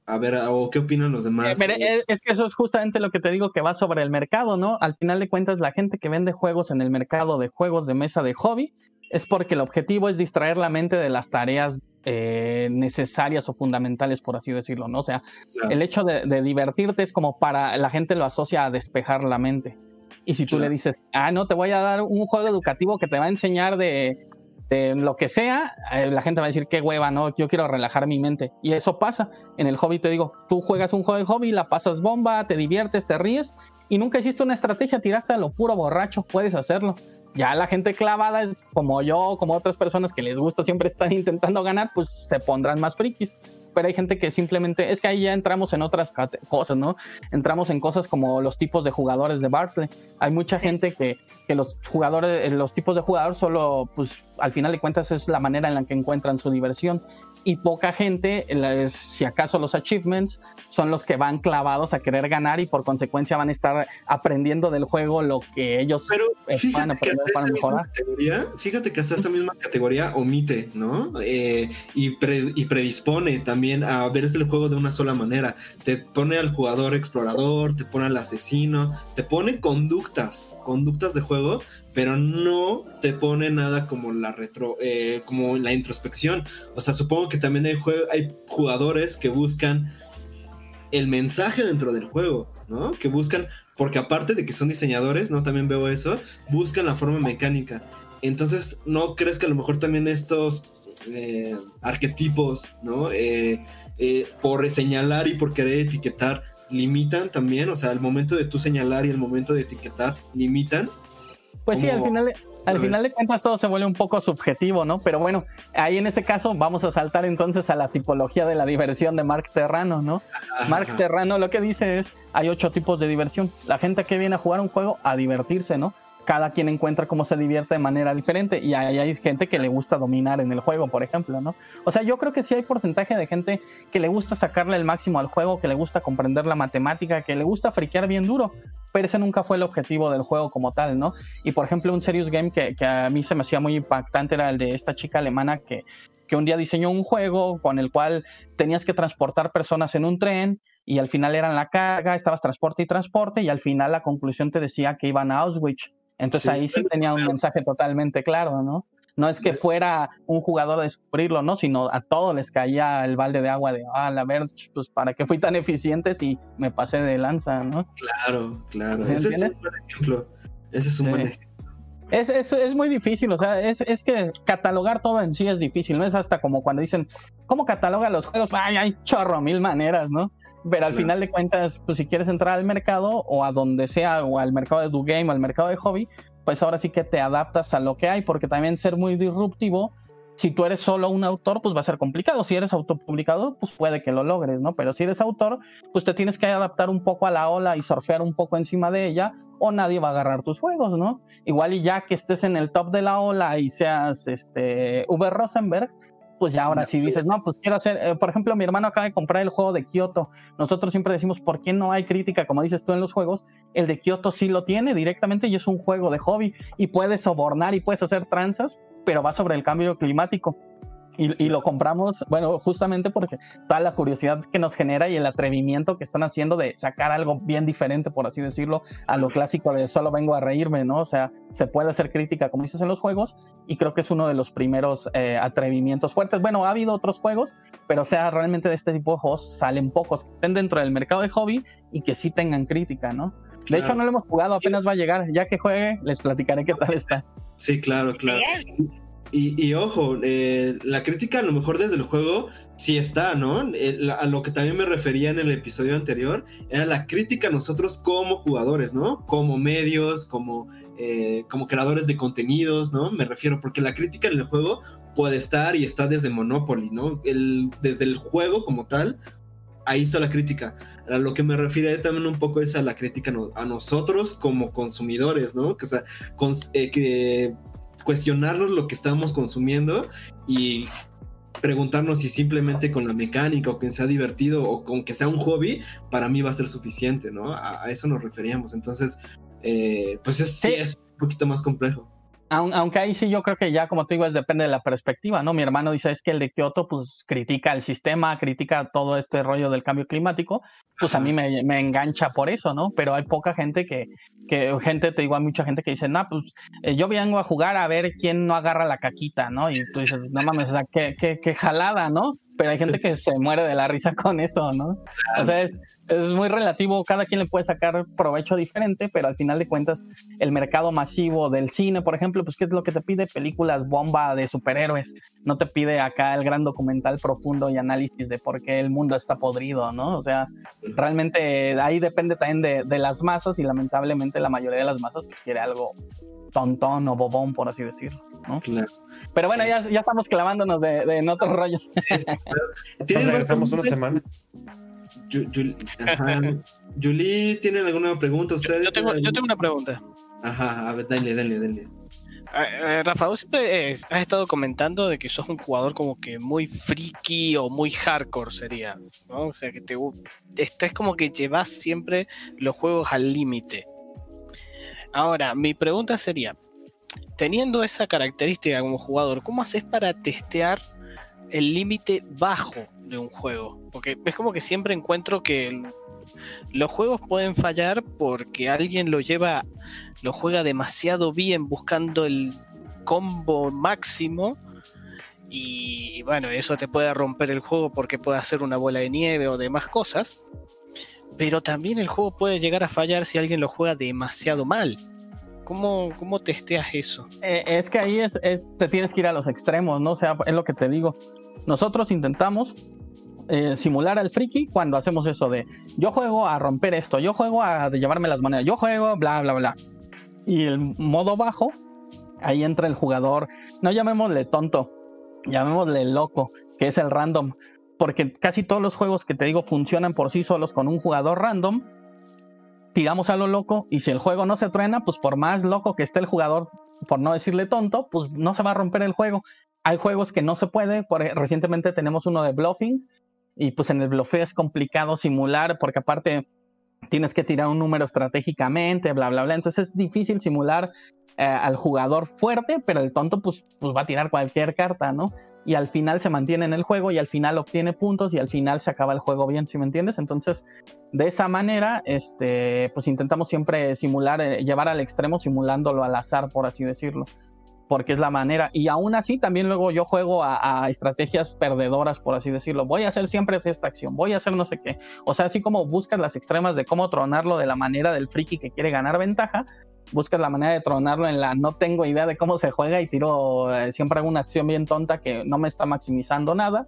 A ver, o qué opinan los demás. Eh, es que eso es justamente lo que te digo que va sobre el mercado, ¿no? Al final de cuentas, la gente que vende juegos en el mercado de juegos de mesa de hobby es porque el objetivo es distraer la mente de las tareas eh, necesarias o fundamentales, por así decirlo, ¿no? O sea, el hecho de, divertirte es como para la gente lo asocia a despejar la mente. Y si tú le dices, ah, no, te voy a dar un juego educativo que te va a enseñar de de lo que sea, eh, la gente va a decir qué hueva, no, yo quiero relajar mi mente. Y eso pasa. En el hobby te digo, tú juegas un juego de hobby, la pasas bomba, te diviertes, te ríes y nunca hiciste una estrategia, tiraste a lo puro borracho, puedes hacerlo. Ya la gente clavada es como yo, como otras personas que les gusta siempre estar intentando ganar, pues se pondrán más frikis pero hay gente que simplemente, es que ahí ya entramos en otras cosas, ¿no? Entramos en cosas como los tipos de jugadores de Barclay. Hay mucha gente que, que los jugadores, los tipos de jugadores solo, pues al final de cuentas es la manera en la que encuentran su diversión y poca gente, si acaso los achievements, son los que van clavados a querer ganar y por consecuencia van a estar aprendiendo del juego lo que ellos Pero van a aprender para mejorar. Fíjate que hasta esta misma categoría omite, ¿no? Eh, y, predispone también a ver el juego de una sola manera. Te pone al jugador explorador, te pone al asesino, te pone conductas, conductas de juego pero no te pone nada como la retro, eh, como la introspección. O sea, supongo que también hay, hay jugadores que buscan el mensaje dentro del juego, ¿no? Que buscan, porque aparte de que son diseñadores, ¿no? También veo eso, buscan la forma mecánica. Entonces, ¿no crees que a lo mejor también estos eh, arquetipos, ¿no? Eh, por señalar y por querer etiquetar, limitan también, o sea, el momento de tú señalar y el momento de etiquetar, limitan pues sí, al final, al final de cuentas todo se vuelve un poco subjetivo, ¿no? Pero bueno, ahí en ese caso vamos a saltar entonces a la tipología de la diversión de Mark Terrano, ¿no? Mark Terrano lo que dice es, hay ocho tipos de diversión. La gente que viene a jugar un juego a divertirse, ¿no? cada quien encuentra cómo se divierte de manera diferente y ahí hay gente que le gusta dominar en el juego, por ejemplo, ¿no? O sea, yo creo que sí hay porcentaje de gente que le gusta sacarle el máximo al juego, que le gusta comprender la matemática, que le gusta friquear bien duro, pero ese nunca fue el objetivo del juego como tal, ¿no? Y por ejemplo, un serious game que, que a mí se me hacía muy impactante era el de esta chica alemana que, que un día diseñó un juego con el cual tenías que transportar personas en un tren y al final eran la carga, estabas transporte y transporte y al final la conclusión te decía que iban a Auschwitz entonces ahí sí tenía un mensaje totalmente claro, ¿no? No es que fuera un jugador a descubrirlo, ¿no? Sino a todos les caía el balde de agua de, ah, la ver, pues para qué fui tan eficiente si me pasé de lanza, ¿no? Claro, claro. Ese es un buen ejemplo. Ese es un buen ejemplo. Es, es, es, muy difícil, o sea, es, es, que catalogar todo en sí es difícil, no es hasta como cuando dicen, ¿cómo cataloga los juegos? Ay, hay chorro, mil maneras, ¿no? Pero al final de cuentas, pues si quieres entrar al mercado o a donde sea, o al mercado de Do Game o al mercado de hobby, pues ahora sí que te adaptas a lo que hay, porque también ser muy disruptivo si tú eres solo un autor, pues va a ser complicado. Si eres autopublicador, pues puede que lo logres, ¿no? Pero si eres autor, pues te tienes que adaptar un poco a la ola y surfear un poco encima de ella, o nadie va a agarrar tus juegos, ¿no? Igual y ya que estés en el top de la ola y seas este Uber Rosenberg, pues ya ahora sí dices, no, pues quiero hacer, eh, por ejemplo, mi hermano acaba de comprar el juego de Kyoto. Nosotros siempre decimos, ¿por qué no hay crítica, como dices tú en los juegos? El de Kyoto sí lo tiene directamente y es un juego de hobby y puedes sobornar y puedes hacer tranzas pero va sobre el cambio climático. Y, lo compramos, bueno, justamente porque toda la curiosidad que nos genera y el atrevimiento que están haciendo de sacar algo bien diferente, por así decirlo, a lo clásico de solo vengo a reírme, ¿no? O sea, se puede hacer crítica, como dices, en los juegos, y creo que es uno de los primeros eh, atrevimientos fuertes. Bueno, ha habido otros juegos, pero o sea, realmente de este tipo de juegos salen pocos que estén dentro del mercado de hobby y que sí tengan crítica, ¿no? De hecho, no lo hemos jugado, apenas va a llegar. Ya que juegue, les platicaré qué tal está. Sí, claro, claro. Y, ojo, eh, la crítica a lo mejor desde el juego sí está, ¿no? Eh, a lo que también me refería en el episodio anterior, era la crítica a nosotros como jugadores, ¿no? Como medios, como, eh, como creadores de contenidos, ¿no? Me refiero, porque la crítica en el juego puede estar y está desde Monopoly, ¿no? El, desde el juego como tal, ahí está la crítica. A lo que me refiero también un poco es a la crítica a nosotros como consumidores, ¿no? Que, o sea, que cuestionarnos lo que estamos consumiendo y preguntarnos si simplemente con la mecánica o que sea divertido o con que sea un hobby, para mí va a ser suficiente, ¿no? A, eso nos referíamos. Entonces, eh, pues sí es un poquito más complejo aunque ahí sí yo creo que ya, como te digo, es depende de la perspectiva, ¿no? Mi hermano dice es que el de Kioto, pues, critica el sistema, critica todo este rollo del cambio climático, pues a mí me, engancha por eso, ¿no? Pero hay poca gente que, que gente, te digo, hay mucha gente que dice, no, pues, eh, yo vengo a jugar a ver quién no agarra la caquita, ¿no? Y tú dices, no mames, o sea, qué, qué, qué jalada, ¿no? Pero hay gente que se muere de la risa con eso, ¿no? O sea, es, es muy relativo, cada quien le puede sacar provecho diferente, pero al final de cuentas el mercado masivo del cine, por ejemplo, pues qué es lo que te pide películas bomba de superhéroes, no te pide acá el gran documental profundo y análisis de por qué el mundo está podrido, ¿no? O sea, realmente ahí depende también de, las masas y lamentablemente la mayoría de las masas pues, quiere algo tontón o bobón, por así decirlo. ¿no? Claro. Pero bueno, ya, ya estamos clavándonos de, en otros rollos. Regresamos una semana. Julie, ¿tienen alguna pregunta ustedes? Yo tengo, yo tengo una pregunta. Ajá, a ver, dale, dale, dale. Eh, Rafa, vos siempre eh, has estado comentando de que sos un jugador como que muy friki o muy hardcore sería, ¿no? O sea, que te estás como que llevas siempre los juegos al límite. Ahora, mi pregunta sería, teniendo esa característica como jugador, ¿cómo haces para testear el límite bajo de un juego. Porque es como que siempre encuentro que los juegos pueden fallar porque alguien lo lleva, lo juega demasiado bien buscando el combo máximo. Y bueno, eso te puede romper el juego porque puede hacer una bola de nieve o demás cosas. Pero también el juego puede llegar a fallar si alguien lo juega demasiado mal. ¿Cómo, cómo testeas eso? Eh, es que ahí es, te tienes que ir a los extremos, ¿no? O sea, es lo que te digo. Nosotros intentamos eh, simular al friki cuando hacemos eso de yo juego a romper esto, yo juego a llevarme las monedas, yo juego bla, bla, bla. Y el modo bajo, ahí entra el jugador, no llamémosle tonto, llamémosle loco, que es el random. Porque casi todos los juegos que te digo funcionan por sí solos con un jugador random. Tiramos a lo loco y si el juego no se truena, pues por más loco que esté el jugador, por no decirle tonto, pues no se va a romper el juego. Hay juegos que no se puede, por, recientemente tenemos uno de bluffing, y pues en el bloqueo es complicado simular porque aparte tienes que tirar un número estratégicamente, bla, bla, bla. Entonces es difícil simular eh, al jugador fuerte, pero el tonto pues, pues va a tirar cualquier carta, ¿no? Y al final se mantiene en el juego y al final obtiene puntos y al final se acaba el juego bien, ¿sí me entiendes? Entonces, de esa manera, este, pues intentamos siempre simular, eh, llevar al extremo simulándolo al azar, por así decirlo porque es la manera. Y aún así, también luego yo juego a, estrategias perdedoras, por así decirlo. Voy a hacer siempre esta acción, voy a hacer no sé qué. O sea, así como buscas las extremas de cómo tronarlo de la manera del friki que quiere ganar ventaja, buscas la manera de tronarlo en la no tengo idea de cómo se juega y tiro, eh, siempre hago una acción bien tonta que no me está maximizando nada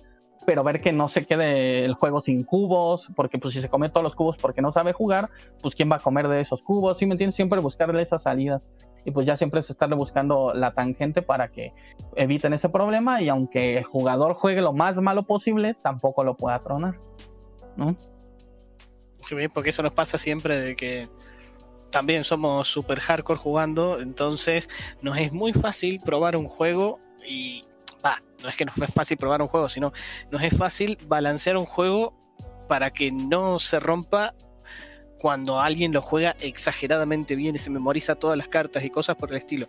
pero ver que no se quede el juego sin cubos, porque pues si se come todos los cubos porque no sabe jugar, pues quién va a comer de esos cubos, ¿sí me entiendes? Siempre buscarle esas salidas. Y pues ya siempre es estarle buscando la tangente para que eviten ese problema y aunque el jugador juegue lo más malo posible, tampoco lo pueda tronar. ¿no? Porque eso nos pasa siempre de que también somos super hardcore jugando, entonces nos es muy fácil probar un juego y va, no es que nos fue fácil probar un juego, sino nos es fácil balancear un juego para que no se rompa cuando alguien lo juega exageradamente bien y se memoriza todas las cartas y cosas por el estilo.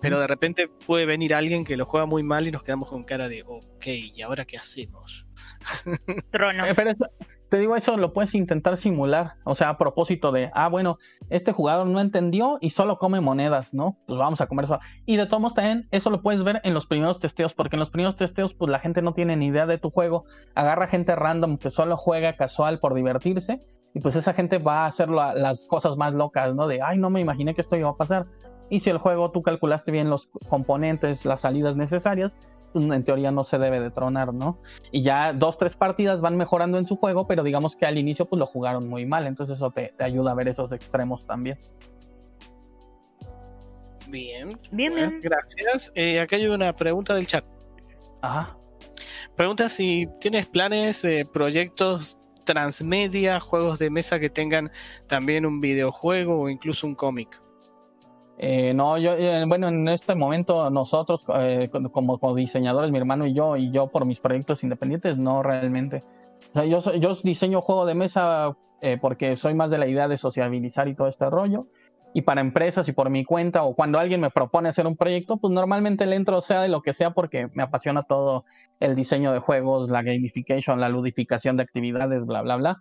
Pero de repente puede venir alguien que lo juega muy mal y nos quedamos con cara de, ok, ¿y ahora qué hacemos? Trono. Eh, pero eso- te digo, eso lo puedes intentar simular. O sea, a propósito de, ah, bueno, este jugador no entendió y solo come monedas, ¿no? Pues vamos a comer eso. Y de todos modos también, eso lo puedes ver en los primeros testeos, porque en los primeros testeos, pues la gente no tiene ni idea de tu juego. Agarra gente random que solo juega casual por divertirse. Y pues esa gente va a hacer la- las cosas más locas, ¿no? De, ay, no me imaginé que esto iba a pasar. Y si el juego tú calculaste bien los componentes, las salidas necesarias, pues, en teoría no se debe de tronar, ¿no? y ya dos, tres partidas van mejorando en su juego, pero digamos que al inicio pues lo jugaron muy mal, entonces eso te, te ayuda a ver esos extremos también. Bien, Bien, bien. gracias. Eh, acá hay una pregunta del chat. Ajá. Pregunta si tienes planes, eh, proyectos transmedia, juegos de mesa que tengan también un videojuego o incluso un cómic. Eh, no, yo, eh, bueno, en este momento nosotros eh, como, diseñadores, mi hermano y yo, y yo por mis proyectos independientes, no realmente. O yo, yo diseño juego de mesa eh, porque soy más de la idea de sociabilizar y todo este rollo. Y para empresas y por mi cuenta, o cuando alguien me propone hacer un proyecto, pues normalmente le entro sea de lo que sea porque me apasiona todo el diseño de juegos, la gamification, la ludificación de actividades, bla, bla, bla.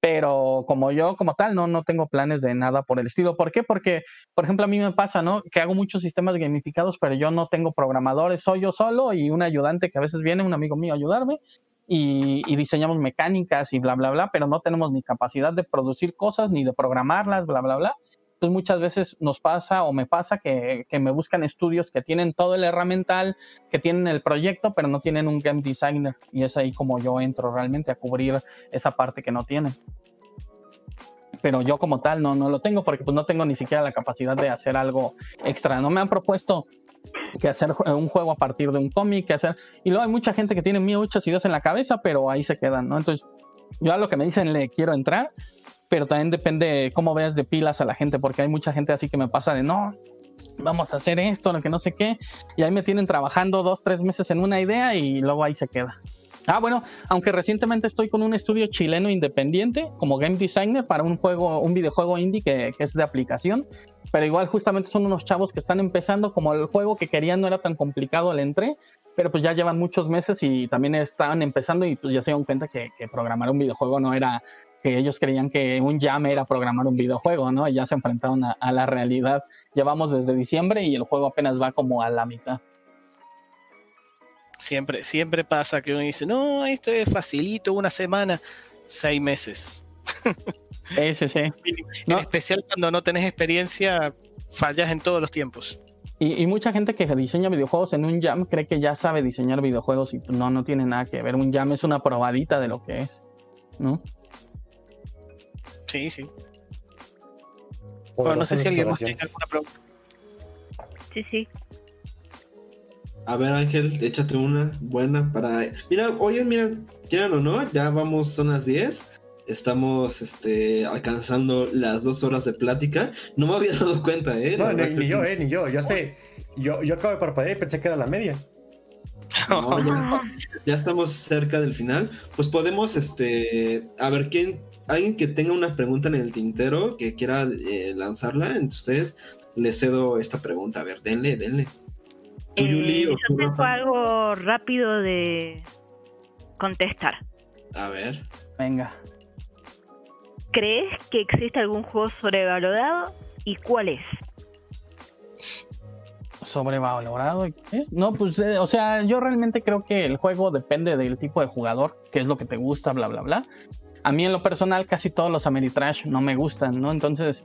Pero como yo, como tal, no, no tengo planes de nada por el estilo. ¿Por qué? Porque por ejemplo, a mí me pasa, ¿no? Que hago muchos sistemas gamificados, pero yo no tengo programadores, soy yo solo y un ayudante que a veces viene, un amigo mío, a ayudarme y, y diseñamos mecánicas y bla, bla, bla, pero no tenemos ni capacidad de producir cosas ni de programarlas, bla, bla, bla. Entonces muchas veces nos pasa o me pasa que, me buscan estudios que tienen todo el herramental, que tienen el proyecto, pero no tienen un game designer y es ahí como yo entro realmente a cubrir esa parte que no tienen pero yo como tal no, no lo tengo porque pues no tengo ni siquiera la capacidad de hacer algo extra. No me han propuesto que hacer un juego a partir de un cómic, que hacer... Y luego hay mucha gente que tiene muchas ideas en la cabeza, pero ahí se quedan. Entonces, yo a lo que me dicen le quiero entrar, pero también depende cómo veas de pilas a la gente, porque hay mucha gente así que me pasa de, no, vamos a hacer esto, lo que no sé qué, y ahí me tienen trabajando dos, tres meses en una idea y luego ahí se queda. Ah, bueno, aunque recientemente estoy con un estudio chileno independiente como game designer para un juego, un videojuego indie que, es de aplicación, pero igual justamente son unos chavos que están empezando, como el juego que querían no era tan complicado, le entré, pero pues ya llevan muchos meses y también estaban empezando y pues ya se dieron cuenta que programar un videojuego no era que ellos creían que un jam era programar un videojuego, ¿no? Y ya se enfrentaron a, a la realidad. Llevamos desde diciembre y el juego apenas va como a la mitad. Siempre, siempre pasa que uno dice, no, esto es facilito, una semana, seis meses. Ese sí. En No. especial cuando no tenés experiencia, fallas en todos los tiempos. Y, y mucha gente que diseña videojuegos en un jam cree que ya sabe diseñar videojuegos y no, no tiene nada que ver. Un jam es una probadita de lo que es, ¿no? Sí, sí. Bueno, no sé si alguien más tiene alguna pregunta. Sí, sí. A ver, Ángel, échate una buena para. Mira, oye, mira, quieran o no, ya vamos, son las 10. Estamos este, alcanzando las dos horas de plática. No me había dado cuenta, ¿eh? La No, ni, yo, eh, ni yo. Yo sé. Yo, yo acabo de parpadear y pensé que era la media. No, ya, ya estamos cerca del final. Pues podemos, este, a ver, ¿quién, alguien que tenga una pregunta en el tintero que quiera eh, lanzarla, entonces les cedo esta pregunta. A ver, denle, denle. ¿Tú, Eh, Yuli, o yo tú, tengo Rafa? algo rápido de contestar. A ver. Venga. ¿Crees que existe algún juego sobrevalorado y cuál es? Sobrevalorado. ¿y qué es? No, pues, eh, o sea, yo realmente creo que el juego depende del tipo de jugador, qué es lo que te gusta, bla, bla, bla. A mí en lo personal casi todos los Ameritrash no me gustan, ¿no? Entonces,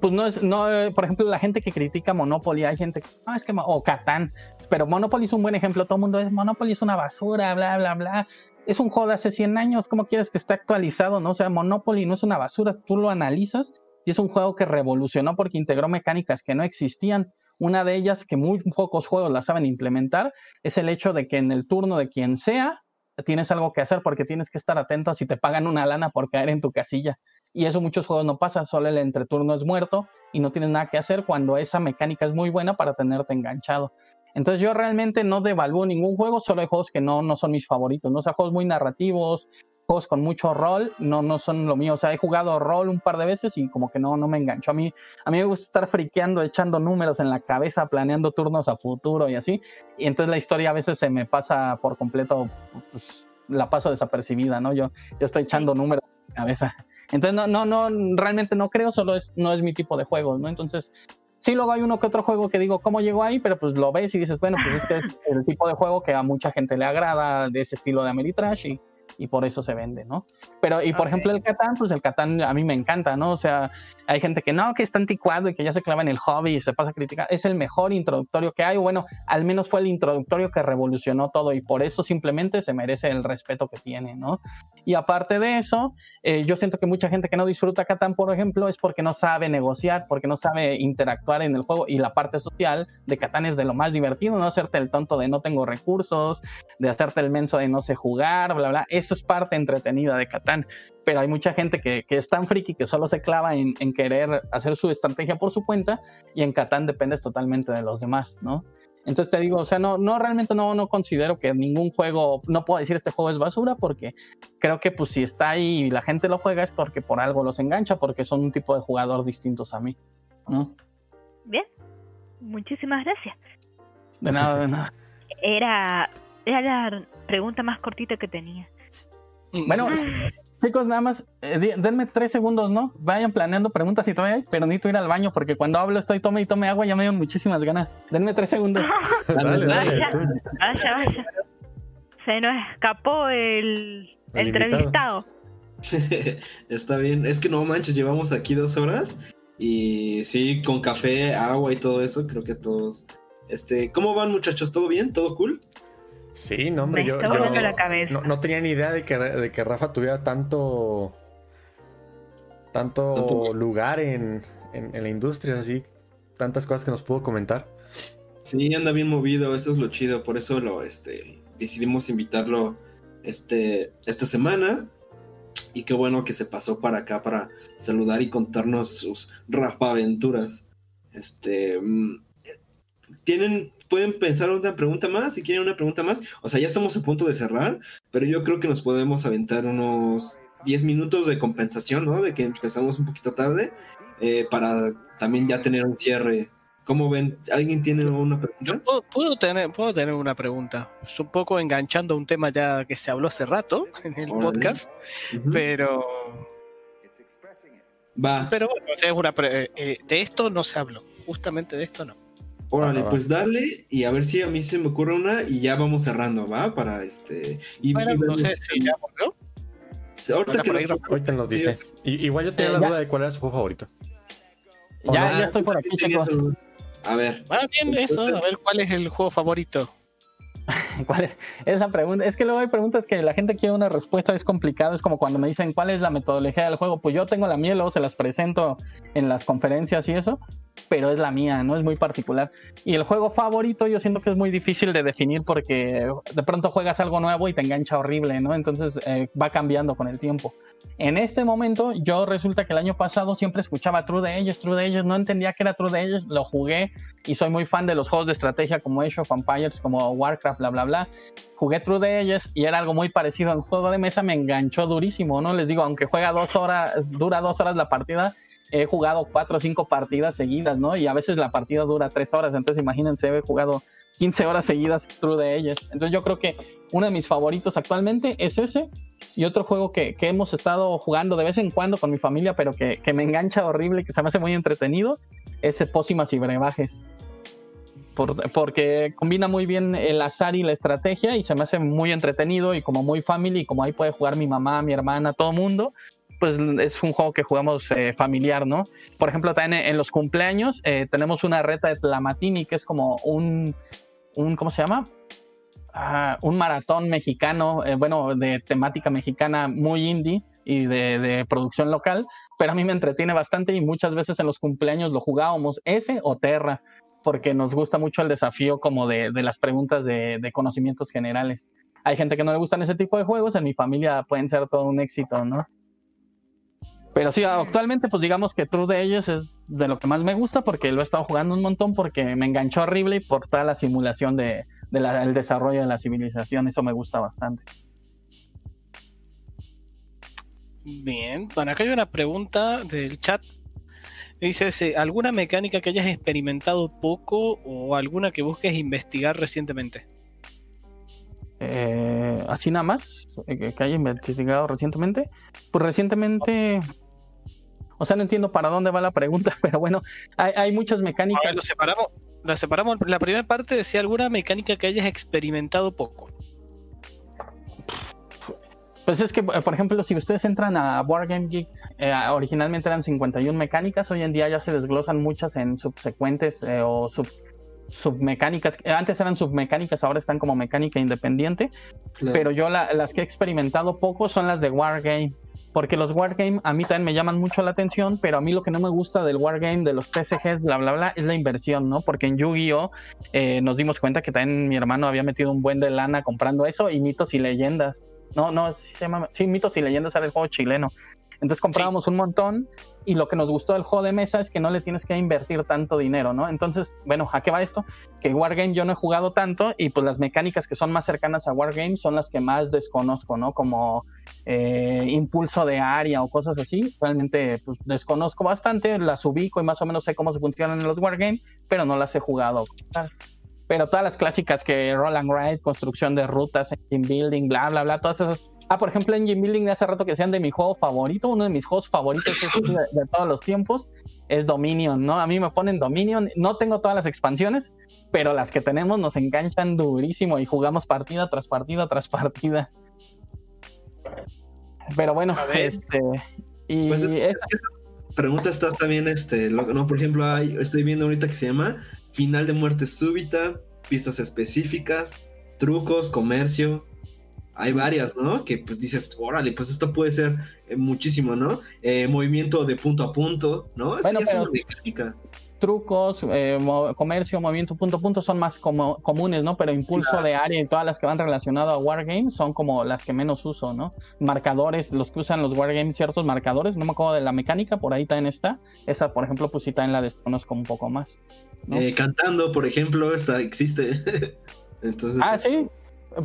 pues no es, no, eh, por ejemplo, la gente que critica Monopoly, hay gente que, no, es que, o Catán, pero Monopoly es un buen ejemplo, todo el mundo es, Monopoly es una basura, bla, bla, bla. Es un juego de hace 100 años, ¿cómo quieres que esté actualizado, no? O sea, Monopoly no es una basura, tú lo analizas y es un juego que revolucionó porque integró mecánicas que no existían. Una de ellas que muy pocos juegos la saben implementar es el hecho de que en el turno de quien sea tienes algo que hacer porque tienes que estar atento si te pagan una lana por caer en tu casilla. Y eso muchos juegos no pasa, solo el entreturno es muerto y no tienes nada que hacer cuando esa mecánica es muy buena para tenerte enganchado. Entonces yo realmente no devalúo ningún juego, solo hay juegos que no, no son mis favoritos, ¿no? O sea, juegos muy narrativos, juegos con mucho rol, no, no son lo mío. O sea, he jugado rol un par de veces y como que no, no me engancho. A mí, a mí me gusta estar friqueando, echando números en la cabeza, planeando turnos a futuro y así. Y entonces la historia a veces se me pasa por completo, pues, la paso desapercibida, ¿no? Yo, yo estoy echando números en la cabeza. Entonces no, no, no, realmente no creo, solo es, no es mi tipo de juego, ¿no? Entonces Sí, luego hay uno que otro juego que digo, ¿cómo llegó ahí? Pero pues lo ves y dices, bueno, pues es que es el tipo de juego que a mucha gente le agrada, de ese estilo de Ameritrash y y por eso se vende, ¿no? Pero, y por ejemplo, el Catán, pues el Catán a mí me encanta, ¿no? O sea, hay gente que no, que está anticuado y que ya se clava en el hobby y se pasa a criticar. Es el mejor introductorio que hay, bueno, al menos fue el introductorio que revolucionó todo y por eso simplemente se merece el respeto que tiene, ¿no? Y aparte de eso, eh, yo siento que mucha gente que no disfruta Catán, por ejemplo, es porque no sabe negociar, porque no sabe interactuar en el juego y la parte social de Catán es de lo más divertido, no hacerte el tonto de no tengo recursos, de hacerte el menso de no sé jugar, bla, bla. Eso es parte entretenida de Catán pero hay mucha gente que, que, es tan friki que solo se clava en, en, querer hacer su estrategia por su cuenta y en Catán dependes totalmente de los demás, ¿no? Entonces te digo, o sea, no, no realmente no, no considero que ningún juego, no puedo decir este juego es basura porque creo que pues si está ahí y la gente lo juega es porque por algo los engancha, porque son un tipo de jugador distintos a mí, ¿no? Bien, muchísimas gracias. De nada, de nada. Era, era la pregunta más cortita que tenía. Bueno, Chicos, nada más, eh, denme tres segundos, ¿no? Vayan planeando preguntas y todavía hay, pero necesito ir al baño porque cuando hablo estoy tome y tome agua, ya me dio muchísimas ganas. Denme tres segundos. dale, dale, vaya, vaya, vaya. Se nos escapó el, el entrevistado. Está bien, es que no manches, llevamos aquí dos horas y sí, con café, agua y todo eso, creo que todos. Este, ¿cómo van muchachos? ¿Todo bien? ¿Todo cool? Sí, no, hombre, yo, no, tenía ni idea de que, de que Rafa tuviera tanto tanto lugar en, la industria, así, tantas cosas que nos pudo comentar. Sí, anda bien movido, eso es lo chido, por eso lo este decidimos invitarlo este esta semana. Y qué bueno que se pasó para acá para saludar y contarnos sus Rafa aventuras. Este, mm, tienen pueden pensar una pregunta más, si quieren una pregunta más. O sea, ya estamos a punto de cerrar, pero yo creo que nos podemos aventar unos 10 minutos de compensación, ¿no? De que empezamos un poquito tarde, eh, para también ya tener un cierre. ¿Cómo ven? ¿Alguien tiene una pregunta? puedo, tener, puedo tener una pregunta. Es un poco enganchando a un tema ya que se habló hace rato en el podcast, pero... Va. Pero bueno, es una eh, de esto no se habló. Justamente de esto no. Órale, pues dale y a ver si a mí se me ocurre una y ya vamos cerrando, ¿va? Para este. Y, bueno, no sé si ya volvió. Ahorita, que nos... Ahorita nos dice. igual yo tenía la duda de cuál era su juego favorito. Ya, ya estoy por aquí, chicos. A ver. Va bien eso, a ver cuál es el juego favorito. ¿Cuál es? Esa pregunta, es que luego hay preguntas que la gente quiere una respuesta, es complicado, es como cuando me dicen cuál es la metodología del juego, pues yo tengo la mía, luego se las presento en las conferencias y eso, pero es la mía, ¿no? Es muy particular. Y el juego favorito yo siento que es muy difícil de definir porque de pronto juegas algo nuevo y te engancha horrible, ¿no? Entonces eh, va cambiando con el tiempo. En este momento, yo resulta que el año pasado siempre escuchaba True de ellos, True de ellos, no entendía que era True de ellos, lo jugué y soy muy fan de los juegos de estrategia como Age of Empires, como Warcraft, bla, bla, bla. Jugué True de ellos y era algo muy parecido en juego de mesa, me enganchó durísimo, ¿no? Les digo, aunque juega dos horas, dura dos horas la partida, he jugado cuatro o cinco partidas seguidas, ¿no? Y a veces la partida dura tres horas, entonces imagínense, he jugado 15 horas seguidas True de ellos. Entonces yo creo que uno de mis favoritos actualmente es ese. Y otro juego que, que hemos estado jugando de vez en cuando con mi familia, pero que, que me engancha horrible, que se me hace muy entretenido, es Pócimas y Brebajes. Por, porque combina muy bien el azar y la estrategia y se me hace muy entretenido y como muy family, y como ahí puede jugar mi mamá, mi hermana, todo mundo, pues es un juego que jugamos eh, familiar, ¿no? Por ejemplo, también en, los cumpleaños eh, tenemos una reta de Tlamatini, que es como un, un ¿cómo se llama? Ah, un maratón mexicano, eh, bueno, de temática mexicana muy indie, y de, de producción local, pero a mí me entretiene bastante y muchas veces en los cumpleaños lo jugábamos ese o Terra, porque nos gusta mucho el desafío como de, de las preguntas de, de conocimientos generales. Hay gente que no le gustan ese tipo de juegos, en mi familia pueden ser todo un éxito, ¿no? Pero sí, actualmente, pues digamos que True de ellos es de lo que más me gusta porque lo he estado jugando un montón porque me enganchó horrible y por toda la simulación de, de la- el desarrollo de la civilización, eso me gusta bastante. Bien, bueno, acá hay una pregunta del chat. Dice, si, ¿alguna mecánica que hayas experimentado poco o alguna que busques investigar recientemente? Eh, así nada más, eh, que, que haya investigado recientemente. Pues recientemente, o sea, no entiendo para dónde va la pregunta, pero bueno, hay, hay muchas A mecánicas. ver, lo separamos. La separamos. La primera parte decía alguna mecánica que hayas experimentado poco. Pues es que, eh, por ejemplo, si ustedes entran a Wargame Geek, eh, originalmente eran 51 mecánicas, hoy en día ya se desglosan muchas en subsecuentes eh, o sub, submecánicas. Eh, Antes eran submecánicas, ahora están como mecánica independiente, Claro. pero yo la- las que he experimentado poco son las de Wargame. Porque los Wargame a mí también me llaman mucho la atención, pero a mí lo que no me gusta del Wargame, de los TCGs, bla, bla, bla, es la inversión, ¿no? Porque en Yu-Gi-Oh! eh, nos dimos cuenta que también mi hermano había metido un buen de lana comprando eso y mitos y leyendas. No, no, sí se llama, sí, mitos y leyendas era el juego chileno. Entonces comprábamos un montón y lo que nos gustó del juego de mesa es que no le tienes que invertir tanto dinero, ¿no? Entonces, bueno, ¿a qué va esto? Que Wargame yo no he jugado tanto y pues las mecánicas que son más cercanas a Wargame son las que más desconozco, ¿no? Como eh, impulso de área o cosas así. Realmente pues, desconozco bastante, las ubico y más o menos sé cómo se funcionan en los Wargame, pero no las he jugado. tal. Pero todas las clásicas que Roll and Ride, construcción de rutas, engine building, bla, bla, bla, todas esas. Ah, por ejemplo, engine building de hace rato que sean de mi juego favorito, uno de mis juegos favoritos de, de todos los tiempos, es Dominion, ¿no? A mí me ponen Dominion, no tengo todas las expansiones, pero las que tenemos nos enganchan durísimo y jugamos partida tras partida tras partida. Pero bueno, este. Y Pues es, es- es que esa pregunta está también, este, lo- no, por ejemplo, hay, estoy viendo ahorita que se llama final de muerte súbita, pistas específicas, trucos, comercio. Hay varias, ¿no? Que pues dices, órale, pues esto puede ser eh, muchísimo, ¿no? Eh, movimiento de punto a punto, ¿no? Esa Bueno, es pero- una mecánica. Trucos, eh, comercio, movimiento punto punto son más como, comunes, ¿no? Pero impulso de área y todas las que van relacionadas a Wargame son como las que menos uso, ¿no? Marcadores, los que usan los Wargame, ciertos marcadores, no me acuerdo de la mecánica, por ahí también está. Esa, por ejemplo, pues sí también la desconozco un poco más. ¿no? Eh, cantando, por ejemplo, esta existe. Entonces, ah, sí.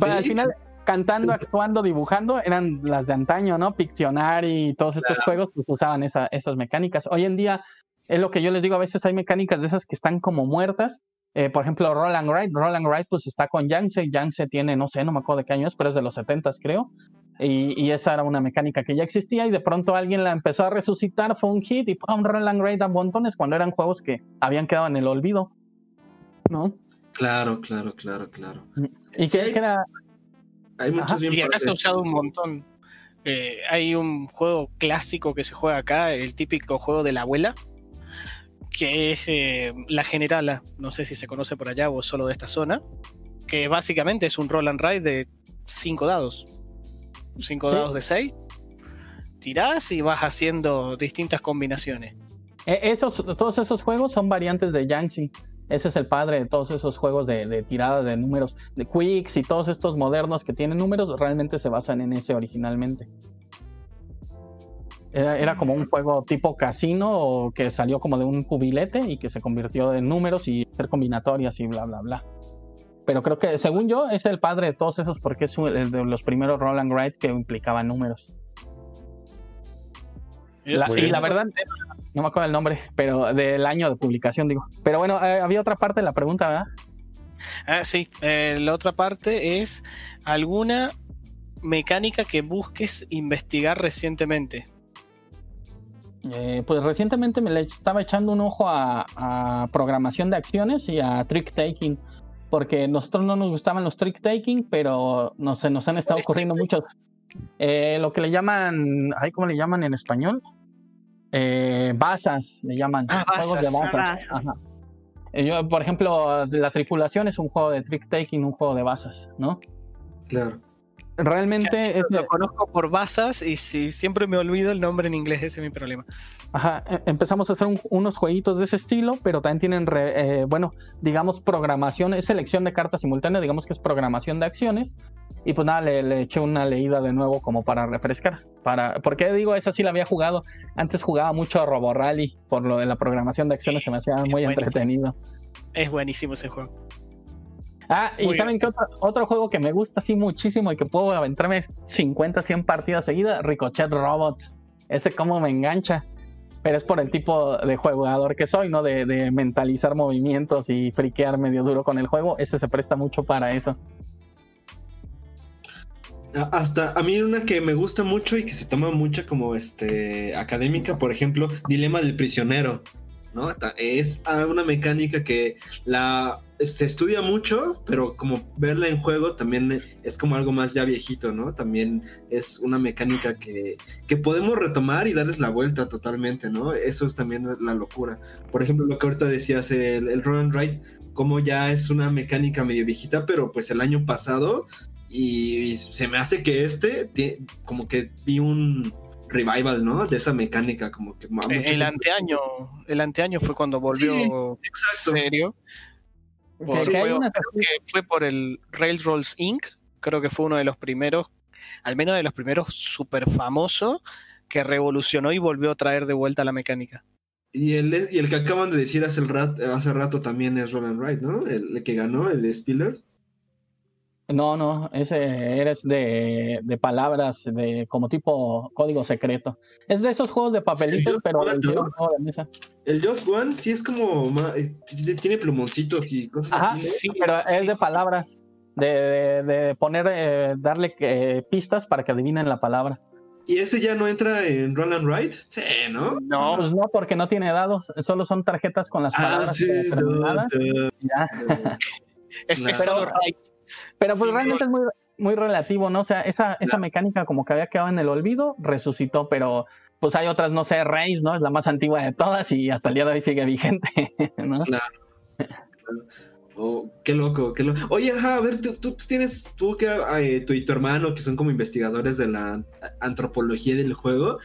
Pero al sí. final, cantando, actuando, dibujando, eran las de antaño, ¿no? Pictionary y todos estos Claro. juegos pues usaban esa, esas mecánicas. Hoy en día, es lo que yo les digo, a veces hay mecánicas de esas que están como muertas. Eh, por ejemplo, Roll and Ride. Roll and Ride pues está con Yangtze. Yangtze tiene, no sé, no me acuerdo de qué año es, pero es de los 70 creo. Y, y esa era una mecánica que ya existía y de pronto alguien la empezó a resucitar, fue un hit y ¡pum! Roll and Ride a montones cuando eran juegos que habían quedado en el olvido. ¿No? Claro, claro, claro, claro. Y Sí, que, hay- era, Hay muchos bien Y acá se ha usado un montón. Eh, hay un juego clásico que se juega acá, el típico juego de la abuela, que es eh, la Generala. No sé si se conoce por allá o solo de esta zona. Que básicamente es un roll and ride de 5 dados. 5 Sí. dados de 6. Tirás y vas haciendo distintas combinaciones. Eh, Esos, todos esos juegos son variantes de Yangtze. Ese es el padre de todos esos juegos de, de tirada de números, de Quicks y todos estos modernos que tienen números, realmente se basan en ese originalmente. Era, era como un juego tipo casino que salió como de un cubilete y que se convirtió en números y hacer combinatorias y bla, bla, bla. Pero creo que, según yo, es el padre de todos esos porque es el de los primeros Roll and Ride que implicaban números. La- y la verdad, no me acuerdo el nombre, pero del año de publicación, digo. Pero bueno, eh, había otra parte de la pregunta, ¿verdad? Ah, sí. eh, la otra parte es alguna mecánica que busques investigar recientemente. Eh, pues recientemente me le estaba echando un ojo a, a programación de acciones y a trick taking, porque nosotros no nos gustaban los trick taking, pero no, se nos han estado es ocurriendo muchos. Eh, lo que le llaman, ay, ¿cómo le llaman en español? Eh, basas, le llaman. Ah, juegos de basas, basas. Ajá. Eh, Yo, por ejemplo, la tripulación es un juego de trick taking, un juego de basas, ¿no? Claro. Realmente es, Lo conozco por basas y si siempre me olvido el nombre en inglés, ese es mi problema. Ajá, e- empezamos a hacer un- unos jueguitos de ese estilo, pero también tienen, re- eh, bueno, digamos, programación, es selección de cartas simultánea, digamos que es programación de acciones. Y pues nada, le, le eché una leída de nuevo como para refrescar. Para, porque digo, esa sí la había jugado. Antes jugaba mucho a Robo Rally, por lo de la programación de acciones se me hacía muy buenísimo. entretenido. Es buenísimo ese juego. Ah, y Muy ¿saben qué otro, otro juego que me gusta así muchísimo y que puedo aventarme 50, 100 partidas seguidas? Ricochet Robots. Ese como me engancha. Pero es por el tipo de jugador que soy, ¿no? De, de mentalizar movimientos y friquear medio duro con el juego. Ese se presta mucho para eso. A- Hasta a mí una que me gusta mucho y que se toma mucha como este académica, por ejemplo, Dilema del prisionero, ¿no? Es ah, una mecánica que la se estudia mucho, pero como verla en juego también es como algo más ya viejito, ¿no? También es una mecánica que, que podemos retomar y darles la vuelta totalmente, ¿no? Eso es también la locura. Por ejemplo, lo que ahorita decías, el, el Roll and Ride, como ya es una mecánica medio viejita, pero pues el año pasado y se me hace que este como que vi un revival, ¿no? De esa mecánica, como que mucha el gente- anteaño, el anteaño fue cuando volvió Exacto. serio. Por juego- creo que fue por el Railroads Inc. Creo que fue uno de los primeros, al menos de los primeros super famosos, que revolucionó y volvió a traer de vuelta la mecánica. Y el, y el que acaban de decir hace, el rat- hace rato también es Roland Wright, ¿no? El, el que ganó, el Spiller. No, no, ese eres de, de palabras, de como tipo código secreto. Es de esos juegos de papelitos, Sí, pero hicieron juego de mesa. El Just One sí es como eh, tiene plumoncitos y cosas Ajá, así. ¿no? Sí, pero es sí. de palabras, de, de- de poner, eh, darle eh, pistas para que adivinen la palabra. Y ese ya no entra en Roland Wright. Sí, ¿no? No, Pues no, porque no tiene dados, solo son tarjetas con las Ah, palabras sí, no, determinadas. no, Ya. no. es, es solo. Pero pues Sí, realmente es muy, muy relativo, ¿no? O sea, esa, esa Claro. mecánica como que había quedado en el olvido, resucitó, pero pues hay otras, no sé, Reis, ¿no? Es la más antigua de todas y hasta el día de hoy sigue vigente, ¿no? Oh, qué loco, qué loco. Oye, ajá, a ver, tú, tú- tú tienes, tú que, eh, tú y tu hermano, que son como investigadores de la antropología del juego,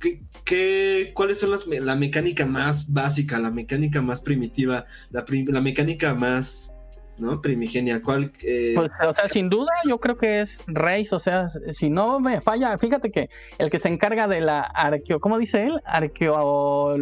¿qué, qué- cuáles son las, la mecánica más básica, la mecánica más primitiva, la, la mecánica más, ¿no? Primigenia? ¿Cuál? eh, Pues, o sea, sin duda yo creo que es Reis, o sea, si no me falla, fíjate que el que se encarga de la arqueo, ¿cómo dice él? Arqueo...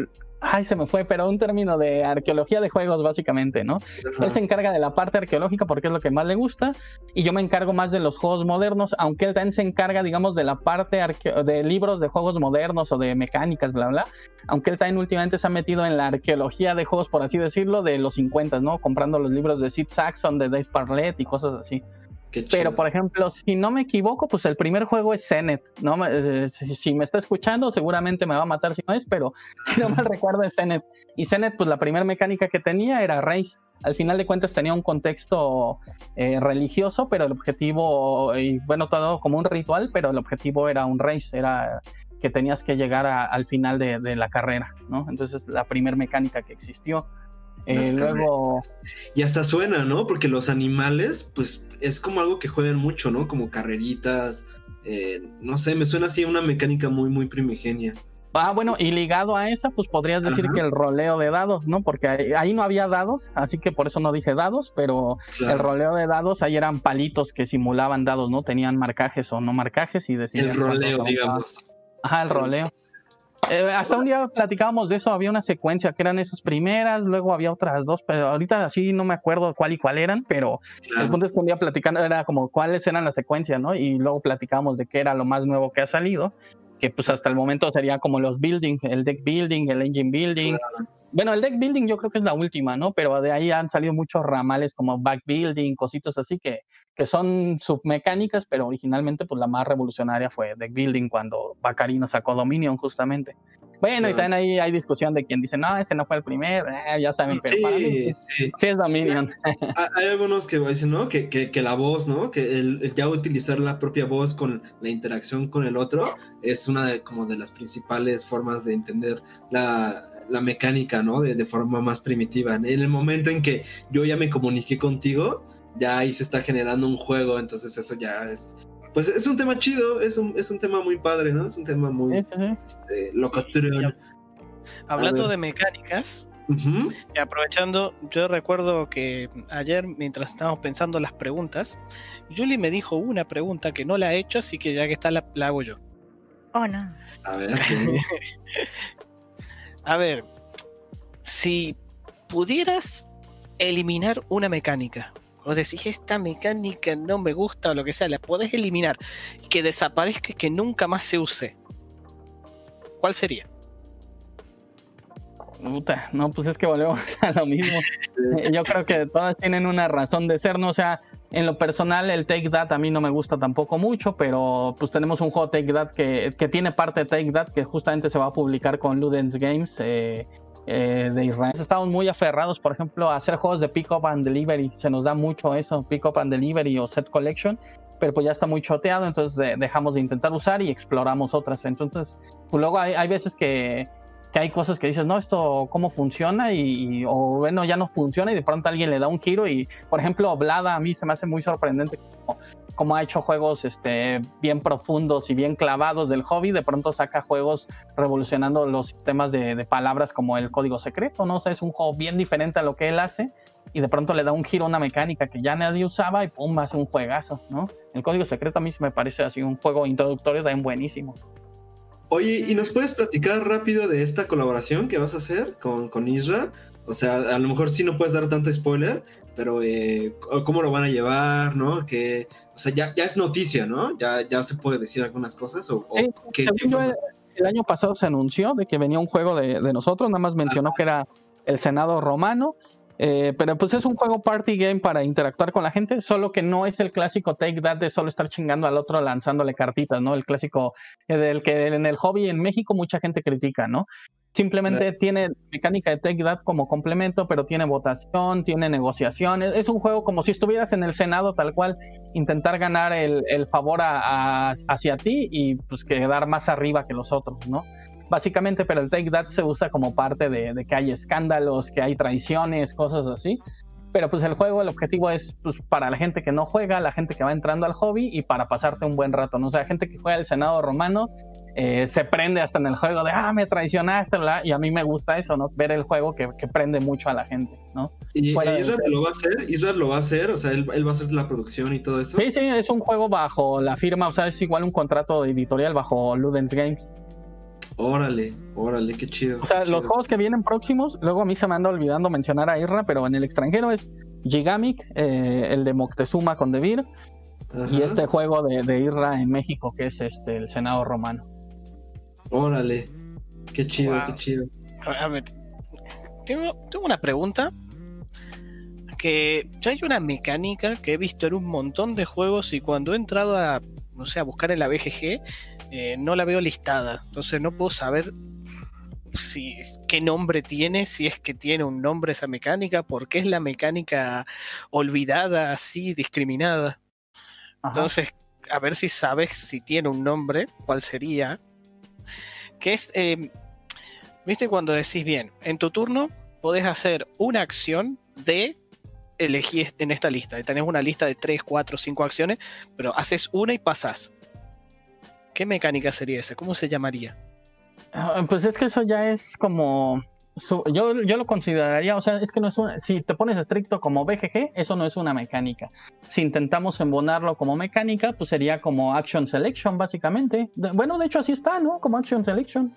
Ay, se me fue, pero un término de arqueología de juegos, básicamente, ¿no? ajá. Él se encarga de la parte arqueológica porque es lo que más le gusta y yo me encargo más de los juegos modernos, aunque él también se encarga, digamos, de la parte de libros de juegos modernos o de mecánicas, bla, bla. Aunque él también últimamente se ha metido en la arqueología de juegos, por así decirlo, de los 50, ¿no? Comprando los libros de Sid Saxon, de Dave Parlett y cosas así. Pero, por ejemplo, si no me equivoco, pues el primer juego es Zenet, ¿no? Eh, si, si me está escuchando, seguramente me va a matar si no es, pero si no mal recuerdo es Zenet. Y Zenet, pues la primera mecánica que tenía era Race. Al final de cuentas tenía un contexto eh, religioso, pero el objetivo, y bueno, todo como un ritual, pero el objetivo era un race, era que tenías que llegar a- al final de, de la carrera, ¿no? Entonces, la primera mecánica que existió. Eh, luego, Y hasta suena, ¿no? Porque los animales, pues es como algo que juegan mucho, ¿no? Como carreritas. eh, no sé, me suena así una mecánica muy, muy primigenia. Ah, bueno, y ligado a esa, pues podrías decir Ajá. que el roleo de dados, ¿no? Porque ahí, ahí no había dados, así que por eso no dije dados, pero el roleo de dados, ahí eran palitos que simulaban dados, ¿no? Tenían marcajes o no marcajes y decían... El roleo, digamos. Ajá, el roleo. Eh, hasta un día platicábamos de eso, había una secuencia que eran esas primeras, luego había otras dos, pero ahorita así no me acuerdo cuál y cuál eran, pero el Claro. punto es que un día platicando era como cuáles eran las secuencias, ¿no? Y luego platicamos de qué era lo más nuevo que ha salido, que pues hasta el momento sería como los building, el deck building, el engine building. Bueno, el deck building yo creo que es la última, ¿no? Pero de ahí han salido muchos ramales como back building, cositas así que, que son submecánicas, pero originalmente pues la más revolucionaria fue deck building cuando Bacarino sacó Dominion justamente. Bueno, y Claro. también ahí hay discusión de quien dice, no, ese no fue el primer, eh, ya saben, pero para mí Sí, sí. sí es Dominion. Ha- Hay algunos que dicen, ¿no? Que, que, que la voz, ¿no? Que el, el ya utilizar la propia voz con la interacción con el otro es una de, como de las principales formas de entender la, la mecánica, ¿no? De, de forma más primitiva. En el momento en que yo ya me comuniqué contigo, ya ahí se está generando un juego, entonces eso ya es pues es un tema chido, es un, es un tema muy padre, ¿no? Es un tema muy sí, sí. este, locotrón. Hablando de mecánicas, y aprovechando, yo recuerdo que ayer, mientras estábamos pensando las preguntas, Julie me dijo una pregunta que no la he hecho, así que ya que está, la, la hago yo. Oh, no. A ver. A ver, si pudieras eliminar una mecánica, o decís esta mecánica no me gusta o lo que sea, la podés eliminar y que desaparezca y que nunca más se use, ¿cuál sería? No, pues es que volvemos a lo mismo. Eh, Yo creo que todas tienen una razón de ser, ¿no? O sea, en lo personal el Take That a mí no me gusta tampoco mucho, pero pues tenemos un juego Take That que, que tiene parte de Take That que justamente se va a publicar con Ludens Games eh, eh, de Israel. Estamos muy aferrados, por ejemplo, a hacer juegos de Pick Up and Delivery. Se nos da mucho eso, Pick Up and Delivery o Set Collection, pero pues ya está muy choteado, entonces de- dejamos de intentar usar y exploramos otras. Entonces, pues luego hay, hay veces que que hay cosas que dices, no, esto cómo funciona y, y- o bueno, ya no funciona y de pronto alguien le da un giro y, por ejemplo, Blada a mí se me hace muy sorprendente como, como ha hecho juegos este, bien profundos y bien clavados del hobby, de pronto saca juegos revolucionando los sistemas de, de palabras como el código secreto, ¿no? O sea, es un juego bien diferente a lo que él hace y de pronto le da un giro a una mecánica que ya nadie usaba y pum, hace un juegazo, ¿no? El código secreto a mí me parece así un juego introductorio también buenísimo. Oye, ¿y nos puedes platicar rápido de esta colaboración que vas a hacer con, con Isra? O sea, a lo mejor sí no puedes dar tanto spoiler, pero eh, cómo lo van a llevar, ¿no? Que, o sea, ya, ya es noticia, ¿no? Ya, ya se puede decir algunas cosas o, o Sí, qué- según qué yo, el, año pasado se anunció de que venía un juego de, de nosotros, nada más mencionó que era el Senado romano, eh, pero pues es un juego party game para interactuar con la gente, solo que no es el clásico take that de solo estar chingando al otro lanzándole cartitas, ¿no? El clásico eh, del que en el hobby en México mucha gente critica, ¿no? Simplemente tiene mecánica de take that como complemento, pero tiene votación, tiene negociaciones. Es un juego como si estuvieras en el Senado tal cual, intentar ganar el, el favor a- a- hacia ti y pues quedar más arriba que los otros, ¿no? Básicamente, pero el Take That se usa como parte de, de que hay escándalos, que hay traiciones, cosas así. Pero pues el juego, el objetivo es pues, para la gente que no juega, la gente que va entrando al hobby y para pasarte un buen rato, ¿no? O sea, gente que juega el Senado romano eh, se prende hasta en el juego de, ah, me traicionaste, bla, y a mí me gusta eso, ¿no? Ver el juego que, que prende mucho a la gente, ¿no? ¿Y fuera e de- Isra lo va a hacer? ¿Isra lo va a hacer? O sea, él, él va a hacer la producción y todo eso. Sí, sí, es un juego bajo la firma, o sea, es igual un contrato editorial bajo Ludens Games. Órale, órale, qué chido. O sea, los chido. juegos que vienen próximos, luego a mí se me anda olvidando mencionar a Irra, pero en el extranjero es Gigamic, eh, el de Moctezuma con Devir, y este juego de, de Irra en México, que es este el Senado Romano. Órale, qué chido, Wow. qué chido. A ver, tengo, tengo una pregunta. Que ya hay una mecánica que he visto en un montón de juegos y cuando he entrado a, no sé, a buscar en la BGG, eh, no la veo listada. Entonces no puedo saber si qué nombre tiene, si es que tiene un nombre esa mecánica, por qué es la mecánica olvidada, así, discriminada. Ajá. Entonces, a ver si sabes si tiene un nombre, cuál sería. Que es, eh, viste, cuando decís bien, en tu turno podés hacer una acción de elegir en esta lista. Tenés una lista de 3, 4, 5 acciones, pero haces una y pasás. ¿Qué mecánica sería esa? ¿Cómo se llamaría? Ah, Pues es que eso ya es como. Su- yo, yo lo consideraría, o sea, es que no es una. Si te pones estricto como BGG, eso no es una mecánica. Si intentamos embonarlo como mecánica, pues sería como Action Selection, básicamente. De- bueno, de hecho, así está, ¿no? Como Action Selection.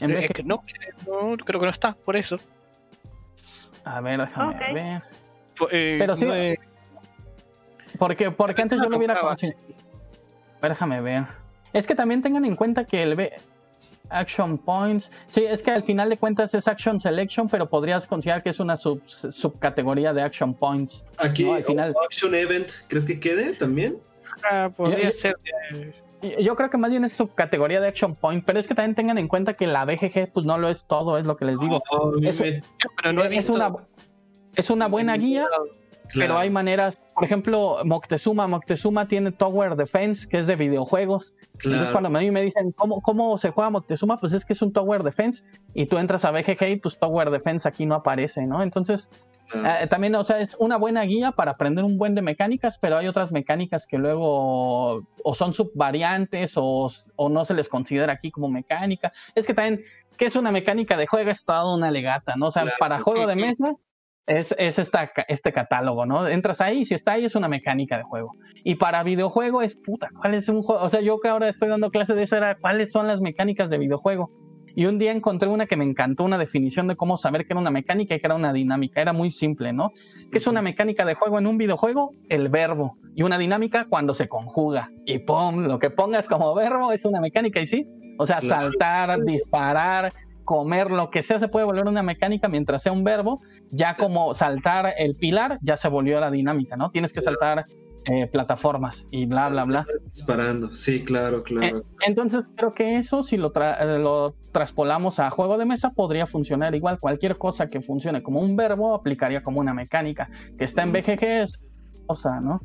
En Eh, es BGG. que no, no, creo que no está, por eso. A ver, déjame ver. Eh, Pero sí- no, eh, Porque, porque antes yo lo hubiera considerado. Déjame ver. Es que también tengan en cuenta que el B- Action Points. Sí, es que al final de cuentas es Action Selection, pero podrías considerar que es una sub- subcategoría de Action Points. Aquí, No, al final- Action Event, ¿crees que quede también? ah, podría Yo- ser. Yo creo que más bien es subcategoría de Action Point, pero es que también tengan en cuenta que la BGG pues no lo es todo, es lo que les digo. Oh, a mí Eso- me- pero no he es, una, es una buena guía, claro. hay maneras, por ejemplo, Moctezuma, Moctezuma tiene Tower Defense, que es de videojuegos. Entonces Claro. cuando a mí me dicen, ¿cómo, ¿cómo se juega Moctezuma? Pues es que es un Tower Defense y tú entras a BGG y pues Tower Defense aquí no aparece, ¿no? Entonces Eh, también, o sea, es una buena guía para aprender un buen de mecánicas, pero hay otras mecánicas que luego o son subvariantes o, o no se les considera aquí como mecánica. Es que también, ¿qué es una mecánica de juego? Es toda una legata, ¿no? O sea, para juego de mesa es, es esta, este catálogo, ¿no? Entras ahí y si está ahí es una mecánica de juego. Y para videojuego es puta, ¿cuál es un juego? O sea, yo que ahora estoy dando clase de eso era cuáles son las mecánicas de videojuego. Y un día encontré una que me encantó, una definición de cómo saber que era una mecánica y que era una dinámica. Era muy simple, ¿no? ¿Qué es una mecánica de juego en un videojuego? El verbo. Y una dinámica cuando se conjuga. Y pum, lo que pongas como verbo es una mecánica y sí. O sea, saltar, disparar, comer, lo que sea se puede volver una mecánica mientras sea un verbo. Ya como saltar el pilar, ya se volvió la dinámica, ¿no? Tienes que saltar eh, plataformas y bla, bla, bla. Disparando, sí, claro, claro. Eh, entonces creo que eso, si lo, eh, lo traspolamos a juego de mesa, podría funcionar igual. Cualquier cosa que funcione como un verbo aplicaría como una mecánica. Que está en BGG es cosa, ¿no?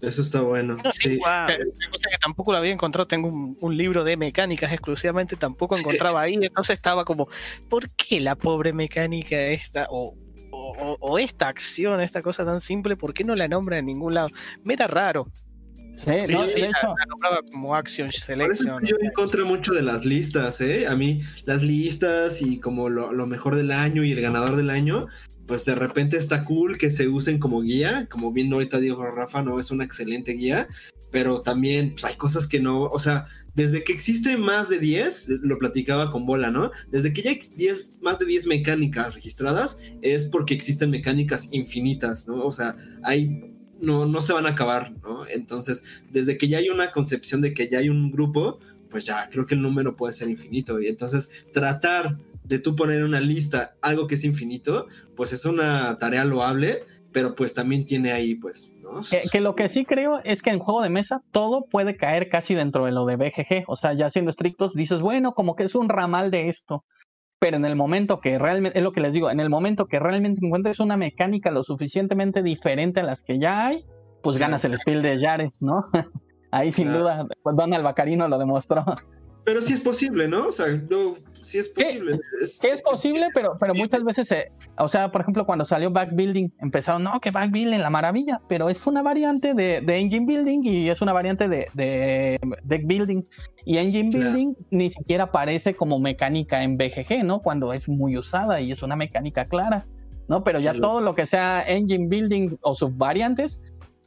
Eso está bueno. sí. Una cosa que tampoco lo había encontrado, tengo un, libro de mecánicas exclusivamente, tampoco encontraba ahí, entonces estaba como, ¿por qué la pobre mecánica esta? O o, esta acción, esta cosa tan simple, ¿por qué no la nombra en ningún lado? Me era raro. Sí, no, de hecho. La, nombraba como Action Selection. yo encontré mucho de las listas, ¿eh? A mí, las listas y como lo, mejor del año y el ganador del año, pues de repente está cool que se usen como guía. Como bien ahorita dijo Rafa, no es una excelente guía, pero también pues, hay cosas que no, o sea, desde que existe más de 10, lo platicaba con Bola, ¿no? Desde que ya hay 10, más de 10 mecánicas registradas, es porque existen mecánicas infinitas, ¿no? O sea, hay no, no se van a acabar, ¿no? Entonces, desde que ya hay una concepción de que ya hay un grupo, pues ya creo que el número puede ser infinito. Y entonces, tratar de tú poner en una lista algo que es infinito, pues es una tarea loable, pero pues también tiene ahí, pues, que, lo que sí creo es que en juego de mesa todo puede caer casi dentro de lo de BGG. O sea, ya siendo estrictos, dices, bueno, como que es un ramal de esto. Pero en el momento que realmente, es lo que les digo, en el momento que realmente encuentres una mecánica lo suficientemente diferente a las que ya hay, pues ganas el spiel de Yares, ¿no? Ahí sin duda, pues Don Albacarino lo demostró. Pero sí es posible, ¿no? O sea, no, sí es posible. Es, es posible, pero, pero muchas veces, o sea, por ejemplo, cuando salió Backbuilding, empezaron, no, que Backbuilding, la maravilla, pero es una variante de, de Engine Building y es una variante de, de Deck Building. Y Engine Building ni siquiera aparece como mecánica en BGG, ¿no? Cuando es muy usada y es una mecánica clara, ¿no? Pero ya todo lo que sea Engine Building o sus variantes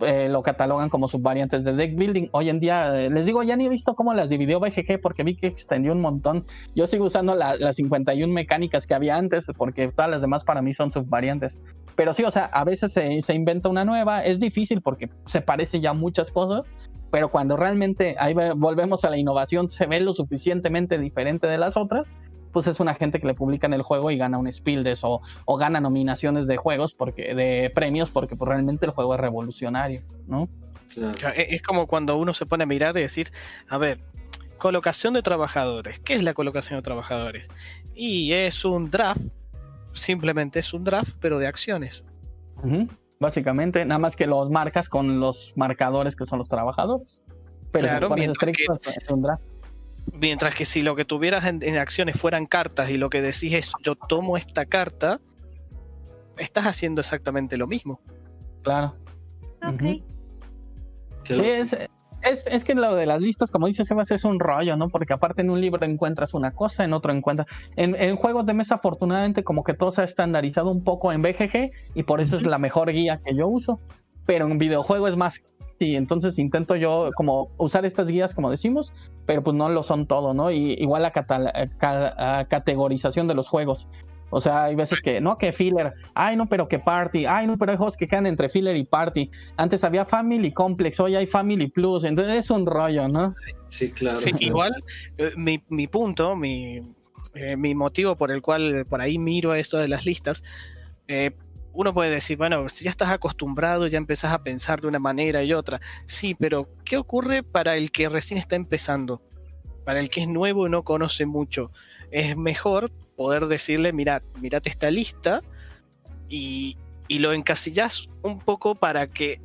eh, lo catalogan como subvariantes de deck building. Hoy en día, eh, les digo, ya ni he visto cómo las dividió BGG porque vi que extendió un montón. Yo sigo usando las 51 mecánicas que había antes porque todas las demás para mí son subvariantes. Pero sí, o sea, a veces se, se inventa una nueva. Es difícil porque se parece ya muchas cosas. Pero cuando realmente ahí volvemos a la innovación, se ve lo suficientemente diferente de las otras, pues es una gente que le publican el juego y gana un Spieldes o, o gana nominaciones de juegos porque de premios porque pues, realmente el juego es revolucionario, ¿no? E, es como cuando uno se pone a mirar y decir, a ver, colocación de trabajadores. ¿Qué es la colocación de trabajadores? Y es un draft, simplemente es un draft, pero de acciones. Básicamente, nada más que los marcas con los marcadores que son los trabajadores. Pero claro, es un draft. Mientras que si lo que tuvieras en, acciones fueran cartas y lo que decís es yo tomo esta carta, estás haciendo exactamente lo mismo. Claro. Sí, es, es, que lo de las listas, como dice Sebas, es un rollo, ¿no? Porque aparte en un libro encuentras una cosa, en otro encuentras. En, en juegos de mesa, afortunadamente, como que todo se ha estandarizado un poco en BGG y por eso es la mejor guía que yo uso. Pero en videojuego es más y entonces intento yo como usar estas guías como decimos, pero pues no lo son todo, ¿no? Y igual la categorización de los juegos. O sea, hay veces que, no, que filler, ay, no, pero que party, ay, no, pero hay juegos que quedan entre filler y party. Antes había Family Complex, hoy hay Family Plus, entonces es un rollo, ¿no? Sí, claro. Sí, igual, eh, mi, mi punto, mi, eh, mi motivo por el cual por ahí miro esto de las listas, eh, uno puede decir, bueno, si ya estás acostumbrado, ya empezás a pensar de una manera y otra. Sí, pero ¿qué ocurre para el que recién está empezando? Para el que es nuevo y no conoce mucho. Es mejor poder decirle, mira, mirate esta lista y, y lo encasillas un poco para que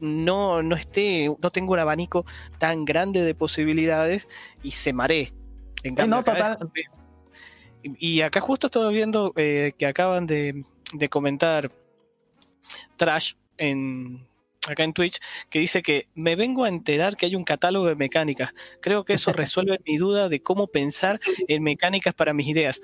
no, no esté, no tenga un abanico tan grande de posibilidades y se maree. En cambio, y, acá justo estoy viendo eh, que acaban de, de comentar Trash en acá en Twitch, que dice que me vengo a enterar que hay un catálogo de mecánicas. Creo que eso resuelve mi duda de cómo pensar en mecánicas para mis ideas.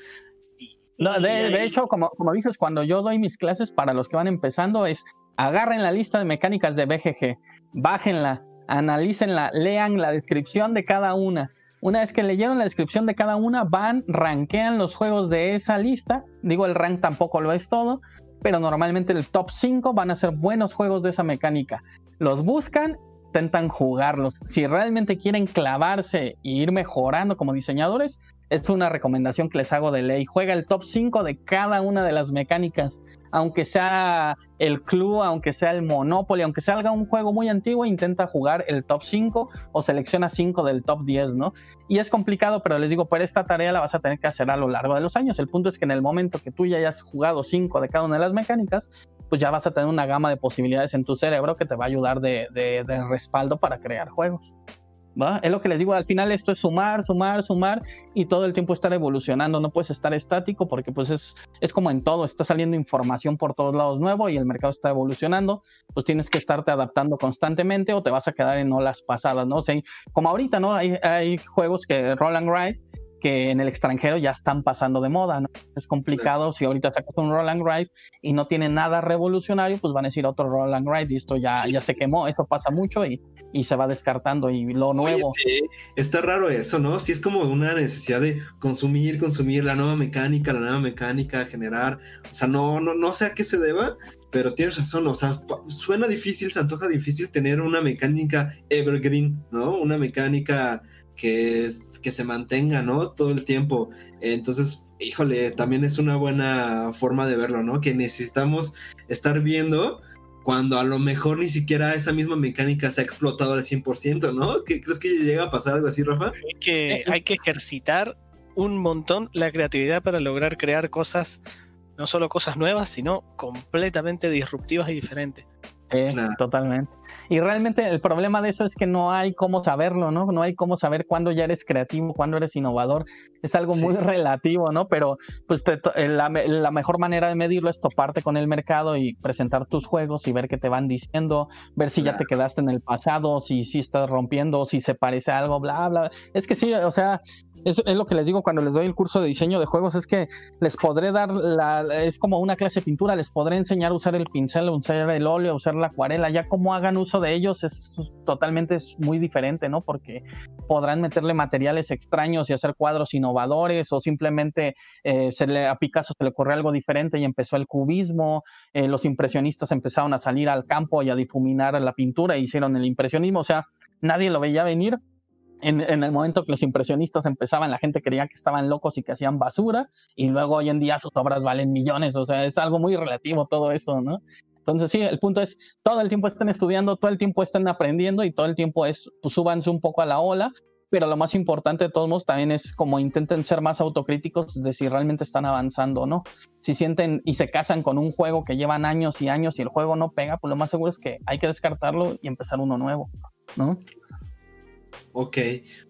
No, de, hecho, como, como dices, cuando yo doy mis clases para los que van empezando, es agarren la lista de mecánicas de BGG, bájenla, analícenla, lean la descripción de cada una. Una vez que leyeron la descripción de cada una, van, rankean los juegos de esa lista. Digo, el rank tampoco lo es todo, pero normalmente el top 5 van a ser buenos juegos de esa mecánica. Los buscan, intentan jugarlos. Si realmente quieren clavarse e ir mejorando como diseñadores, es una recomendación que les hago de ley. Juega el top 5 de cada una de las mecánicas aunque sea el club, aunque sea el Monopoly, aunque salga un juego muy antiguo, intenta jugar el top 5 o selecciona 5 del top 10, ¿no? Y es complicado, pero les digo, pero esta tarea la vas a tener que hacer a lo largo de los años. El punto es que en el momento que tú ya hayas jugado 5 de cada una de las mecánicas, pues ya vas a tener una gama de posibilidades en tu cerebro que te va a ayudar de, de respaldo para crear juegos. Es lo que les digo, al final esto es sumar, sumar, sumar y todo el tiempo estar evolucionando, no puedes estar estático porque pues es, es como en todo, está saliendo información por todos lados nuevo y el mercado está evolucionando, pues tienes que estarte adaptando constantemente o te vas a quedar en olas pasadas, ¿no? O como ahorita, ¿no? Hay, hay juegos que roll and ride que en el extranjero ya están pasando de moda, ¿no? Es complicado si ahorita sacas un roll and ride y no tiene nada revolucionario, pues van a decir otro roll and ride y esto ya, ya se quemó, eso pasa mucho y y se va descartando y lo nuevo. Está raro eso, ¿no? Sí es como una necesidad de consumir, consumir la nueva mecánica, la nueva mecánica, generar, o sea, no, no, no sé a qué se deba, pero tienes razón, o sea, suena difícil, se antoja difícil tener una mecánica evergreen, ¿no? Una mecánica que, que se mantenga, ¿no? Todo el tiempo. Entonces, híjole, también es una buena forma de verlo, ¿no? Que necesitamos estar viendo cuando a lo mejor ni siquiera esa misma mecánica se ha explotado al 100%, ¿no? ¿Qué, ¿Crees que llega a pasar algo así, Rafa? Hay que, hay que ejercitar un montón la creatividad para lograr crear cosas, no solo cosas nuevas, sino completamente disruptivas y diferentes. totalmente. Y realmente el problema de eso es que no hay cómo saberlo, ¿no? No hay cómo saber cuándo ya eres creativo, cuándo eres innovador. Es algo muy relativo, ¿no? Pero pues eh, la, mejor manera de medirlo es toparte con el mercado y presentar tus juegos y ver qué te van diciendo, ver si ya te quedaste en el pasado, si, si estás rompiendo, si se parece a algo, bla, bla. Es que sí, o sea, es, es, lo que les digo cuando les doy el curso de diseño de juegos, es que les podré dar, la, es como una clase de pintura, les podré enseñar a usar el pincel, a usar el óleo, a usar la acuarela, ya como hagan uso de ellos es totalmente muy diferente, ¿no? Porque podrán meterle materiales extraños y hacer cuadros innovadores o simplemente eh, se le, a Picasso se le ocurrió algo diferente y empezó el cubismo, eh, los impresionistas empezaron a salir al campo y a difuminar la pintura e hicieron el impresionismo, o sea, nadie lo veía venir en, el momento que los impresionistas empezaban, la gente creía que estaban locos y que hacían basura, y luego hoy en día sus obras valen millones, o sea, es algo muy relativo todo eso, ¿no? Entonces, sí, el punto es, todo el tiempo están estudiando, todo el tiempo están aprendiendo y todo el tiempo es, pues súbanse un poco a la ola, pero lo más importante de todos modos también es como intenten ser más autocríticos de si realmente están avanzando o no. Si sienten y se casan con un juego que llevan años y años y el juego no pega, pues lo más seguro es que hay que descartarlo y empezar uno nuevo, ¿no? Ok,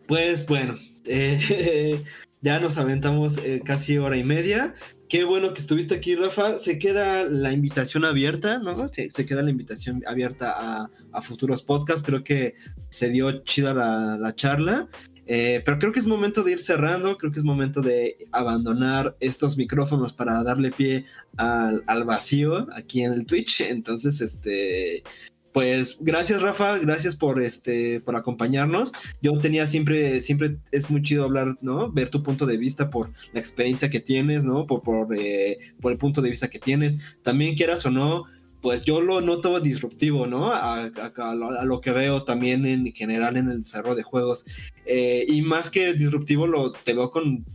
pues bueno, eh, ya nos aventamos eh, casi hora y media. Qué bueno que estuviste aquí, Rafa. Se queda la invitación abierta, ¿no? Se, queda la invitación abierta a, futuros podcasts. Creo que se dio chida la, charla. Eh, pero creo que es momento de ir cerrando, creo que es momento de abandonar estos micrófonos para darle pie al, al vacío aquí en el Twitch. Entonces, este, pues gracias Rafa, gracias por este por acompañarnos. Yo tenía siempre siempre es muy chido hablar, ¿no? Ver tu punto de vista por la experiencia que tienes, ¿no? Por por, eh, el punto de vista que tienes. También quieras o no, pues yo lo noto disruptivo, ¿no? A, lo que veo también en general en el desarrollo de juegos. Eh, y más que disruptivo, lo te veo con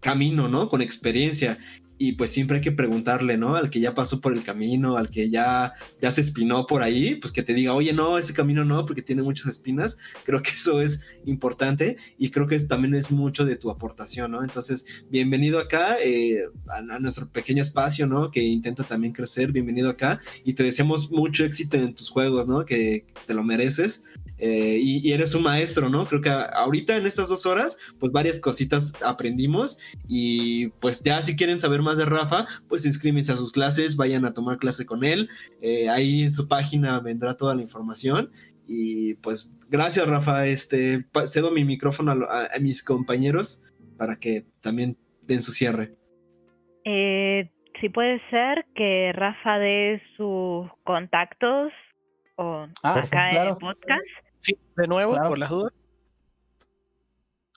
camino, ¿no? Con experiencia y pues siempre hay que preguntarle, ¿no? Al que ya pasó por el camino, al que ya, ya se espinó por ahí, pues que te diga, oye, no, ese camino no, porque tiene muchas espinas. Creo que eso es importante y creo que también es mucho de tu aportación, ¿no? Entonces, bienvenido acá eh, a, nuestro pequeño espacio, ¿no? Que intenta también crecer, bienvenido acá y te deseamos mucho éxito en tus juegos, ¿no? Que te lo mereces. Eh, y, eres un maestro, ¿no? Creo que ahorita en estas dos horas, pues varias cositas aprendimos y pues ya si quieren saber más de Rafa, pues inscríbense a sus clases, vayan a tomar clase con él. Eh, ahí en su página vendrá toda la información. Y pues gracias Rafa, este, cedo mi micrófono a, mis compañeros para que también den su cierre. Eh, si puede ser que Rafa dé sus contactos o ah, acá en el podcast. Sí, de nuevo, por las dudas.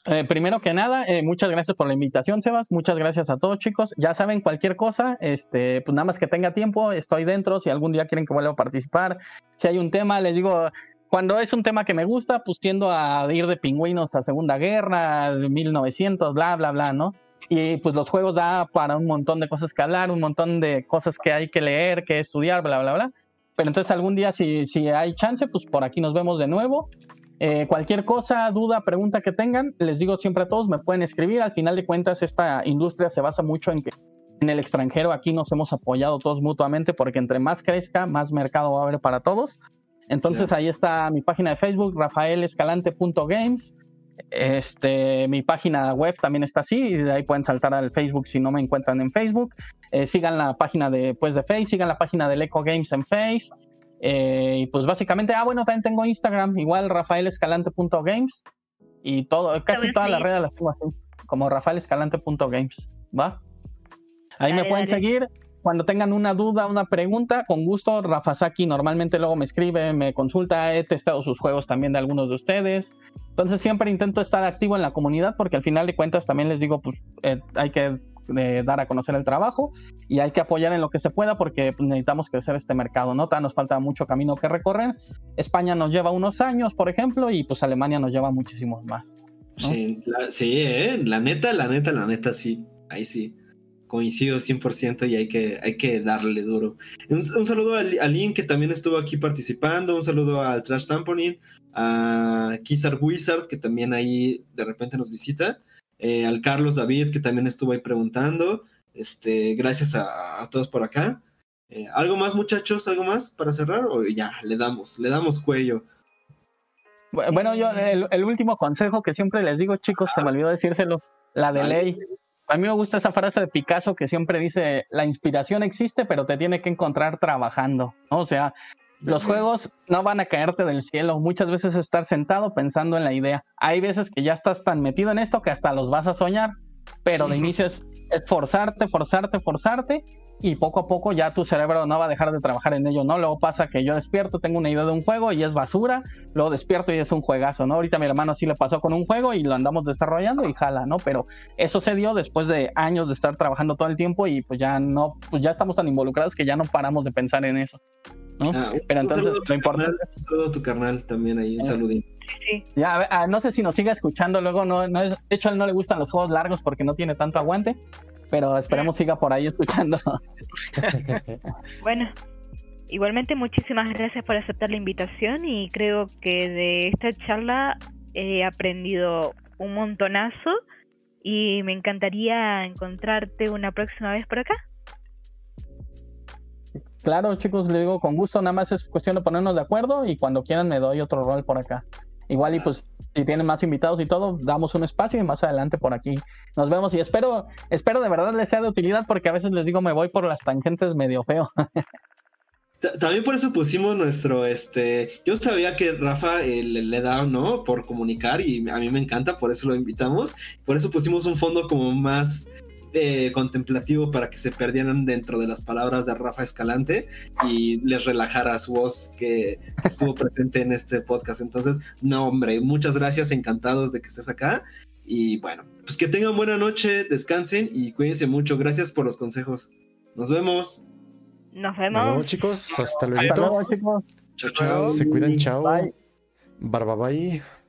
Eh, primero que nada, eh, muchas gracias por la invitación, Sebas. Muchas gracias a todos, chicos. Ya saben, cualquier cosa, este, pues nada más que tenga tiempo, estoy dentro. Si algún día quieren que vuelva a participar, si hay un tema, les digo, cuando es un tema que me gusta, pues tiendo a ir de pingüinos a Segunda Guerra, de 1900, bla, bla, bla, ¿no? Y pues los juegos da para un montón de cosas que hablar, un montón de cosas que hay que leer, que estudiar, bla, bla, bla. Pero entonces algún día, si, si hay chance, pues por aquí nos vemos de nuevo. Eh, cualquier cosa, duda, pregunta que tengan, les digo siempre a todos, me pueden escribir. Al final de cuentas, esta industria se basa mucho en que en el extranjero aquí nos hemos apoyado todos mutuamente porque entre más crezca, más mercado va a haber para todos. Entonces ahí está mi página de Facebook, rafaelescalante.games. Este, mi página web también está así, y de ahí pueden saltar al Facebook si no me encuentran en Facebook. Eh, sigan la página de, pues, de Face, sigan la página del Eco Games en Face. Eh, y pues básicamente, ah, bueno, también tengo Instagram, igual rafaelescalante.games. Y todo, casi todas las redes las tengo así, como rafaelescalante.games, ¿va? Ahí me pueden seguir. Cuando tengan una duda, una pregunta, con gusto, Rafa Saki normalmente luego me escribe, me consulta, he testado sus juegos también de algunos de ustedes. Entonces siempre intento estar activo en la comunidad porque al final de cuentas también les digo, pues eh, hay que de dar a conocer el trabajo y hay que apoyar en lo que se pueda porque pues, necesitamos crecer este mercado, ¿no? Nos falta mucho camino que recorrer. España nos lleva unos años, por ejemplo, y pues Alemania nos lleva muchísimos más. Sí, sí, ¿eh? la neta, la neta, la neta, sí, ahí sí. Coincido 100% y hay que, hay que darle duro. Un, saludo a, Link que también estuvo aquí participando. Un saludo al Trash Tamponing, a Kizar Wizard que también ahí de repente nos visita. Eh, al Carlos David, que también estuvo ahí preguntando. Este, gracias a, todos por acá. Eh, ¿Algo más, muchachos? ¿Algo más para cerrar? O ya, le damos, le damos cuello. Bueno, yo, el, último consejo que siempre les digo, chicos, se me olvidó decírselo, la de ley. A mí me gusta esa frase de Picasso que siempre dice, la inspiración existe, pero te tiene que encontrar trabajando, O sea, los juegos no van a caerte del cielo. Muchas veces estar sentado pensando en la idea. Hay veces que ya estás tan metido en esto que hasta los vas a soñar. Pero de inicio es, forzarte, forzarte, forzarte. Y poco a poco ya tu cerebro no va a dejar de trabajar en ello, ¿no? Luego pasa que yo despierto, tengo una idea de un juego y es basura. Luego despierto y es un juegazo, ¿no? Ahorita mi hermano sí le pasó con un juego y lo andamos desarrollando y jala, ¿no? Pero eso se dio después de años de estar trabajando todo el tiempo y pues ya no, pues ya estamos tan involucrados que ya no paramos de pensar en eso. ¿no? Ah, Pero entonces lo importante. Un saludo a tu carnal también ahí, un eh, saludín. Ya, ah, no sé si nos sigue escuchando luego, no, no es, de hecho a él no le gustan los juegos largos porque no tiene tanto aguante, pero esperemos siga por ahí escuchando. bueno, igualmente muchísimas gracias por aceptar la invitación y creo que de esta charla he aprendido un montonazo y me encantaría encontrarte una próxima vez por acá. Claro, chicos, le digo con gusto, nada más es cuestión de ponernos de acuerdo y cuando quieran me doy otro rol por acá. Igual y pues si tienen más invitados y todo, damos un espacio y más adelante por aquí nos vemos y espero, espero de verdad les sea de utilidad porque a veces les digo me voy por las tangentes medio feo. También por eso pusimos nuestro, este, yo sabía que Rafa eh, le, da, ¿no? Por comunicar y a mí me encanta, por eso lo invitamos. Por eso pusimos un fondo como más eh, contemplativo para que se perdieran dentro de las palabras de Rafa Escalante y les relajara su voz que estuvo presente en este podcast. Entonces, no, hombre, muchas gracias, encantados de que estés acá. Y bueno, pues que tengan buena noche, descansen y cuídense mucho. Gracias por los consejos. Nos vemos. Nos vemos. chicos. Hasta luego. chicos. Chao, chao. Se cuidan, chao. Bye. Barba bye.